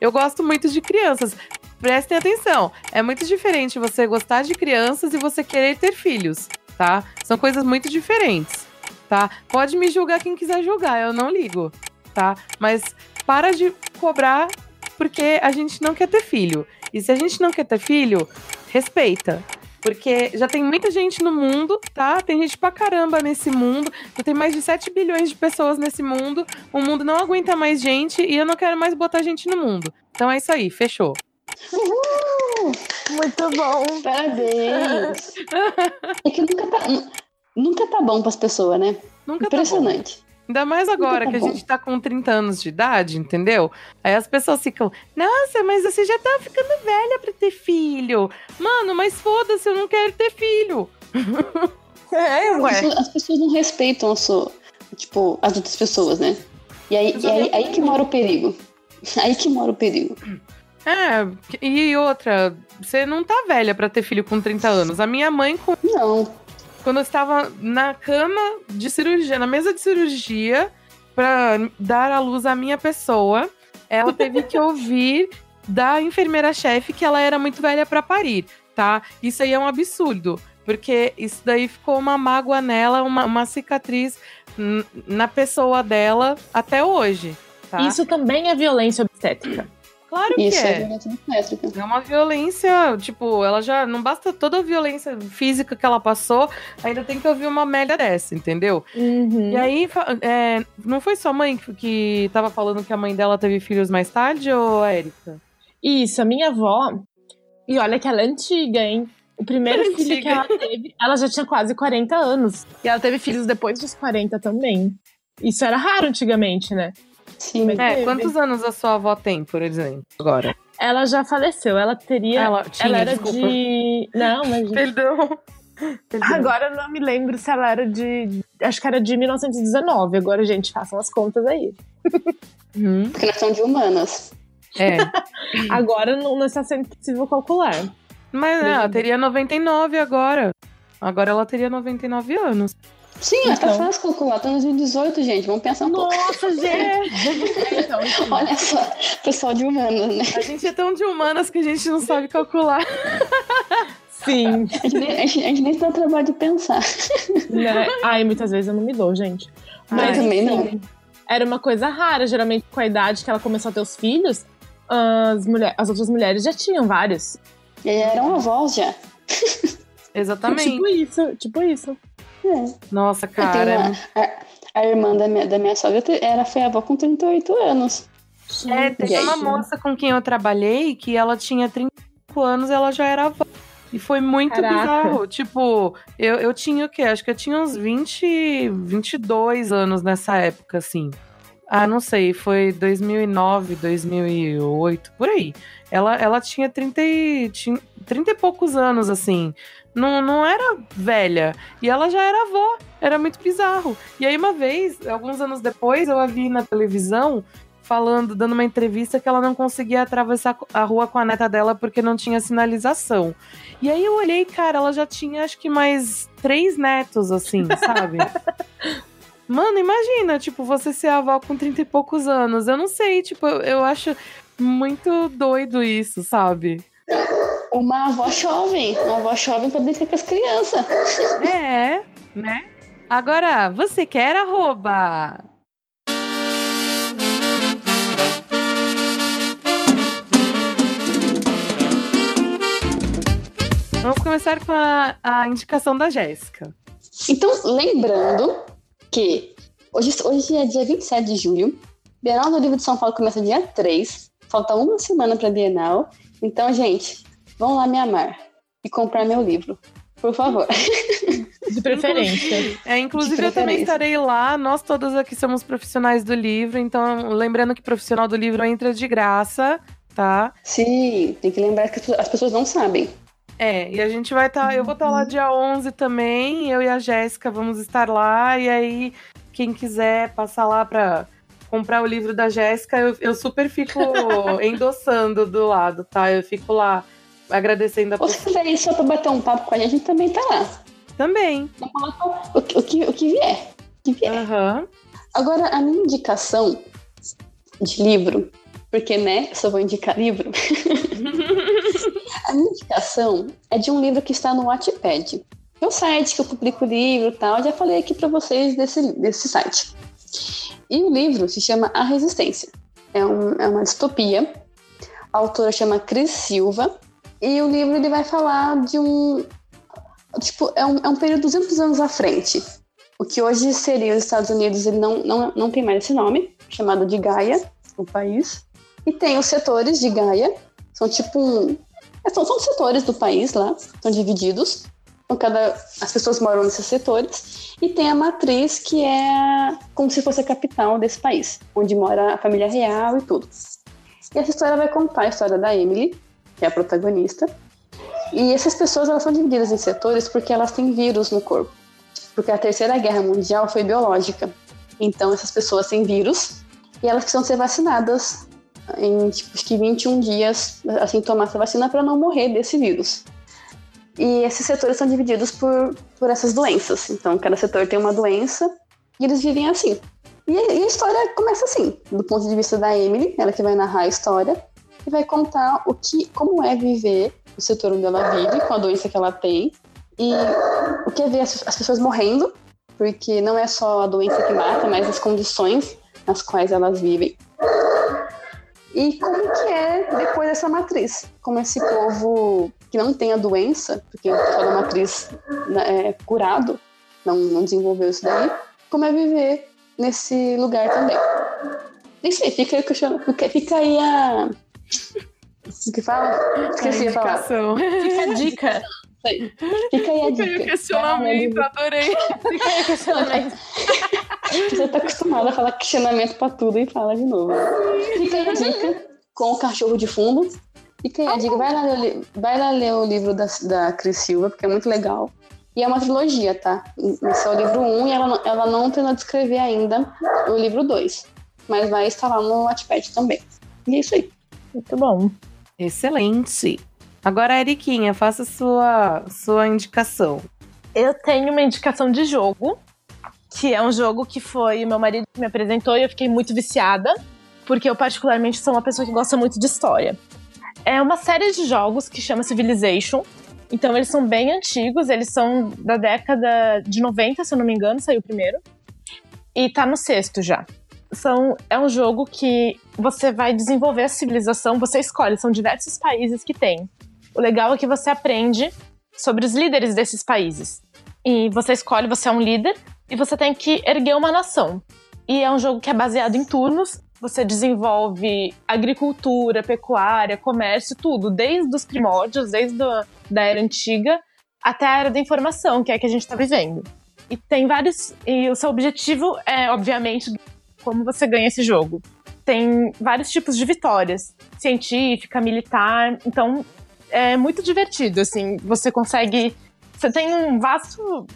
C: Eu gosto muito de crianças. Prestem atenção, é muito diferente você gostar de crianças e você querer ter filhos, tá? São coisas muito diferentes, tá? Pode me julgar quem quiser julgar, eu não ligo, tá? Mas para de cobrar porque a gente não quer ter filho. E se a gente não quer ter filho, respeita. Porque já tem muita gente no mundo, tá? Tem gente pra caramba nesse mundo. Já tem mais de 7 bilhões de pessoas nesse mundo. O mundo não aguenta mais gente e eu não quero mais botar gente no mundo. Então é isso aí, fechou.
D: Uhul!
E: Muito bom.
D: Parabéns! É que nunca tá, nu- nunca tá bom pras pessoas, né?
C: Nunca tá bom.
D: Impressionante.
C: Ainda mais agora que a gente tá com 30 anos de idade, entendeu? Aí as pessoas ficam, nossa, mas você já tá ficando velha pra ter filho. Mano, mas foda-se, eu não quero ter filho.
E: É,
D: As
E: ué.
D: pessoas- As pessoas não respeitam a sua, tipo, as outras pessoas, né? E aí, e aí, aí que mora o perigo. Aí que mora o perigo.
C: É, e outra, você não tá velha pra ter filho com 30 anos. A minha mãe, com-
D: Não.
C: Quando eu estava na cama de cirurgia, na mesa de cirurgia, pra dar à luz a minha pessoa, ela teve que ouvir da enfermeira-chefe que ela era muito velha pra parir, tá? Isso aí é um absurdo. Porque isso daí ficou uma mágoa nela, uma, uma cicatriz na pessoa dela até hoje. Tá?
E: Isso também é violência obstétrica.
C: Claro que
D: Isso é
C: é.
D: violência obstétrica.
C: É uma violência, tipo, ela já. Não basta toda a violência física que ela passou, ainda tem que ouvir uma merda dessa, entendeu?
E: Uhum.
C: E aí, é, não foi sua mãe que, que tava falando que a mãe dela teve filhos mais tarde, ou a Erika?
E: Isso, a minha avó. E olha que ela é antiga, hein? O primeiro filho que
C: Antiga.
E: ela teve, ela já tinha quase 40 anos. E ela teve filhos depois dos 40 também. Isso era raro antigamente, né?
D: Sim.
C: É, quantos anos a sua avó tem, por exemplo, agora?
E: Ela já faleceu. Ela teria.
C: Ela
E: Ela,
C: tinha,
E: era
C: desculpa.
E: de. Não, mas.
C: Perdão. Perdão.
E: Agora eu não me lembro se ela era de. Acho que era de 1919. Agora, gente, façam as contas aí.
C: Hum,
D: Porque nós somos de humanas.
C: é.
E: Agora não, não está sendo possível calcular.
C: Mas né, ela teria 99 agora. Agora ela teria 99 anos.
D: Sim, é tá
E: Então.
D: fácil calcular. Tá nos 18, gente. Vamos pensar um pouco.
E: Nossa, gente! então, enfim.
D: Olha só, pessoal de humanas, né?
C: A gente é tão de humanas que a gente não sabe calcular.
E: Sim.
D: A gente, nem- a gente, nem dá trabalho de pensar.
E: Né? Ai, muitas vezes eu não me dou, gente. Mas
D: Eu também
E: enfim, Era uma coisa rara. Geralmente, com a idade que ela começou a ter os filhos, as, mulher, as outras mulheres já tinham vários.
D: E aí eram avós já.
C: Exatamente.
E: Tipo isso, tipo isso.
D: É.
C: Nossa, cara.
D: uma- a, a irmã da minha, da minha sogra era, foi avó com 38 anos.
C: É, teve
D: E aí?
C: uma moça com quem eu trabalhei que ela tinha 35 anos e ela já era avó. E foi muito
E: Caraca.
C: bizarro. Tipo, eu, eu tinha o quê? Acho que eu tinha uns 20, 22 anos nessa época, assim. Ah, não sei, foi 2009, 2008, por aí. Ela, ela tinha 30 e, tinha 30 e poucos anos, assim. Não, não era velha. E ela já era avó. Era muito bizarro. E aí, uma vez, alguns anos depois, eu a vi na televisão falando, dando uma entrevista que ela não conseguia atravessar a rua com a neta dela porque não tinha sinalização. E aí eu olhei, cara, ela já tinha acho que mais três netos, assim, sabe? Mano, imagina, tipo, você ser avó com 30 e poucos anos. Eu não sei, tipo, eu, eu acho muito doido isso, sabe?
D: Uma avó jovem, uma avó jovem pra brincar com as crianças.
C: É, né? Agora, você quer arroba? Vamos começar com a, a indicação da Jéssica.
D: Então, lembrando que hoje, hoje é dia 27 de julho, Bienal do Livro de São Paulo começa dia 3, falta uma semana para Bienal. Então, gente, vão lá me amar e comprar meu livro, por favor.
E: De preferência.
C: É, inclusive
D: De
C: eu também
D: preferência.
C: estarei lá. Nós todos aqui somos profissionais do livro, então lembrando que profissional do livro entra de graça, tá?
D: Sim, tem que lembrar que as pessoas não sabem.
C: É, e a gente vai estar. eu vou estar lá dia 11 também. Eu e a Jéssica vamos estar lá. E aí, quem quiser passar lá pra comprar o livro da Jéssica, eu, eu super fico endossando do lado, tá? Eu fico lá agradecendo a
D: Ou se quiser ir só pra bater um papo com a gente, a gente também tá lá.
C: também.
D: O, que- o que, o que vier. O que vier.
C: Aham.
D: Agora, a minha indicação de livro, porque, né, só vou indicar livro. a minha indicação é de um livro que está no Wattpad. É o site que eu publico livro e tal. Já falei aqui para vocês desse, desse site. E o livro se chama A Resistência. É, um- é uma distopia. A autora chama Cris Silva. E o livro ele vai falar de um. Tipo, é um, é um período de 200 anos à frente. O que hoje seria os Estados Unidos, ele não, não, não tem mais esse nome, chamado de Gaia, o país. E tem os setores de Gaia, são tipo um. é, São, são setores do país lá, são divididos. Então, cada, as pessoas moram nesses setores. E tem a matriz, que é como se fosse a capital desse país, onde mora a família real e tudo. E essa história vai contar a história da Emily, que é a protagonista. E essas pessoas elas são divididas em setores porque elas têm vírus no corpo porque a terceira guerra mundial foi biológica. Então essas pessoas têm vírus e elas precisam ser vacinadas em tipo, que 21 dias, assim, tomar essa vacina para não morrer desse vírus. E esses setores são divididos por, por essas doenças. Então cada setor tem uma doença e eles vivem assim. E, e a história começa assim, do ponto de vista da Emily, ela que vai narrar a história e vai contar o que, como é viver no setor onde ela vive, com a doença que ela tem, e o que é ver as, as pessoas morrendo, porque não é só a doença que mata, mas as condições nas quais elas vivem. E como que é depois dessa matriz? Como esse povo que não tem a doença, porque o pessoal da matriz né, é curado, não, não desenvolveu isso daí, como é viver nesse lugar também. Isso aí, o fica, fica aí a. O que fala? Esqueci
C: A
D: de falar.
E: Fica a dica.
D: Fica aí a
C: Fica aí o
D: dica.
C: questionamento, adorei.
E: Fica aí o questionamento.
D: Você tá acostumada a falar questionamento pra tudo e fala de novo. Fica aí a dica com o cachorro de fundo. Fica aí a dica. Vai lá ler, o li- vai lá ler o livro da, da Cris Silva, porque é muito legal. E é uma trilogia, tá? Esse é o livro 1 e ela, não- ela não terminou de escrever ainda o livro 2. Mas vai estar lá no Wattpad também. E é isso aí.
E: Muito bom.
C: Excelente. Agora, Eriquinha, faça sua, sua indicação.
E: Eu tenho uma indicação de jogo, que é um jogo que foi meu marido que me apresentou e eu fiquei muito viciada, porque eu particularmente sou uma pessoa que gosta muito de história. É uma série de jogos que chama Civilization. Então eles são bem antigos, eles são da década de 90, se eu não me engano, saiu o primeiro. E tá no sexto já. São, é um jogo que você vai desenvolver a civilização, você escolhe, são diversos países que tem. O legal é que você aprende sobre os líderes desses países. E você escolhe, você é um líder, e você tem que erguer uma nação. E é um jogo que é baseado em turnos. Você desenvolve agricultura, pecuária, comércio, tudo, desde os primórdios, desde a da era antiga até a era da informação, que é a que a gente está vivendo. E tem vários. E o seu objetivo é, obviamente, como você ganha esse jogo. Tem vários tipos de vitórias: científica, militar. Então, é muito divertido, assim. Você consegue. Você tem um vasto.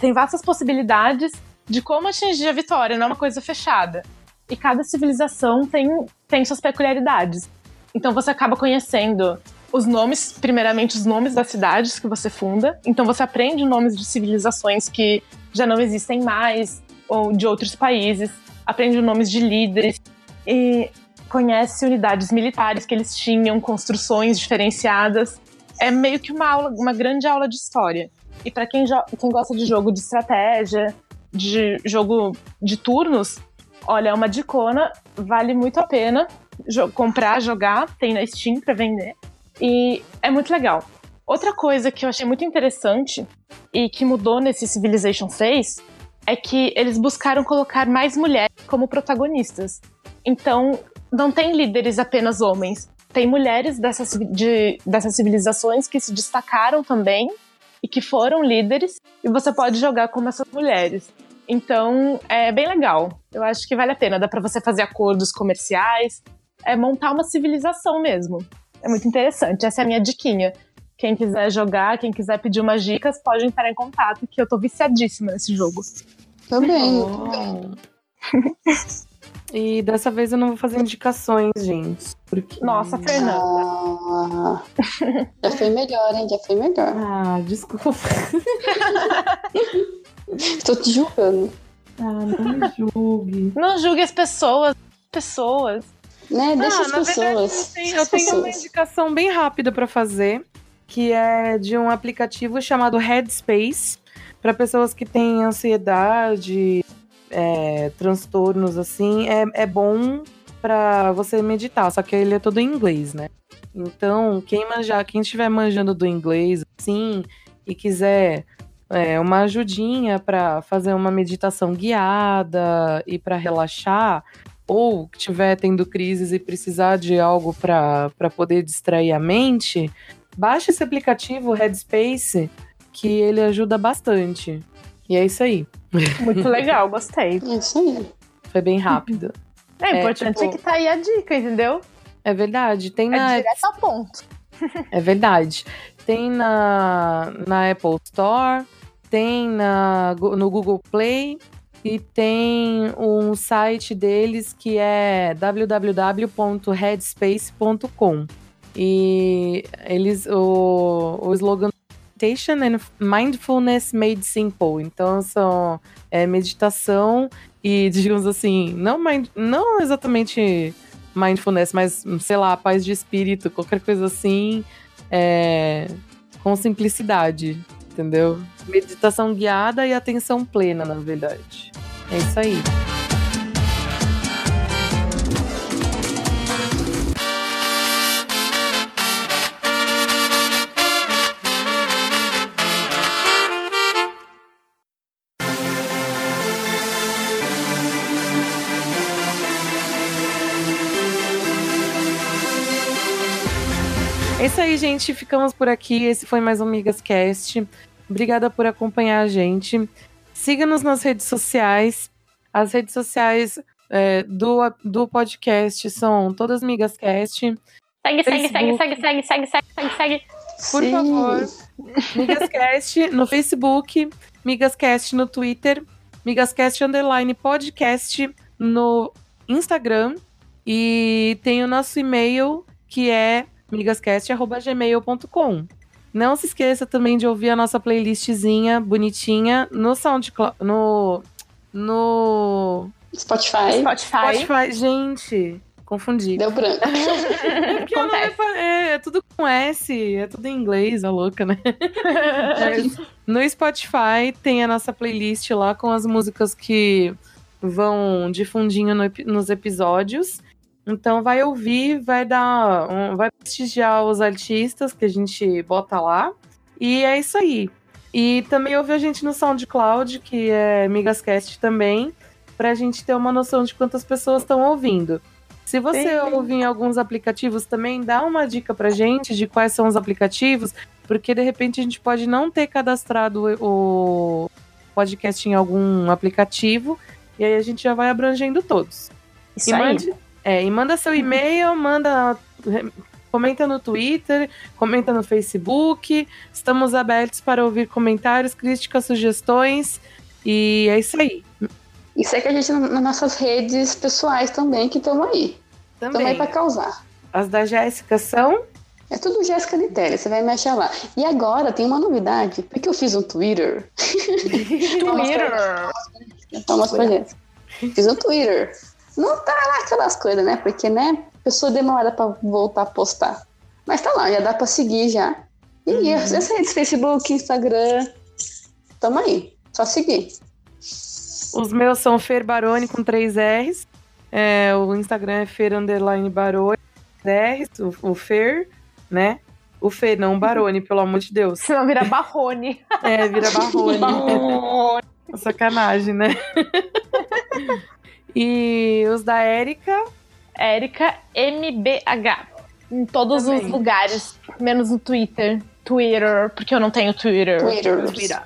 E: Tem vastas possibilidades de como atingir a vitória, não é uma coisa fechada. e cada civilização tem, tem suas peculiaridades. Então você acaba conhecendo os nomes, primeiramente os nomes das cidades que você funda. Então você aprende nomes de civilizações que já não existem mais, ou de outros países, aprende nomes de líderes e conhece unidades militares que eles tinham, construções diferenciadas. É meio que uma aula, uma grande aula de história. E para quem, quem gosta de jogo de estratégia, de jogo de turnos, olha, é uma dicona, vale muito a pena jo comprar, jogar, tem na Steam para vender. E é muito legal. Outra coisa que eu achei muito interessante e que mudou nesse Civilization 6 é que eles buscaram colocar mais mulheres como protagonistas. Então, não tem líderes apenas homens. Tem mulheres dessas, de, dessas civilizações que se destacaram também e que foram líderes, e você pode jogar como essas mulheres. Então, é bem legal. Eu acho que vale a pena. Dá para você fazer acordos comerciais, é montar uma civilização mesmo. É muito interessante. Essa é a minha diquinha. Quem quiser jogar, quem quiser pedir umas dicas, pode entrar em contato, que eu tô viciadíssima nesse jogo.
D: Também.
C: Oh. e dessa vez eu não vou fazer indicações, gente. Porque...
E: Nossa, Fernanda.
D: Ah, já foi melhor, hein? Já foi melhor.
C: Ah, desculpa.
D: Estou te julgando.
C: Ah, não me julgue.
E: Não julgue as pessoas. Pessoas.
D: Né? Deixa
C: ah,
D: as pessoas.
C: Verdade, eu tenho, eu tenho uma indicação bem rápida para fazer, que é de um aplicativo chamado Headspace, para pessoas que têm ansiedade, é, transtornos assim. É, é bom para você meditar, só que ele é todo em inglês, né? Então, quem manjar, quem estiver manjando do inglês, assim, e quiser é, uma ajudinha para fazer uma meditação guiada e para relaxar, ou estiver tendo crises e precisar de algo para poder distrair a mente, baixe esse aplicativo Headspace, que ele ajuda bastante. E é isso aí.
E: Muito legal, gostei.
D: É isso aí.
C: Foi bem rápido.
E: É, é importante tipo, é que tá aí a dica, entendeu?
C: É verdade. Tem é na...
E: direto ao ponto.
C: É verdade. Tem na, na Apple Store, tem na, no Google Play e tem um site deles que é www.headspace.com. E eles o, o slogan Meditation and Mindfulness Made Simple. Então são é, meditação e digamos assim, não mind, não exatamente mindfulness, mas sei lá, paz de espírito, qualquer coisa assim, é, com simplicidade entendeu? Meditação guiada e atenção plena, na verdade. É isso aí. É isso aí, gente. Ficamos por aqui. Esse foi mais um Migas Cast. Obrigada por acompanhar a gente. Siga-nos nas redes sociais. As redes sociais é, do, do podcast são todas Migascast.
E: Segue, segue, segue, segue, segue, segue, segue, segue, segue.
C: Por Sim. favor. Migascast no Facebook, Migascast no Twitter, Migascast Underline Podcast no Instagram. E tem o nosso e-mail que é migascast.gmail.com. Não se esqueça também de ouvir a nossa playlistzinha bonitinha no SoundCloud, no no
D: Spotify.
E: Spotify.
C: Spotify, gente, confundi.
D: Deu branco.
C: é, é, é, tudo com S, é tudo em inglês, a louca, né? no Spotify tem a nossa playlist lá com as músicas que vão difundinho no, nos episódios. Então vai ouvir, vai dar, um, vai prestigiar os artistas que a gente bota lá. E é isso aí. E também ouve a gente no SoundCloud, que é Migascast também, para a gente ter uma noção de quantas pessoas estão ouvindo. Se você Sim. ouve em alguns aplicativos também, dá uma dica pra gente de quais são os aplicativos, porque de repente a gente pode não ter cadastrado o podcast em algum aplicativo, e aí a gente já vai abrangendo todos.
E: Isso e aí. Mande,
C: é, e manda seu e-mail, manda. Comenta no Twitter, comenta no Facebook. Estamos abertos para ouvir comentários, críticas, sugestões. E é isso aí.
D: E segue a gente na- nas nossas redes pessoais também, que estamos aí. Estamos aí
C: Também.
D: pra causar.
C: As da Jéssica são.
D: É tudo Jéssica Nitelli, você vai me achar lá. E agora tem uma novidade, porque eu fiz um Twitter.
E: Twitter.
D: Palmas pra Jéssica. Fiz um Twitter. Não tá lá aquelas coisas, né? Porque, né? A pessoa demora pra voltar a postar. Mas tá lá, já dá pra seguir já. E as as redes, Facebook, Instagram. Tamo aí. Só seguir.
C: Os meus são Fer Baroni com três R's. É, o Instagram é Fer Underline Baroni. R's, o, o Fer, né? O Fer, não o Baroni, pelo amor de Deus.
E: Senão vira Barrone.
C: É, vira Barroni. Sacanagem, né? e os da Érica,
E: Érica MBH. Em todos
C: Também.
E: os lugares, menos no Twitter. Twitter, porque eu não tenho Twitter.
D: Twitter.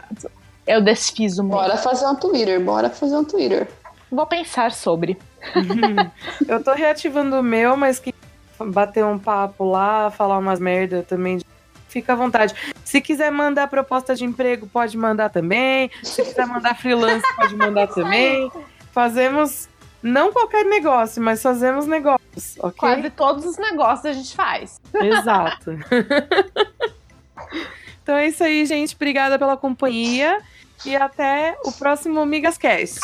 E: Eu desfiz o meu.
D: Bora fazer um Twitter, bora fazer um Twitter.
E: Vou pensar sobre.
C: eu tô reativando o meu, mas que bater um papo lá, falar umas merda também. Fica à vontade. Se quiser mandar proposta de emprego, pode mandar também. Se quiser mandar freelance, pode mandar também. Fazemos não qualquer negócio, mas fazemos negócios, ok?
E: Quase todos os negócios a gente faz.
C: Exato. então é isso aí, gente. Obrigada pela companhia e até o próximo Migascast.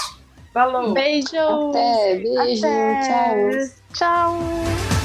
C: Falou!
E: Beijo!
D: Até, beijo,
E: Até.
D: tchau.
E: Tchau!